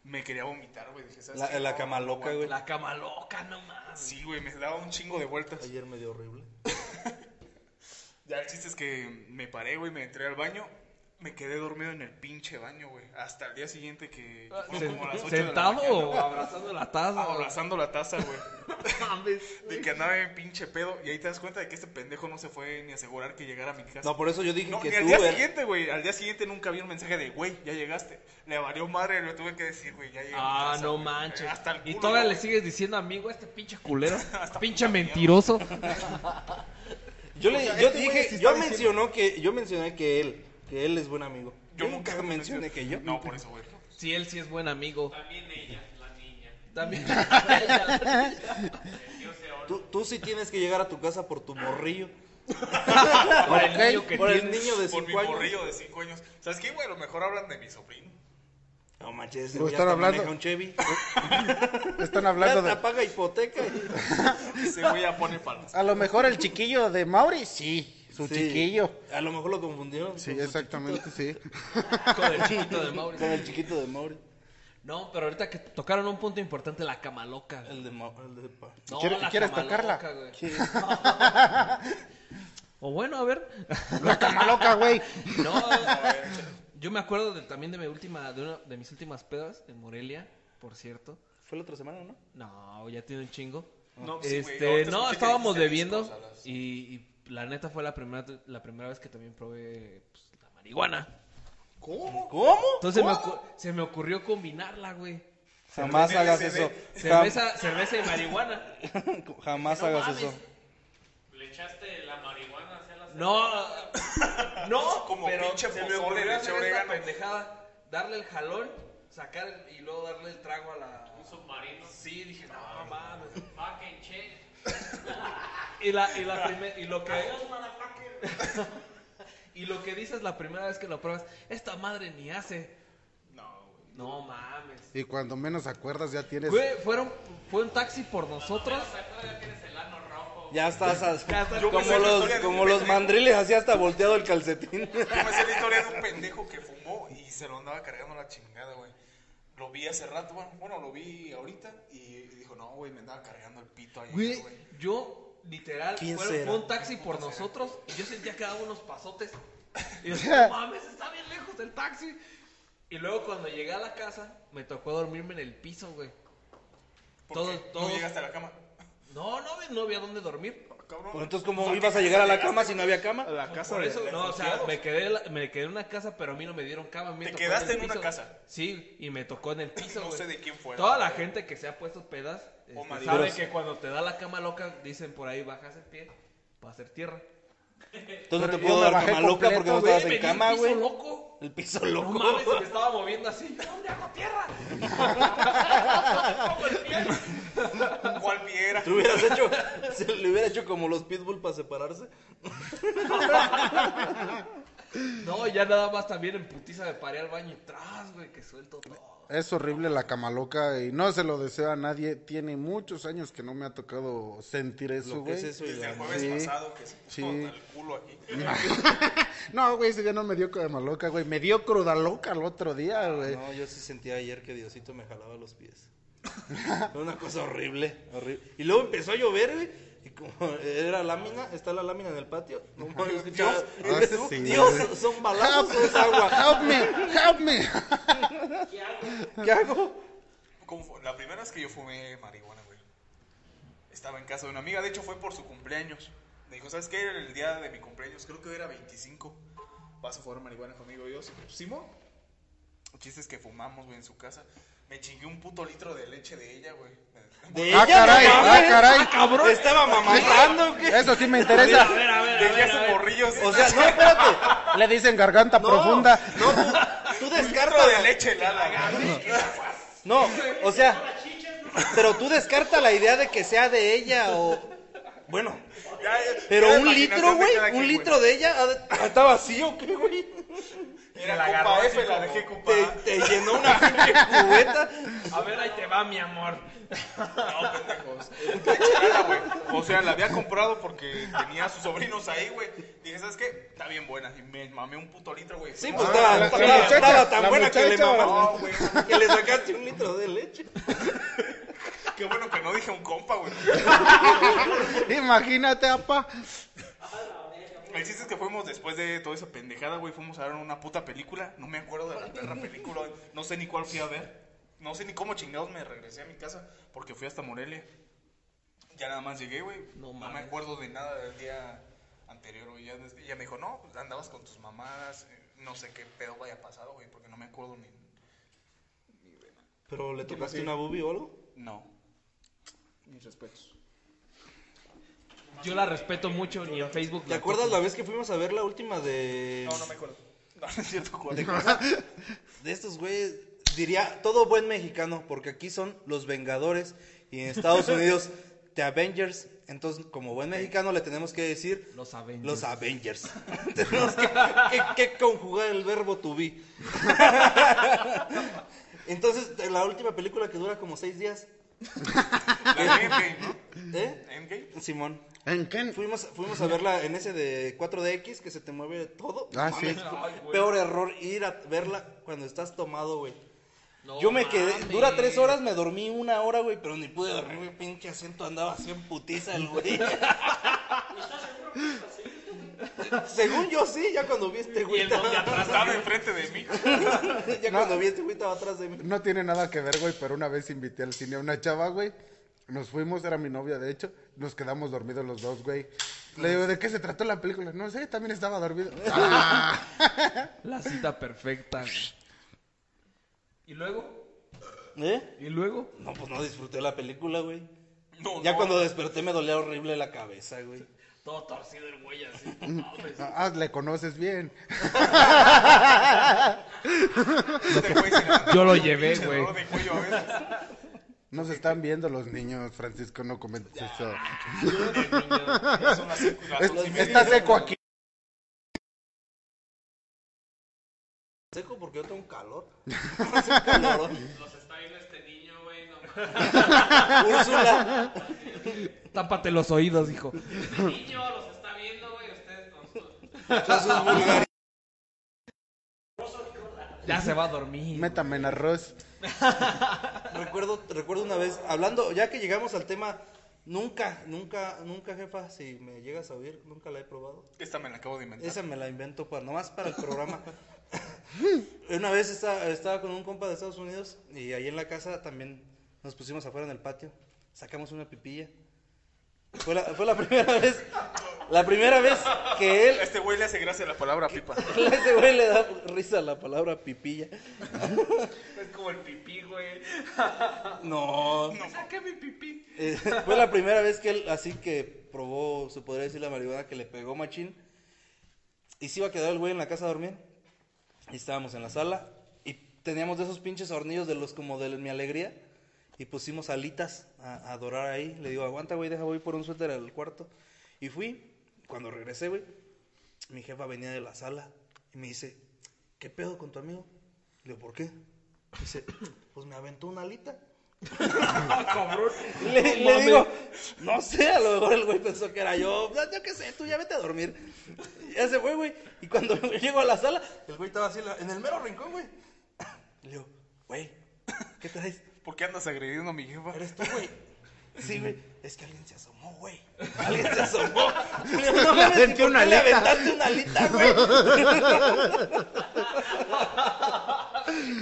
Speaker 3: Me quería vomitar, güey, dije, ¿sabes
Speaker 4: La,
Speaker 3: qué?
Speaker 4: la
Speaker 3: No,
Speaker 4: cama loca, güey.
Speaker 2: La cama loca, no más.
Speaker 3: Sí, güey, me daba un chingo de vueltas.
Speaker 4: Ayer me dio horrible.
Speaker 3: Ya el chiste es que me paré, güey, me entré al baño. Me quedé dormido en el pinche baño, güey. Hasta el día siguiente que... fueron como las ocho de la
Speaker 2: ¿Sentado
Speaker 3: mañana,
Speaker 2: o abrazando la taza? o-
Speaker 3: Abrazando la taza, güey. De que andaba en pinche pedo. Y ahí te das cuenta de que este pendejo no se fue ni a asegurar que llegara a mi casa.
Speaker 4: No, por eso yo dije
Speaker 3: No,
Speaker 4: que
Speaker 3: ni al día
Speaker 4: eh,
Speaker 3: siguiente, güey. Al día siguiente nunca vi un mensaje de, güey, ya llegaste. Le valió madre, le tuve que decir, güey, ya llegué a mi
Speaker 2: Ah,
Speaker 3: casa,
Speaker 2: no manches.
Speaker 3: Hasta el
Speaker 2: y todavía le sigues diciendo amigo a este pinche culero.
Speaker 3: Hasta
Speaker 2: pinche mentiroso.
Speaker 4: Yo le,
Speaker 5: O sea,
Speaker 4: yo
Speaker 5: este
Speaker 4: dije, yo
Speaker 5: diciendo-
Speaker 4: mencionó que, yo mencioné que él, que él es buen amigo.
Speaker 3: Yo
Speaker 4: Yo
Speaker 3: nunca
Speaker 4: mencioné que yo.
Speaker 3: No, por eso, güey.
Speaker 2: Sí, él sí es buen amigo.
Speaker 7: También ella, la niña.
Speaker 2: También.
Speaker 4: Tú, tú sí tienes que llegar a tu casa por tu morrillo.
Speaker 2: Por el niño que
Speaker 4: por el niño de
Speaker 3: Por mi
Speaker 4: 5 años.
Speaker 3: morrillo de 5 años. ¿Sabes qué, güey? A lo mejor hablan de mi sobrino.
Speaker 4: No manches, güey
Speaker 5: están hablando.
Speaker 4: un Chevy.
Speaker 5: Están hablando
Speaker 4: Ya te
Speaker 5: de.
Speaker 4: paga hipoteca.
Speaker 3: Ese güey ya pone palos.
Speaker 5: A lo mejor el chiquillo de Mauri, sí. Su
Speaker 4: Sí.
Speaker 5: chiquillo.
Speaker 4: A lo mejor lo confundieron
Speaker 5: Sí,
Speaker 4: con,
Speaker 5: exactamente, sí.
Speaker 2: Con el chiquito de Mauri.
Speaker 4: con el chiquito de Mauri.
Speaker 2: No, pero ahorita que tocaron un punto importante, la cama loca.
Speaker 4: El de, Ma- el de Pa-
Speaker 2: No,
Speaker 5: ¿Quieres-
Speaker 2: la
Speaker 5: quieres tocarla?
Speaker 2: loca, güey. O bueno, a ver.
Speaker 5: La cama loca, güey.
Speaker 2: No, yo me acuerdo de- también de mi última, de una de mis últimas pedas en Morelia, por cierto.
Speaker 4: Fue la otra semana, ¿no?
Speaker 2: No, ya tiene un chingo.
Speaker 3: No, sí, güey,
Speaker 2: este, no, estábamos bebiendo y, y la neta fue la primera la primera vez que también probé pues, la marihuana.
Speaker 3: ¿Cómo?
Speaker 4: ¿Cómo?
Speaker 2: Entonces me se me ocurrió combinarla, güey.
Speaker 4: Jamás
Speaker 3: Cerveza,
Speaker 4: hagas eso.
Speaker 2: Cerveza, cerveza y marihuana.
Speaker 4: Jam- Jamás
Speaker 2: No
Speaker 4: hagas
Speaker 2: mames.
Speaker 4: eso.
Speaker 7: Le echaste la marihuana hacia la
Speaker 2: No, no,
Speaker 3: Como
Speaker 2: pero
Speaker 3: pinche
Speaker 2: se me ocurrió
Speaker 3: le
Speaker 2: hacer esta pendejada, darle el jalón, sacar el- y luego darle el trago a la
Speaker 7: Un submarino.
Speaker 2: Sí, dije, no mames.
Speaker 7: Fucking check.
Speaker 2: Y la y la primer, y lo que Y lo que dices la primera vez que lo pruebas, esta madre ni hace.
Speaker 3: No, güey.
Speaker 2: No mames.
Speaker 5: Y cuando menos acuerdas ya tienes.
Speaker 2: Fue, fueron, fue un taxi por nosotros.
Speaker 4: Ya estás, as-
Speaker 2: Ya estás-
Speaker 3: Yo me
Speaker 4: como
Speaker 3: sé la
Speaker 4: los,
Speaker 3: historia de
Speaker 4: como
Speaker 3: un
Speaker 4: los
Speaker 3: pendejo.
Speaker 4: mandriles, así hasta volteado el calcetín.
Speaker 3: Yo me sé la historia de un pendejo que fumó y se lo andaba cargando la chingada, güey. lo vi hace rato, bueno, bueno, lo vi ahorita y no, güey, me andaba cargando el pito ahí,
Speaker 2: Güey, yo, literal,
Speaker 4: ¿Quién
Speaker 2: fue, un taxi por nosotros y yo sentía que daba unos pasotes. Y yo decía, "No mames, está bien lejos el taxi. Y luego cuando llegué a la casa, me tocó dormirme en el piso, güey.
Speaker 3: ¿Por
Speaker 2: Todos,
Speaker 3: qué?
Speaker 2: todos.
Speaker 3: No llegaste a la cama.
Speaker 2: No, no, no había dónde dormir.
Speaker 3: Cabrón.
Speaker 4: Pues entonces, ¿cómo ibas a llegar a la cama si no había cama?
Speaker 3: la casa
Speaker 2: Por
Speaker 3: de
Speaker 2: eso, no, o sea, me quedé, me quedé en una casa, pero a mí no me dieron cama. me
Speaker 3: ¿Te quedaste en una casa?
Speaker 2: Sí, y me tocó en el piso,
Speaker 3: No sé de quién fue.
Speaker 2: Toda la gente que se ha puesto pedas este, sabe
Speaker 4: Pero-
Speaker 2: que cuando te da la cama loca, dicen por ahí, bajas el pie para hacer tierra.
Speaker 4: Entonces
Speaker 5: Pero
Speaker 4: te puedo dar cama loca porque no
Speaker 5: güey,
Speaker 4: estabas en
Speaker 2: venía el
Speaker 4: cama,
Speaker 2: piso
Speaker 4: güey.
Speaker 2: loco.
Speaker 4: El piso
Speaker 2: No
Speaker 4: loco.
Speaker 2: mames, se me estaba moviendo así. ¿Dónde hago tierra?
Speaker 3: ¿Cuál viera?
Speaker 4: Te hubieras hecho, se le hubiera hecho como los pitbull para separarse.
Speaker 2: No, ya nada más también en putiza me paré al baño y tras, güey, que suelto todo.
Speaker 5: Es horrible la cama loca y no se lo deseo a nadie. Tiene muchos años que no me ha tocado sentir eso, güey.
Speaker 4: es eso
Speaker 3: Desde el jueves
Speaker 5: Sí.
Speaker 3: pasado que se puso
Speaker 5: Sí.
Speaker 3: el culo aquí.
Speaker 5: No, güey, ese día no me dio cama loca, güey. Me dio cruda loca el otro día, güey.
Speaker 4: No, yo sí sentía ayer que Diosito me jalaba los pies. Fue una cosa horrible, horrible. Y luego empezó a llover, güey. Y como era lámina, está la lámina en el patio. No mames, escuchaba.
Speaker 5: Ah,
Speaker 4: Dios,
Speaker 5: sí,
Speaker 4: Dios,
Speaker 5: güey.
Speaker 4: son balazos o es agua.
Speaker 5: Help me, help me.
Speaker 4: ¿Qué hago?
Speaker 3: ¿Cómo fue? La primera vez que yo fumé marihuana, güey. Estaba en casa de una amiga, de hecho fue por su cumpleaños. Me dijo, ¿sabes qué? Era el día de mi cumpleaños, creo que era 25. Vas a fumar marihuana conmigo. Y yo, Simón. El chiste es que fumamos, güey, en su casa. Me chingué un puto litro de leche de ella, güey.
Speaker 4: De
Speaker 5: Ah,
Speaker 4: ella,
Speaker 5: caray,
Speaker 4: no
Speaker 5: ah, caray.
Speaker 4: cabrón. Estaba mamantando, ¿o ¿qué?
Speaker 5: Eso sí me interesa.
Speaker 3: Tenía sus morrillos.
Speaker 4: O sea, no, espérate.
Speaker 5: Le dicen garganta
Speaker 4: No,
Speaker 5: profunda.
Speaker 4: No, tú, tú descartas.
Speaker 3: de leche helada.
Speaker 4: No, o sea, pero tú descarta la idea de que sea de ella o. Bueno,
Speaker 3: Ya, ya,
Speaker 4: pero un litro,
Speaker 3: de
Speaker 4: güey, un litro de ella está vacío, ¿o ¿qué, güey?
Speaker 3: Era
Speaker 2: la agarró
Speaker 3: F, la
Speaker 2: como-
Speaker 3: dejé copa
Speaker 4: Te, llenó una cubeta.
Speaker 2: A ver, ahí te va, mi amor.
Speaker 3: No, pendejos. Güey. O sea, la había comprado porque tenía a sus sobrinos ahí, güey. Dije, ¿sabes qué? Está bien buena. Y me mamé un puto litro, güey.
Speaker 4: Sí, pues
Speaker 5: Ah,
Speaker 4: estaba,
Speaker 5: la-
Speaker 4: estaba-
Speaker 5: la muchacha,
Speaker 4: estaba tan
Speaker 5: la
Speaker 4: buena que le mamaste.
Speaker 3: No, güey.
Speaker 4: Que le sacaste un litro de leche.
Speaker 3: Qué bueno que no dije un compa, güey.
Speaker 5: Imagínate, apa.
Speaker 3: El chiste es que fuimos después de toda esa pendejada, güey. Fuimos a ver una puta película. No me acuerdo de la perra película. No sé ni cuál fui a ver. No sé ni cómo chingados me regresé a mi casa porque fui hasta Morelia. Ya nada más llegué, güey.
Speaker 2: No
Speaker 3: No, me acuerdo de nada del día anterior, güey. Ya ella me dijo, no, pues andabas con tus mamás. eh, No sé qué pedo vaya pasado, güey, porque no me acuerdo ni.
Speaker 4: ¿Pero le tocaste una boobie o algo?
Speaker 3: No. Mis respetos.
Speaker 2: Yo la respeto mucho, ni en Facebook.
Speaker 4: ¿Te acuerdas la vez que fuimos a ver la última de.
Speaker 3: No, no me acuerdo. No, no es cierto cuál.
Speaker 4: De estos güeyes, diría todo buen mexicano, porque aquí son los Vengadores y en Estados Unidos The Avengers. Entonces, como buen mexicano, le tenemos que decir
Speaker 2: Los Avengers.
Speaker 4: los Avengers. tenemos que, que- que conjugar el verbo to be. Entonces, de la última película que dura como seis días.
Speaker 3: La de Endgame, ¿no?
Speaker 4: ¿Eh?
Speaker 3: Endgame.
Speaker 4: Simón.
Speaker 5: ¿En qué?
Speaker 4: Fuimos, fuimos a verla en ese de 4DX que se te mueve todo.
Speaker 5: Ah, sí.
Speaker 4: mames, Peor error ir a verla cuando estás tomado, güey.
Speaker 2: No
Speaker 4: Yo me quedé,
Speaker 2: mames.
Speaker 4: dura tres horas, me dormí una hora, güey, pero ni pude dormir, güey, pinche acento andaba así en putiza el güey. Según yo sí, ya cuando vi este
Speaker 2: Y
Speaker 4: güey,
Speaker 2: el de
Speaker 4: estaba-
Speaker 2: atrás
Speaker 3: Estaba enfrente de mí.
Speaker 4: ya cuando vi este güey estaba atrás de mí.
Speaker 5: No tiene nada que ver, güey, pero una vez invité al cine a una chava, güey. Nos fuimos, era mi novia, de hecho. Nos quedamos dormidos los dos, güey. Le digo, ¿de qué se trató la película? No sé, también estaba dormido. Ah.
Speaker 2: La cita perfecta. güey. ¿Y luego?
Speaker 4: ¿Eh?
Speaker 2: ¿Y luego?
Speaker 4: No, pues no disfruté la película, güey.
Speaker 3: No,
Speaker 4: Ya
Speaker 3: no.
Speaker 4: cuando desperté me dolía horrible la cabeza, güey.
Speaker 2: Todo torcido el güey así. No, pues,
Speaker 5: Ah, le conoces bien.
Speaker 3: Este güey se levanta
Speaker 2: Yo lo
Speaker 3: con un
Speaker 2: llevé,
Speaker 3: pinche
Speaker 2: güey.
Speaker 3: dolor de cuello a veces.
Speaker 5: Nos están viendo los niños, Francisco, no comentes eso.
Speaker 3: Son las cinco- las
Speaker 5: Es-
Speaker 3: once y media.
Speaker 5: está seco aquí.
Speaker 4: Seco porque yo tengo un calor. Hace un calorón.
Speaker 7: Los está viendo este niño, güey. No mames.
Speaker 4: Úrsula.
Speaker 2: Tápate los oídos, hijo.
Speaker 7: Niño los está viendo, güey. Ustedes con
Speaker 4: vulgaridades.
Speaker 2: Ya se va a dormir.
Speaker 5: Métame en arroz.
Speaker 4: recuerdo, recuerdo una vez, hablando, ya que llegamos al tema, nunca, nunca, nunca, jefa, si me llegas a oír, nunca la he probado.
Speaker 3: Esta me la acabo de inventar.
Speaker 4: Esa me la invento para, nomás para el programa. una vez estaba, estaba con un compa de Estados Unidos y ahí en la casa también nos pusimos afuera en el patio, sacamos una pipilla. Fue la, fue la primera vez, la primera vez que él,
Speaker 3: A este güey le hace gracia la palabra pipa.
Speaker 4: a ese güey le da risa la palabra pipilla.
Speaker 3: Es como el pipí, güey.
Speaker 4: No,
Speaker 3: No, saqué mi pipí.
Speaker 4: Eh, fue la primera vez que él así que probó, se podría decir, la marihuana que le pegó machín. Y se iba a quedar el güey en la casa a dormir. Y estábamos en la sala. Y teníamos de esos pinches hornillos de los como de mi alegría. Y pusimos alitas a, a dorar ahí. Le digo, aguanta, güey, deja voy por un suéter al cuarto. Y fui. Cuando regresé, güey, mi jefa venía de la sala. Y me dice, ¿qué pedo con tu amigo? Le digo, ¿por qué? Dice, pues me aventó una alita. Le, le digo, no sé, a lo mejor el güey pensó que era yo. "No, Yo qué sé, tú ya vete a dormir. Ya se fue, güey. Y cuando llego a la sala, el güey estaba así en el mero rincón, güey. Le digo, güey, ¿qué traes?
Speaker 3: ¿Por qué andas agrediendo a mi jefa?
Speaker 4: ¿Eres tú, güey? Sí, güey. Es que alguien se asomó, güey. Alguien se asomó. Le no mames, ¿y
Speaker 5: aventé
Speaker 4: por
Speaker 5: una
Speaker 4: qué le
Speaker 5: alita.
Speaker 4: aventaste una alita, güey?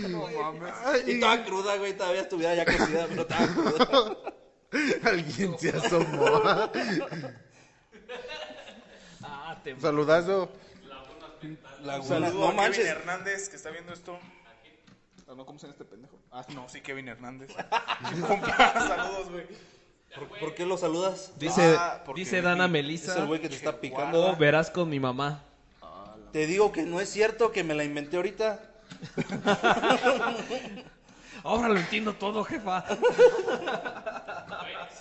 Speaker 3: No mames.
Speaker 4: Y estaba cruda, güey. Todavía estuviera ya cocida, pero estaba cruda.
Speaker 5: Alguien se asomó.
Speaker 2: Ah, te
Speaker 5: Saludazo.
Speaker 4: Laguna.
Speaker 3: Saludo
Speaker 4: No
Speaker 3: a Kevin
Speaker 4: manches.
Speaker 3: Hernández que está viendo esto. Ah, no, ¿cómo se llama este pendejo? Ah, no, sí, Kevin Hernández. Compa, saludos, güey.
Speaker 4: ¿Por, por qué lo saludas?
Speaker 2: Dice,
Speaker 3: Ah, porque
Speaker 2: dice Dana
Speaker 4: Es
Speaker 2: Melissa.
Speaker 4: el güey que te está picando.
Speaker 2: Oh, verás con mi mamá.
Speaker 4: Te digo que no es cierto que me la inventé ahorita.
Speaker 2: Ahora lo entiendo todo, jefa.
Speaker 7: Güey,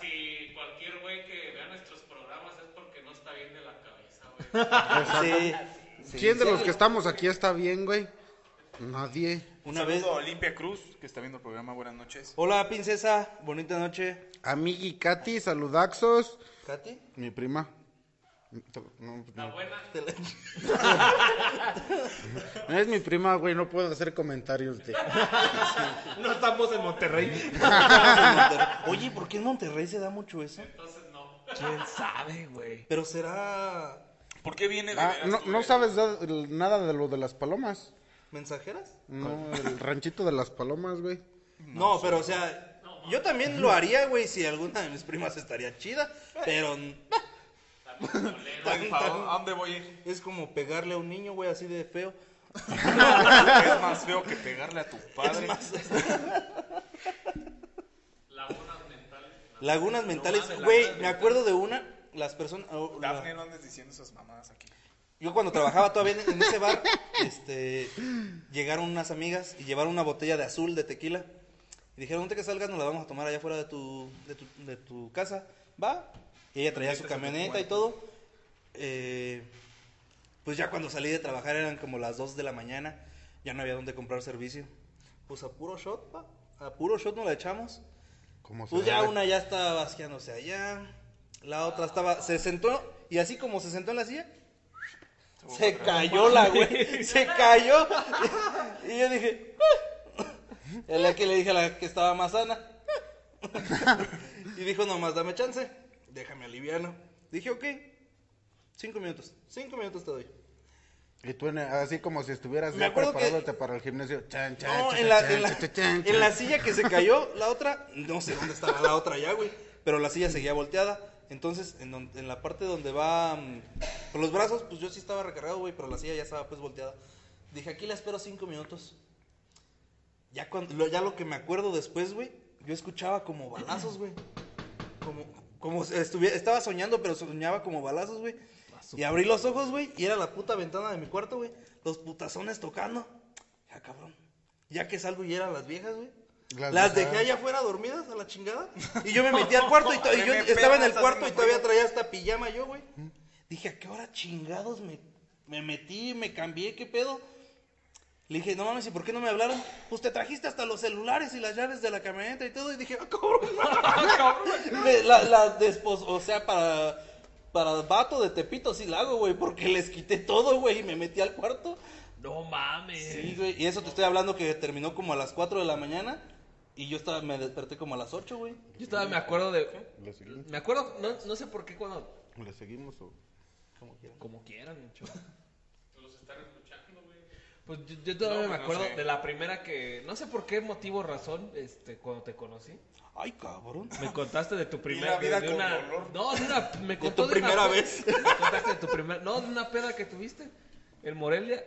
Speaker 7: si cualquier güey que vea nuestros programas es porque no está bien de la cabeza, güey.
Speaker 4: Sí. sí,
Speaker 5: ¿Quién de
Speaker 4: sí.
Speaker 5: los que estamos aquí está bien, güey? Nadie.
Speaker 4: Una vez.
Speaker 3: Saludo a Olimpia Cruz, que está viendo el programa. Buenas noches.
Speaker 4: Hola, princesa. Bonita noche.
Speaker 5: Amigui Katy, saludaxos.
Speaker 4: ¿Katy?
Speaker 5: Mi prima. No,
Speaker 7: La
Speaker 5: no.
Speaker 7: buena.
Speaker 5: Es mi prima, güey, no puedo hacer comentarios de...
Speaker 2: No estamos en Monterrey.
Speaker 4: Oye, ¿por qué en Monterrey se da mucho eso?
Speaker 7: Entonces no.
Speaker 2: ¿Quién sabe, güey?
Speaker 4: Pero será.
Speaker 3: ¿Por qué viene de
Speaker 5: Ah,
Speaker 3: veras,
Speaker 5: no, no sabes nada de lo de las palomas.
Speaker 4: ¿Mensajeras?
Speaker 5: No, el ranchito de las palomas, güey.
Speaker 4: No, pero o sea. Yo también lo haría, güey, si alguna de mis primas estaría chida. Pero
Speaker 3: ¿A dónde voy a ir?
Speaker 4: es como pegarle a un niño, güey, así de feo.
Speaker 3: Es más feo que pegarle a tu padre.
Speaker 7: Lagunas mentales.
Speaker 4: Lagunas mentales. Güey, me acuerdo de una. Las personas. oh, la-
Speaker 3: Dafne, no andes diciendo esas mamadas aquí.
Speaker 4: Yo cuando trabajaba todavía en, en ese bar, este, llegaron unas amigas y llevaron una botella de azul de tequila. Y dijeron, ¿dónde que salgas? Nos la vamos a tomar allá afuera de tu, de tu, de tu casa. Va. Y ella traía su camioneta y todo. Eh, pues ya cuando salí de trabajar eran como las 2 de la mañana. Ya no había dónde comprar servicio. Pues a puro shot, pa. A puro shot nos la echamos.
Speaker 5: Como se
Speaker 4: Pues ya una ya estaba vaciándose allá. La otra estaba, se sentó y así como se sentó en la silla, se cayó la güey, se cayó. Y yo dije, "Ah". Y la que le dije a la que estaba más sana. Y dijo, nomás dame chance, déjame aliviano. Dije, ok, cinco minutos, cinco minutos te doy.
Speaker 5: Y tú así como si estuvieras
Speaker 4: Me
Speaker 5: ya
Speaker 4: acuerdo que-
Speaker 5: preparándote para el gimnasio. Chan, chan,
Speaker 4: No,
Speaker 5: chan,
Speaker 4: en la,
Speaker 5: chan,
Speaker 4: en, la,
Speaker 5: chan, chan,
Speaker 4: en la
Speaker 5: chan.
Speaker 4: silla que se cayó, la otra, no sé dónde estaba la otra ya, güey, pero la silla seguía volteada. Entonces, en, don- en la parte donde va mm, con los brazos, pues yo sí estaba recargado, güey, pero la silla ya estaba pues volteada. Dije, aquí la espero cinco minutos. Ya, cuando, lo, ya lo que me acuerdo después, güey, yo escuchaba como balazos, güey. Como, como si estuviera, estaba soñando, pero soñaba como balazos, güey. Y abrí los ojos, güey, y era la puta ventana de mi cuarto, güey. Los putazones tocando. Ya, cabrón. Ya que salgo y eran las viejas, güey.
Speaker 5: Las
Speaker 4: dejé allá afuera dormidas a la chingada. Y yo me metí al cuarto y, y yo
Speaker 3: Me
Speaker 4: estaba en el cuarto y todavía traía esta pijama yo, güey. Dije, ¿a qué hora chingados me, me metí, me cambié? ¿Qué pedo? Le dije, no mames, ¿y por qué no me hablaron? Pues te trajiste hasta los celulares y las llaves de la camioneta y todo. Y dije, ah, cabrón. Me- la, la despos- o sea, para, para vato de Tepito sí la hago, güey, porque les quité todo, güey, y me metí al cuarto.
Speaker 2: No mames.
Speaker 4: Sí, güey. Y eso te estoy hablando que terminó como a las 4 de la mañana. Y yo estaba, me desperté como a las 8, güey.
Speaker 2: Yo estaba, me acuerdo de.
Speaker 5: ¿Le seguimos?
Speaker 2: Me acuerdo, no, no sé por qué cuando.
Speaker 5: ¿Le seguimos o...?
Speaker 4: Como quieran.
Speaker 2: Como quieran, mucho.
Speaker 7: Los están escuchando, güey.
Speaker 2: Pues yo, yo todavía
Speaker 3: No,
Speaker 2: me
Speaker 3: no
Speaker 2: acuerdo
Speaker 3: sé.
Speaker 2: de la primera que. No sé por qué motivo o razón, este, cuando te conocí.
Speaker 4: Ay, cabrón.
Speaker 2: Me contaste de tu primera
Speaker 3: vida
Speaker 2: de
Speaker 3: con
Speaker 2: una,
Speaker 3: dolor.
Speaker 2: No, de una. Me contó
Speaker 4: tu
Speaker 2: de
Speaker 4: primera vez.
Speaker 2: Me contaste de tu primera. No, de una peda que tuviste. En Morelia.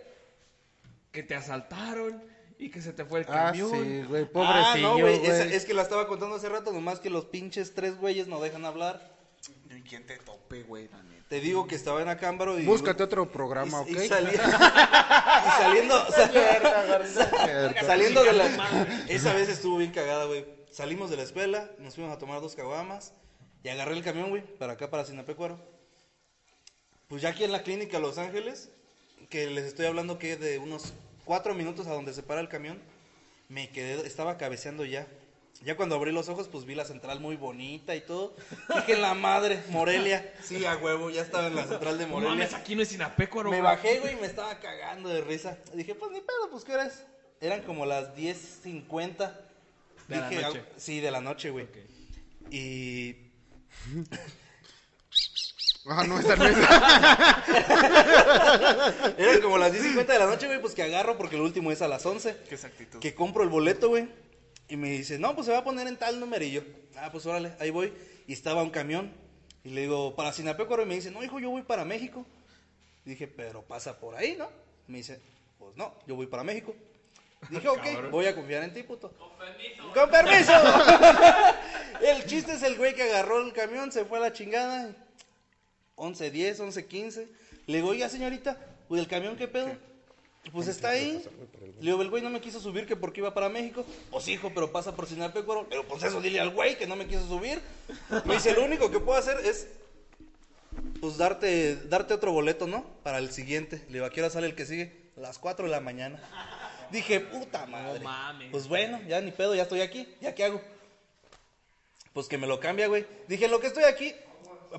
Speaker 2: Que te asaltaron. Y que se te fue el
Speaker 5: Ah,
Speaker 2: camión.
Speaker 5: sí, güey,
Speaker 4: Ah,
Speaker 5: pobrecillo,
Speaker 4: no, güey. Es que la estaba contando hace rato, nomás que los pinches tres güeyes no dejan hablar.
Speaker 3: ¿Y quién te tope, güey? la neta?
Speaker 4: Te digo que estaba en Acámbaro y.
Speaker 5: Búscate otro programa, ¿ok?
Speaker 4: y, y salí- y saliendo. sa- saliendo de la. Esa vez estuvo bien cagada, güey. Salimos de la escuela, nos fuimos a tomar dos caguamas. Y agarré el camión, güey, para acá, para Sinapecuaro. Pues ya aquí en la clínica Los Ángeles, que les estoy hablando que de unos cuatro minutos a donde se para el camión, me quedé, estaba cabeceando ya. Ya cuando abrí los ojos, pues vi la central muy bonita y todo. Dije, la madre, Morelia. Sí, a huevo, ya estaba en la central de
Speaker 2: No
Speaker 4: Morelia.
Speaker 2: mames, aquí no es Sinapecuaro.
Speaker 4: Me bajé, güey, y me estaba cagando de risa. Dije, pues ni pedo, pues ¿qué hora es? Eran como las 10.50.
Speaker 2: De la noche.
Speaker 4: "Ah, Sí, de la noche, güey. Y
Speaker 5: Ah, no, esa no es.
Speaker 4: eran como las 10.50 de la noche, güey, pues que agarro porque el último es a las 11.
Speaker 3: ¿Qué exactitud?
Speaker 4: Que compro el boleto, güey. Y me dice, no, pues se va a poner en tal numerillo. Ah, pues órale, ahí voy. Y estaba un camión. Y le digo, para Sinapecuaro. Y me dice, no, hijo, yo voy para México. Dije, pero pasa por ahí, ¿no? Me dice, pues no, yo voy para México. Dije, ok, voy a confiar en ti, puto. Con permiso. Con permiso. el chiste es el güey que agarró el camión, se fue a la chingada. 11.10, 11.15. Le digo, oiga, señorita, pues el camión, ¿qué pedo? Pues está ahí. Le digo, el güey no me quiso subir que porque iba para México. Pues hijo, pero pasa por Sinapecuaro. Pero pues eso dile al güey que no me quiso subir. Me dice, lo único que puedo hacer es pues darte, darte otro boleto, ¿no? Para el siguiente. Le digo, ¿a qué hora sale el que sigue? A las 4 de la mañana. Dije, puta madre.
Speaker 2: mames.
Speaker 4: Pues bueno, ya ni pedo, ya estoy aquí. ¿Ya qué hago? Pues que me lo cambia, güey. Dije, lo que estoy aquí,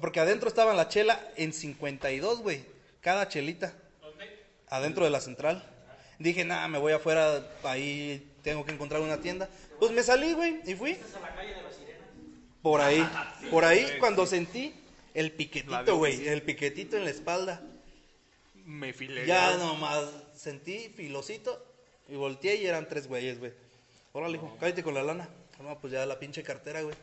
Speaker 4: porque adentro estaba la chela en 52, güey. Cada chelita. Adentro de la central. Dije, nada, me voy afuera, ahí tengo que encontrar una tienda. Pues me salí, güey, y fui. Por ahí, por ahí, cuando sentí el
Speaker 3: La
Speaker 4: piquetito,
Speaker 3: de-
Speaker 4: güey, el piquetito en la espalda.
Speaker 3: Me filé.
Speaker 4: Ya nomás sentí filosito y volteé y eran tres güeyes, güey. Órale, hijo, cállate con la lana. No, pues ya la pinche cartera, güey.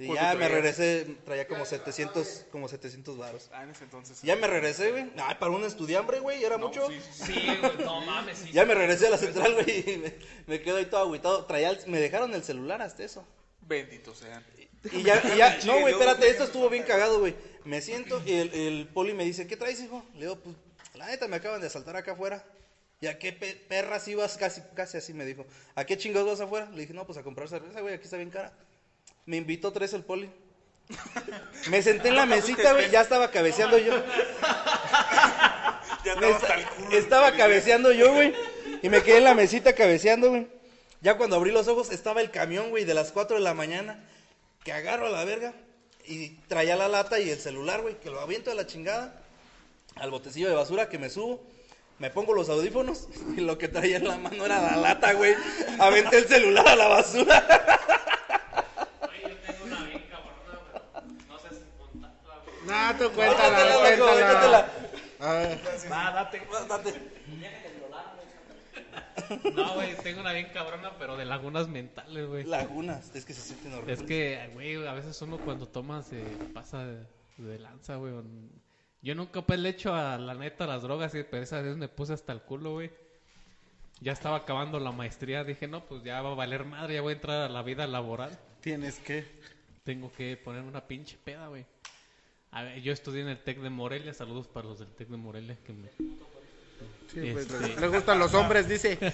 Speaker 4: Y
Speaker 3: ¿Cuánto
Speaker 4: ya me regresé, traía como 700, como 700 varos.
Speaker 3: Ah, en ese entonces.
Speaker 4: Ya me regresé, güey. Ay, para un estudiambre, güey, era mucho.
Speaker 3: Sí, sí,
Speaker 2: güey, no mames. Sí,
Speaker 4: Ya me regresé a la central, güey, y me, me quedo ahí todo agüitado. Traía, el- me dejaron el celular hasta eso.
Speaker 3: Benditos sean.
Speaker 4: Y ya, y ya, no, güey, espérate, esto estuvo bien cagado, güey. Me siento y el, el poli me dice, ¿qué traes, hijo? Le digo, pues, la neta, me acaban de asaltar acá afuera. ¿Y a qué pe- perras ibas? Casi, casi así me dijo. ¿A qué chingados vas afuera? Le dije, no, pues a comprar cerveza, güey, aquí está bien cara. Me invitó tres el poli. Me senté en la mesita, güey, ya estaba cabeceando yo.
Speaker 3: Ya estaba
Speaker 4: esta-
Speaker 3: hasta el culo.
Speaker 4: estaba cabeceando yo, güey. Y me quedé en la mesita cabeceando, güey. Ya cuando abrí los ojos estaba el camión, güey, de las 4 de la mañana. Que agarro a la verga. Y traía la lata y el celular, güey, que lo aviento de la chingada. Al botecillo de basura que me subo. Me pongo los audífonos y lo que traía en la mano era la lata, güey. Aventé el celular a la basura.
Speaker 7: Oye, yo tengo una bien cabrona, güey. No sé si contarla, güey.
Speaker 5: No, tú cuéntala,
Speaker 4: loco,
Speaker 5: cuéntala.
Speaker 4: cuéntatela.
Speaker 5: Ah,
Speaker 2: Va, date.
Speaker 4: Date.
Speaker 2: No, güey, tengo una bien cabrona, pero de lagunas mentales, güey.
Speaker 4: Lagunas, es que se sienten horribles.
Speaker 2: Es que, güey, a veces uno cuando toma se pasa de, de lanza, güey. Yo nunca pues le echo a la neta las drogas, pero esa vez me puse hasta el culo, güey. Ya estaba acabando la maestría, dije, no, pues ya va a valer madre, ya voy a entrar a la vida laboral.
Speaker 5: Tienes que.
Speaker 2: Tengo que poner una pinche peda, güey. A ver, yo estudié en el TEC de Morelia, saludos para los del TEC de Morelia que me...
Speaker 5: Sí, pues,
Speaker 2: Este-
Speaker 5: Le gustan los hombres, dice.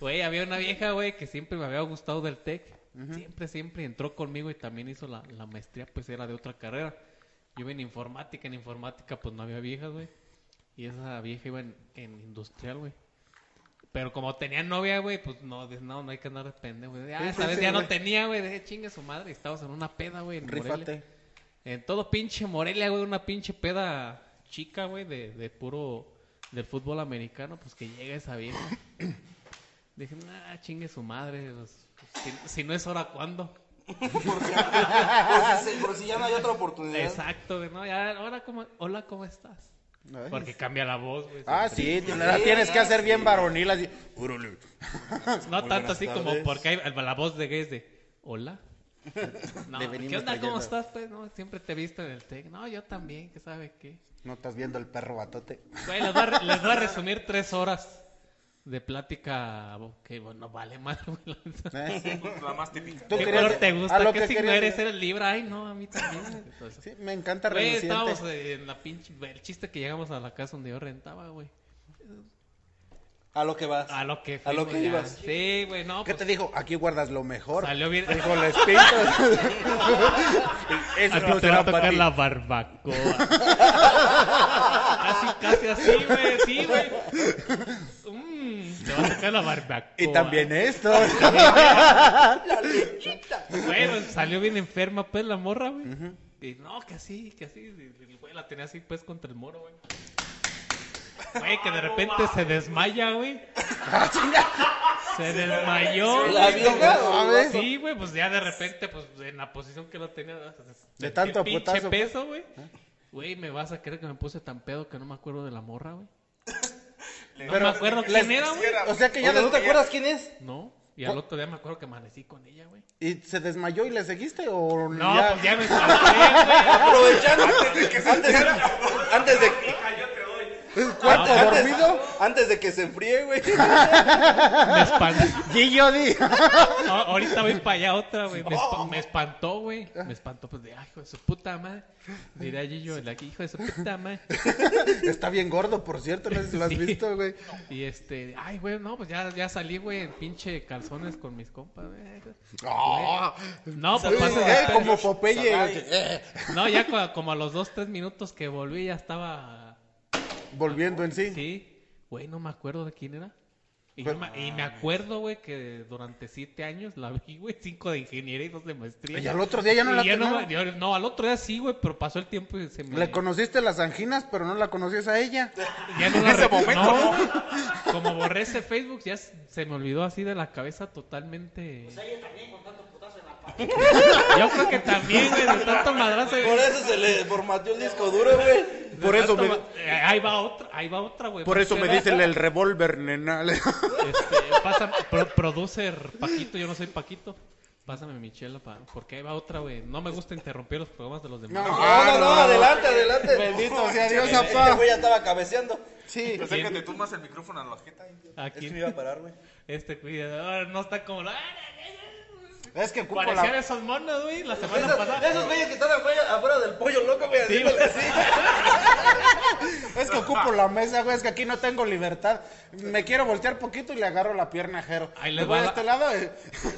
Speaker 2: Güey, había una vieja, güey, que siempre me había gustado del TEC. Siempre, siempre entró conmigo y también hizo la, la maestría, pues era de otra carrera. Yo iba en informática, en informática pues no había viejas, güey. Y esa vieja iba en, en industrial, güey. Pero como tenía novia, güey, pues no, no, no hay que andar de pendejo, güey. Ah,
Speaker 5: Sí,
Speaker 2: esa
Speaker 5: sí,
Speaker 2: vez
Speaker 5: sí,
Speaker 2: ya no tenía, güey, dije chingue su madre. Estábamos en una peda, güey, en Morelia. En todo pinche Morelia, güey, una pinche peda chica, güey, de, de puro
Speaker 8: del fútbol americano, pues que llegue esa vieja. Dije, ah, chingue su madre. pues, pues, si, si no es hora, ¿cuándo?
Speaker 4: Por si, por si ya no hay otra oportunidad.
Speaker 8: Exacto, güey, ¿no? Ya, ahora, ¿cómo, hola, ¿cómo estás?
Speaker 5: Ay.
Speaker 8: Porque cambia la voz, güey.
Speaker 5: Ah, sí, la tienes que hacer bien varonil así.
Speaker 8: No tanto así como porque hay la voz de gay es de hola. No, ¿qué onda? ¿Cómo estás? Pues no, siempre te he visto en el tech. No, yo también, ¿qué sabe qué?
Speaker 5: No estás viendo el perro batote.
Speaker 8: Güey, les voy a, les voy a resumir tres horas de plática que bueno, vale más. güey.
Speaker 5: ¿Eh?
Speaker 3: La más típica.
Speaker 5: Tú
Speaker 8: ¿Qué
Speaker 5: querías-
Speaker 8: color te gusta?
Speaker 5: lo
Speaker 8: ¿Qué
Speaker 5: que
Speaker 8: signo eres? ¿Eres Libra? Ay, no, a mí también.
Speaker 5: Sí, me encanta
Speaker 8: Güey, estábamos en la pinche... El chiste que llegamos a la casa donde yo rentaba, güey.
Speaker 4: A lo que vas.
Speaker 8: A lo que
Speaker 4: A lo que
Speaker 8: ya.
Speaker 4: ibas.
Speaker 8: Sí, güey, no,
Speaker 5: ¿Qué
Speaker 8: pues,
Speaker 5: te dijo? Aquí guardas lo mejor.
Speaker 8: Salió bien.
Speaker 5: Dijo les pinto. Eso no
Speaker 8: te va a tocar la barbacoa. casi, casi así, güey, sí, güey. Te va a tocar la barbacoa.
Speaker 5: Y también esto.
Speaker 8: Güey, pues, salió bien enferma, pues, la morra, güey. Y no, que así, que así. güey la tenía así, pues, contra el moro, güey. Güey, que de repente se desmaya, güey. Se desmayó.
Speaker 4: ¿La
Speaker 8: güey.
Speaker 4: vieja?
Speaker 8: Sí, güey, pues ya de repente, pues en la posición que lo tenía.
Speaker 5: De tanto
Speaker 8: pinche
Speaker 5: putazo,
Speaker 8: peso, güey. Güey, me vas a creer que me puse tan pedo que no me acuerdo de la morra, güey. No
Speaker 5: Pero
Speaker 8: me acuerdo
Speaker 5: les-
Speaker 8: quién era, güey.
Speaker 5: O sea que ya
Speaker 4: ¿No te acuerdas quién es?
Speaker 8: No. Y al otro día me acuerdo que amanecí con ella, güey.
Speaker 5: ¿Y se desmayó y le seguiste o
Speaker 8: No,
Speaker 5: ya?
Speaker 8: pues ya me güey.
Speaker 4: Aprovechando. Antes, antes de,
Speaker 5: ¿Cuarto
Speaker 4: antes,
Speaker 5: dormido?
Speaker 4: antes de que se enfríe, güey.
Speaker 8: Me espanté.
Speaker 5: Gillo di.
Speaker 8: No, ahorita voy para allá otra, güey. Me, me espantó, güey. Me espantó, pues de, ay, hijo de su puta madre. Diré allí yo, el aquí, hijo de su puta madre.
Speaker 5: Está bien gordo, por cierto, no sé si lo has
Speaker 8: Sí.
Speaker 5: visto, güey.
Speaker 8: Y este, ay, güey, no, pues ya, ya salí, güey, en pinche calzones con mis compas, güey.
Speaker 5: Ah,
Speaker 8: No, pues pasa
Speaker 5: eh, como Popeye. eh,
Speaker 8: No, ya co- como a los dos, tres minutos que volví ya estaba...
Speaker 5: Volviendo en sí.
Speaker 8: Sí, güey, no me acuerdo de quién era. Y, me, y me acuerdo, güey, que durante siete años la vi, güey, cinco de ingeniería y dos de maestría.
Speaker 5: Y al otro día ya no
Speaker 8: Y
Speaker 5: la
Speaker 8: ya no, al otro día sí, güey, pero pasó el tiempo y se me...
Speaker 5: Le conociste las anginas, pero no la conocías a ella.
Speaker 8: Ya no la
Speaker 3: ese momento,
Speaker 8: no. Como borré ese Facebook, ya se me olvidó así de la cabeza totalmente. Yo creo que también, güey, de tanto madrazo.
Speaker 4: Por eso se le formateó el disco duro, güey.
Speaker 8: de
Speaker 5: por eso me-
Speaker 8: eh, ahí va otra, ahí va otra, güey.
Speaker 5: Por eso me dicen el revólver, nena.
Speaker 8: Este, pasa, pro- producer Paquito, yo no soy Paquito. Pásame mi chela, pa, porque ahí va otra, güey. No me gusta interrumpir los programas de los demás.
Speaker 4: No, no, no, adelante, adelante.
Speaker 5: Bendito sea Dios,
Speaker 4: Este
Speaker 5: apá.
Speaker 4: güey ya estaba cabeceando.
Speaker 5: Sí.
Speaker 3: Acércate tú más el micrófono a la jeta.
Speaker 8: Aquí
Speaker 4: Es que me iba a parar, güey.
Speaker 8: este cuidador no está como la...
Speaker 5: Es que ocupo
Speaker 8: Parecían
Speaker 5: la...
Speaker 8: esos monos, güey, la semana
Speaker 4: Esos,
Speaker 8: pasada.
Speaker 4: esos güeyes que están afuera, afuera del pollo loco, güey,
Speaker 8: Sí,
Speaker 4: haciéndole
Speaker 8: güey.
Speaker 4: así.
Speaker 5: Es que ocupo la mesa, güey. Es que aquí no tengo libertad. Me quiero voltear poquito y le agarro la pierna a Jero.
Speaker 8: Ahí
Speaker 5: voy
Speaker 8: va
Speaker 5: a
Speaker 8: la-
Speaker 5: este lado.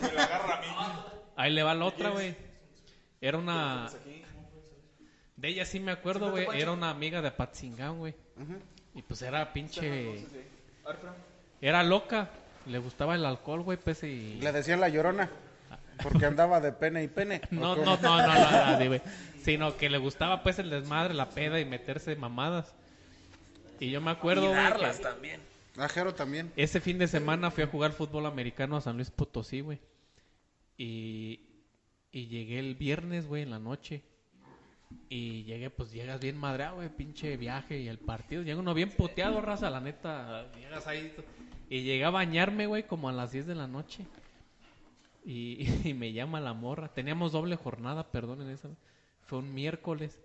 Speaker 3: Me la agarra a mí.
Speaker 8: Ahí le va la otra, güey. Era una... De ella sí me acuerdo, güey. Era una amiga de Patzingán, güey. Y pues era pinche... Era loca. Le gustaba el alcohol, güey, pues y...
Speaker 5: Le decían la llorona. Porque andaba de pene y pene.
Speaker 8: No,
Speaker 5: ¿O
Speaker 8: no, no, no, no, nadie, güey. Sino que le gustaba pues el desmadre, la peda y meterse mamadas. Y yo me acuerdo, güey,
Speaker 3: también.
Speaker 5: A Jero también.
Speaker 8: ese fin de semana fui a jugar fútbol americano a San Luis Potosí, güey. Y, y llegué el viernes, güey, en la noche. Y llegué, pues llegas bien madreado, güey, pinche viaje y el partido. Llega uno bien puteado, raza, la neta. Llegas ahí. Y llegué a bañarme, güey, como a las 10 de la noche. Y, me llama la morra. Teníamos doble jornada, perdonen eso. Fue un miércoles.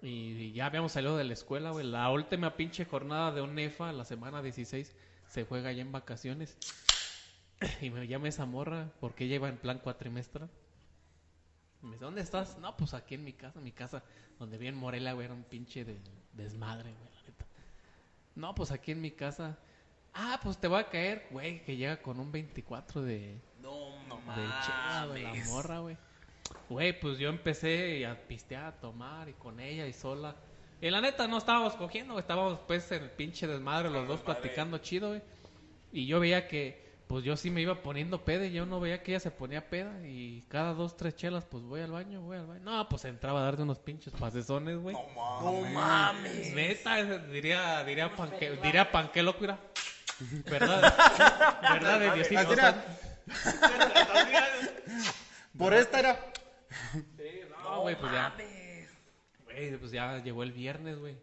Speaker 8: Y ya habíamos salido de la escuela, güey. La última pinche jornada de UNEFA, la semana 16, se juega ya en vacaciones. Y me llama esa morra porque ella iba en plan cuatrimestre. Y me dice, ¿dónde estás? No, pues aquí en mi casa, mi casa, donde vi en Morelia, güey, era un pinche de- desmadre, güey, la neta. No, pues aquí en mi casa. Ah, pues te voy a caer, güey, que llega con un 24 de,
Speaker 3: No, no
Speaker 8: de chela, güey, la morra, güey. Güey, pues yo empecé a pistear, a tomar, y con ella y sola. Y la neta no estábamos cogiendo, estábamos pues en el pinche desmadre, los dos platicando chido, güey. Y yo veía que, pues yo sí me iba poniendo peda y yo no veía que ella se ponía peda y cada dos, tres chelas, pues voy al baño, voy al baño. No, pues entraba a darte unos pinches pasesones, güey.
Speaker 3: No mames.
Speaker 8: Neta, diría, diría, panque, diría panquelo, mira. ¿Verdad? ¿Verdad de Diosito?
Speaker 5: Por esta era.
Speaker 8: No, güey, pues ya. Güey, pues ya llegó el viernes, güey.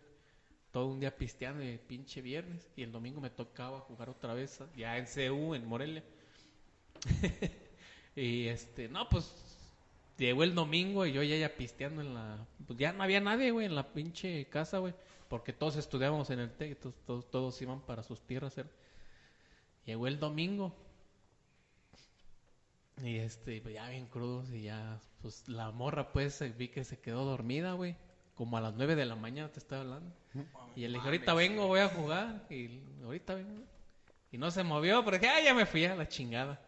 Speaker 8: Todo un día pisteando el pinche viernes. Y el domingo me tocaba jugar otra vez, ya en CU, en Morelia. y este, no, pues llegó el domingo y yo ya ya pisteando en la. Pues ya no había nadie, güey, en la pinche casa, güey. Porque todos estudiábamos en el TEC, todos, todos, todos iban para sus tierras. Llegó el domingo. Y este, pues ya bien crudos y ya, pues la morra pues vi que se quedó dormida, güey. Como a las 9 de la mañana te estaba hablando. Y le dije, ahorita vengo, voy a jugar. Y ahorita vengo. Y no se movió, pero dije, ah, ya me fui a la chingada.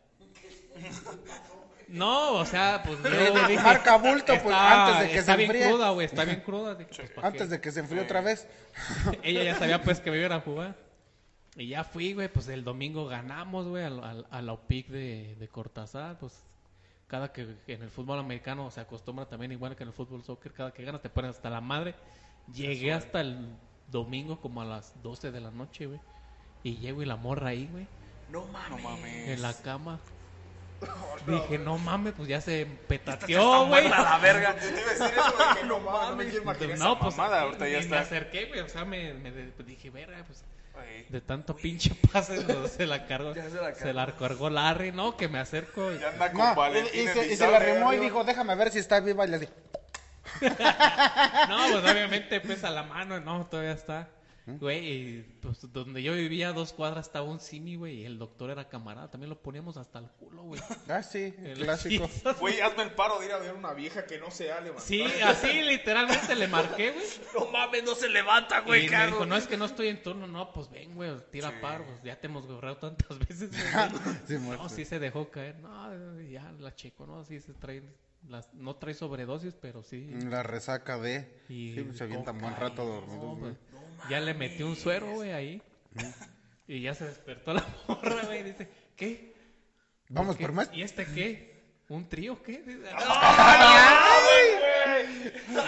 Speaker 8: No, o sea, pues yo dije,
Speaker 5: Marca bulto, pues,
Speaker 8: está-
Speaker 5: antes de que
Speaker 8: está
Speaker 5: se
Speaker 8: bien
Speaker 5: enfríe.
Speaker 8: cruda, güey, está bien cruda. Dije, pues, ¿pa'
Speaker 5: Antes
Speaker 8: qué?
Speaker 5: de que se enfríe otra vez.
Speaker 8: Ella ya sabía pues que me iban a jugar. Y ya fui, güey, pues el domingo ganamos, güey, al, al, a la OPIC de, de Cortázar, pues cada que en el fútbol americano se acostumbra también igual que en el fútbol soccer, cada que ganas te ponen hasta la madre. Llegué hasta el domingo como a las 12 de la noche, güey. Y llego y la morra ahí, güey,
Speaker 3: No mames.
Speaker 8: en la cama. Dije, no mames, pues ya se petateó, güey.
Speaker 3: A la verga. Te iba a decir eso que no mames. No me
Speaker 8: pues
Speaker 3: mamada. Ahorita ya
Speaker 8: ni me
Speaker 3: está.
Speaker 8: acerqué, güey, o sea, me, me pues, dije, verga, pues De tanto pinche pase no, se la cargó.
Speaker 3: Se la
Speaker 8: se la cargó Larry, ¿no? Que me acerco. y-
Speaker 3: Ya anda con
Speaker 5: No, y, y se, y se
Speaker 3: Elizalde
Speaker 5: la remó y dijo, déjame ver si está viva. Y le dije,
Speaker 8: No, pues obviamente pesa la mano, no, todavía está. Güey, y, pues donde yo vivía, a dos cuadras, estaba un cine, güey, y el doctor era camarada. También lo poníamos hasta el culo, güey.
Speaker 5: ah, sí,
Speaker 8: El-
Speaker 5: clásico.
Speaker 3: Güey, hazme el paro de ir a ver una vieja que no se ha levantado.
Speaker 8: Sí, así literalmente le marqué, güey.
Speaker 3: No mames, no se levanta,
Speaker 8: Y
Speaker 3: güey,
Speaker 8: me
Speaker 3: Carlos.
Speaker 8: dijo, no, es que no estoy en turno. No, pues ven, güey, tira
Speaker 3: Sí.
Speaker 8: paro. Pues ya te hemos borrado tantas veces. güey.
Speaker 5: Sí,
Speaker 8: No,
Speaker 5: muerto.
Speaker 8: sí se dejó caer. No, ya la checo, ¿no? Sí se trae. Las, no trae sobredosis, pero sí.
Speaker 5: La resaca de...
Speaker 8: Y
Speaker 5: Sí, se avientan buen rato dormidos,
Speaker 8: No,
Speaker 5: güey.
Speaker 8: pues, ya le metí un suero, güey, ahí. Y ya se despertó la morra, güey. y Dice, ¿qué?
Speaker 5: Vamos
Speaker 8: ¿Qué?
Speaker 5: por más.
Speaker 8: ¿Y este qué? ¿Un trío qué? Dice,
Speaker 3: güey.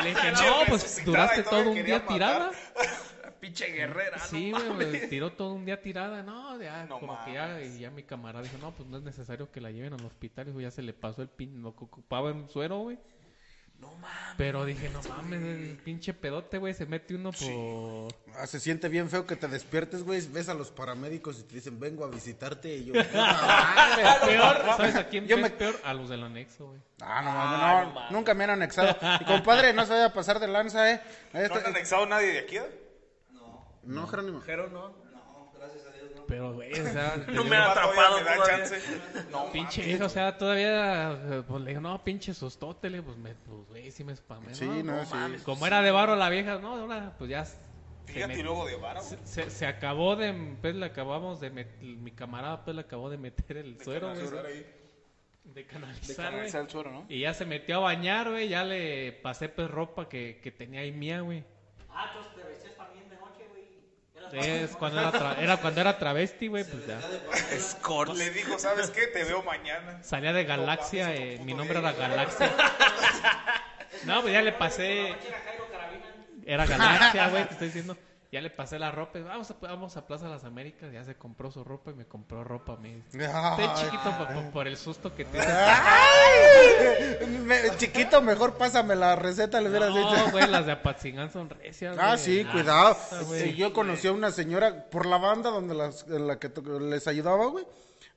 Speaker 8: Le dije, no, pues duraste todo un día tirada.
Speaker 3: Pinche guerrera,
Speaker 8: Sí,
Speaker 3: no
Speaker 8: güey, me tiró todo un día tirada. No, ya,
Speaker 3: No
Speaker 8: como que ya, y ya mi camarada dijo, no, pues no es necesario que la lleven al hospital. Dijo, ya se le pasó el pin, lo que ocupaba en suero, güey.
Speaker 3: No mames.
Speaker 8: Pero dije, no mames, el pinche pedote, güey, se mete uno por...
Speaker 5: Ah, se siente bien feo que te despiertes, güey. Ves a los paramédicos y te dicen, vengo a visitarte. Y yo.
Speaker 8: Peor, ¿sabes a quién
Speaker 5: Yo
Speaker 8: es
Speaker 5: me-
Speaker 8: peor? A los del anexo, güey.
Speaker 5: Ah, no, mames, no, nunca me han anexado. Y compadre, no se vaya a pasar de lanza, ¿eh?
Speaker 3: ¿No
Speaker 5: Este-
Speaker 3: han anexado nadie de aquí? eh?
Speaker 5: no, Jerónimo.
Speaker 6: Pero no.
Speaker 8: Pero, güey, o sea,
Speaker 6: No me han atrapado
Speaker 3: me da chance. No,
Speaker 8: pinche
Speaker 3: mames.
Speaker 8: vieja, o sea, todavía, eh, pues le digo, no, pinche sustótele, pues, me, pues, güey, sí me spamé.
Speaker 5: Sí,
Speaker 8: no,
Speaker 5: no, sí.
Speaker 8: Como era de barro la vieja, no, ahora, pues ya.
Speaker 3: Fíjate
Speaker 8: met-
Speaker 3: y luego de vara,
Speaker 8: Se,
Speaker 3: güey.
Speaker 8: se, se acabó de, pues le acabamos de meter, mi camarada pues le acabó de meter el suero, güey, de
Speaker 3: De
Speaker 8: canalizar, güey.
Speaker 3: canalizar el suero, ¿no?
Speaker 8: Y ya se metió a bañar, güey, ya le pasé pues ropa que, que tenía ahí mía, güey.
Speaker 6: Ah, entonces te vestías también de noche, güey. Eras
Speaker 8: Es cuando era, tra- era cuando era travesti, güey, pues ya.
Speaker 3: Escort. Le dijo, ¿sabes qué? Te veo mañana.
Speaker 8: Salía de Galaxia, eh, mi nombre era. Galaxia. No, pues ya le pasé,
Speaker 6: era
Speaker 8: Galaxia, güey, te estoy diciendo. Ya le pasé la ropa, vamos a, vamos a Plaza Las Américas, ya se compró su ropa y me compró ropa a mí. Estoy chiquito por, por- el susto que te
Speaker 5: Me- chiquito, mejor pásame la receta, le hubieras dicho.
Speaker 8: No, güey, las de Apatzingán son recias,
Speaker 5: Ah,
Speaker 8: güey.
Speaker 5: sí, cuidado. Sí, yo conocí a una señora por la banda donde las, en la que les ayudaba, güey.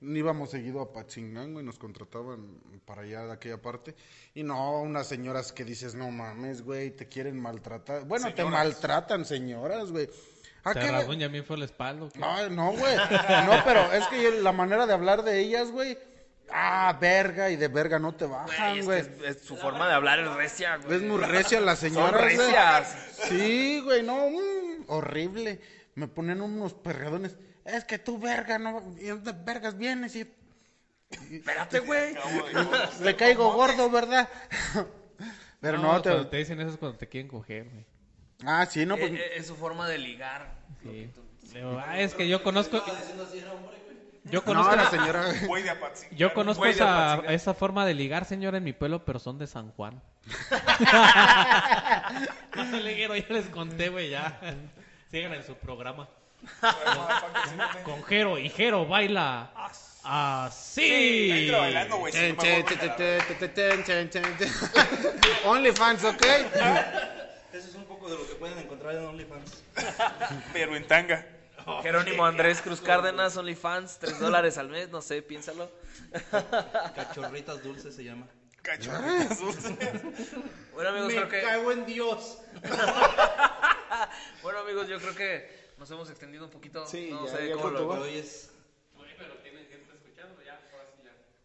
Speaker 5: Íbamos seguido a Pachingán, güey, nos contrataban para allá de aquella parte. Y no, unas señoras que dices, no mames, güey, te quieren maltratar. Bueno, te maltratan, señoras, güey. ¿A
Speaker 8: Se
Speaker 5: qué,
Speaker 8: ya me fue el espaldo. ¿qué?
Speaker 5: No, no, güey. No, pero es que yo- la manera de hablar de ellas, güey. Ah, verga, y de verga no te bajan, güey.
Speaker 6: es, su forma de hablar es recia, güey.
Speaker 5: Es muy recia la señora. güey.
Speaker 6: recias.
Speaker 5: Sí, güey, no, mm, horrible. Me ponen unos perredones. Es que tú, verga, no. ¿Y dónde vergas vienes? Y
Speaker 6: Espérate, güey.
Speaker 5: le caigo gordo, ¿verdad? Pero no, te...
Speaker 8: cuando te dicen eso es cuando te quieren coger, güey.
Speaker 5: Ah, sí, no, pues.
Speaker 6: Eh, eh, es su forma de ligar.
Speaker 8: Sí. Le digo, ah, es que yo conozco. Yo conozco,
Speaker 5: No, la señora.
Speaker 8: Yo conozco esa, forma de ligar, señora, en mi pueblo, pero son de San Juan. no se liguero, ya les conté, güey, ya. Sigan en su programa. Con Jero, y Jero baila así.
Speaker 3: Me.
Speaker 5: OnlyFans, ¿ok?
Speaker 4: Eso es un poco de lo que pueden encontrar en OnlyFans.
Speaker 3: Pero en tanga.
Speaker 2: Jerónimo Andrés Cruz Cárdenas, OnlyFans, 3 dólares al mes, no sé, piénsalo.
Speaker 4: Cachorritas dulces se llama.
Speaker 3: Cachorritas dulces.
Speaker 2: Bueno amigos, creo que...
Speaker 4: cago en Dios.
Speaker 2: Bueno amigos, yo creo que nos hemos extendido un poquito.
Speaker 5: Sí,
Speaker 2: no
Speaker 5: ya,
Speaker 2: sé
Speaker 5: ya
Speaker 2: cómo lo...
Speaker 4: Pero hoy es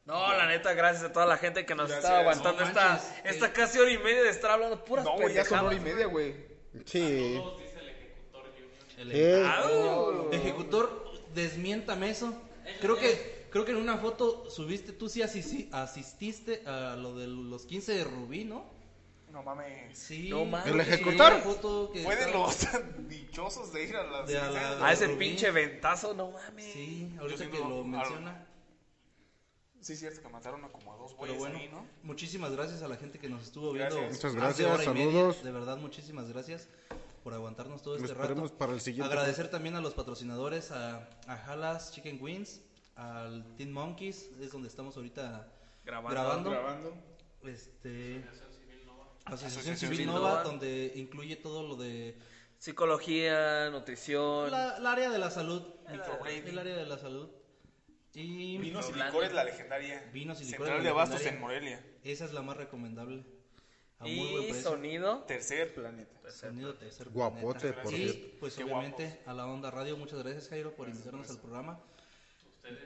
Speaker 2: No, la neta, gracias a toda la gente que nos
Speaker 3: Gracias.
Speaker 2: está aguantando
Speaker 4: No
Speaker 2: esta,
Speaker 4: manches.
Speaker 2: esta casi hora y media de estar hablando puras
Speaker 3: No, güey, ya son hora y media, güey.
Speaker 5: Sí.
Speaker 4: el
Speaker 5: Eh,
Speaker 4: ejecutor. Desmiéntame eso. Creo que creo que en una foto subiste, tú sí asisti- asististe a lo de los 15 de Rubí, ¿no?
Speaker 3: No mames.
Speaker 4: Sí.
Speaker 2: No mames.
Speaker 5: ¿El ejecutor?
Speaker 3: Fue de los dichosos de ir a las.
Speaker 4: De a la-
Speaker 2: A ese pinche ventazo, no mames.
Speaker 4: Sí, ahorita que lo menciona.
Speaker 3: Sí, cierto que mataron a como a dos
Speaker 4: Pero
Speaker 3: güeyes
Speaker 4: bueno,
Speaker 3: ahí, ¿no?
Speaker 4: muchísimas gracias a la gente que nos estuvo viendo.
Speaker 3: Gracias.
Speaker 5: Muchas
Speaker 4: hace
Speaker 5: gracias,
Speaker 4: hora y media.
Speaker 5: saludos.
Speaker 4: De verdad, muchísimas gracias por aguantarnos todo este rato.
Speaker 5: para el siguiente.
Speaker 4: Agradecer también a los patrocinadores, a, a Halas Chicken Wings, al Teen Monkeys, es donde estamos ahorita
Speaker 2: Grabando.
Speaker 4: grabando.
Speaker 3: Grabando.
Speaker 4: Este, Asociación
Speaker 3: Asociación
Speaker 4: Civil
Speaker 2: Civil
Speaker 4: Nova,
Speaker 2: Nova.
Speaker 4: donde incluye todo lo de
Speaker 2: Psicología, nutrición.
Speaker 4: la, el área de la salud.
Speaker 3: Microblading.
Speaker 4: El área de la salud. Y
Speaker 3: Vinos y licores, la legendaria.
Speaker 4: Vinos y licores,
Speaker 3: Central de Abastos en Morelia.
Speaker 4: esa es la más recomendable. A muy buen
Speaker 2: y
Speaker 4: precio.
Speaker 2: sonido.
Speaker 3: Tercer planeta.
Speaker 4: Sonido tercer
Speaker 5: Guapote,
Speaker 4: planeta.
Speaker 5: por
Speaker 4: Y
Speaker 5: cierto.
Speaker 4: pues
Speaker 3: Qué
Speaker 4: obviamente a la Onda Radio, muchas gracias Jairo por invitarnos al programa.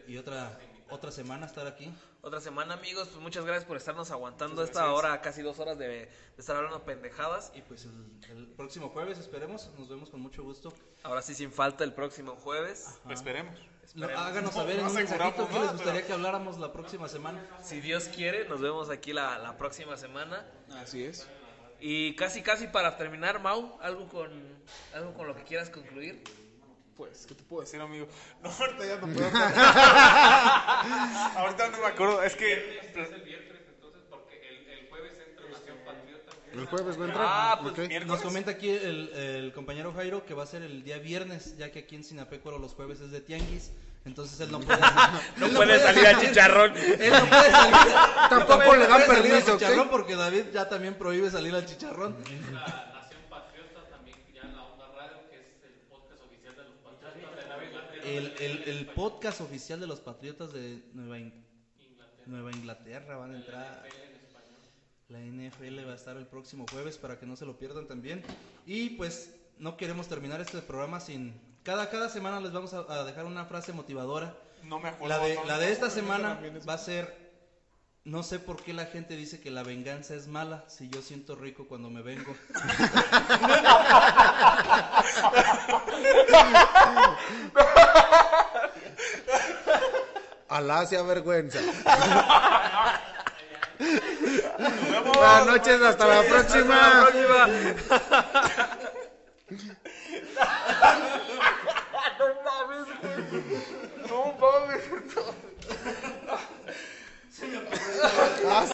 Speaker 4: Y otra otra semana estar aquí.
Speaker 2: Otra semana, amigos. Pues muchas gracias por estarnos aguantando esta hora, casi dos horas de, de estar hablando pendejadas.
Speaker 4: Y pues el, el próximo jueves esperemos, nos vemos con mucho gusto.
Speaker 2: Ahora sí, sin falta, el próximo jueves.
Speaker 3: Esperemos.
Speaker 4: Lo- háganos
Speaker 3: No,
Speaker 4: saber en un mensajito qué
Speaker 3: nada,
Speaker 4: les gustaría
Speaker 3: pero-
Speaker 4: que habláramos la próxima semana.
Speaker 2: Si Dios quiere, nos vemos aquí la, la próxima semana.
Speaker 3: Así es.
Speaker 2: Y casi, casi para terminar, Mau, algo con, algo con lo que quieras concluir.
Speaker 3: Pues, ¿qué te puedo decir, amigo? No, ahorita ya no puedo. ahorita no me acuerdo. Es que.
Speaker 5: El jueves va a entrar.
Speaker 2: Ah, pues
Speaker 5: Ok.
Speaker 3: miércoles.
Speaker 4: Nos comenta aquí el, el compañero Jairo que va a ser el día viernes, ya que aquí en Sinapecuaro los jueves es de tianguis. Entonces él no puede,
Speaker 2: No
Speaker 4: él
Speaker 2: puede salir al chicharrón.
Speaker 4: Él no puede salir.
Speaker 5: Tampoco
Speaker 4: no
Speaker 5: le dan
Speaker 4: puede
Speaker 5: permiso,
Speaker 4: chicharrón porque David ya también prohíbe salir al chicharrón.
Speaker 8: Nación Patriota también ya en la Onda Radio, que es el podcast oficial de los Patriotas de Nueva Inglaterra.
Speaker 4: El, el, el podcast oficial de los Patriotas de Nueva, In- Nueva Inglaterra van a entrar. La NFL va a estar el próximo jueves para que no se lo pierdan también. Y pues no queremos terminar este programa sin... Cada, cada semana les vamos a, a dejar una frase motivadora.
Speaker 3: No me acuerdo.
Speaker 4: La de,
Speaker 3: no,
Speaker 4: la
Speaker 3: no,
Speaker 4: de esta
Speaker 3: no,
Speaker 4: semana va a ser... No sé por qué la gente dice que la venganza es mala si yo siento rico cuando me vengo.
Speaker 5: Alá sea vergüenza. Buenas noches, hasta la próxima.
Speaker 3: No mames. No mames. Nossa.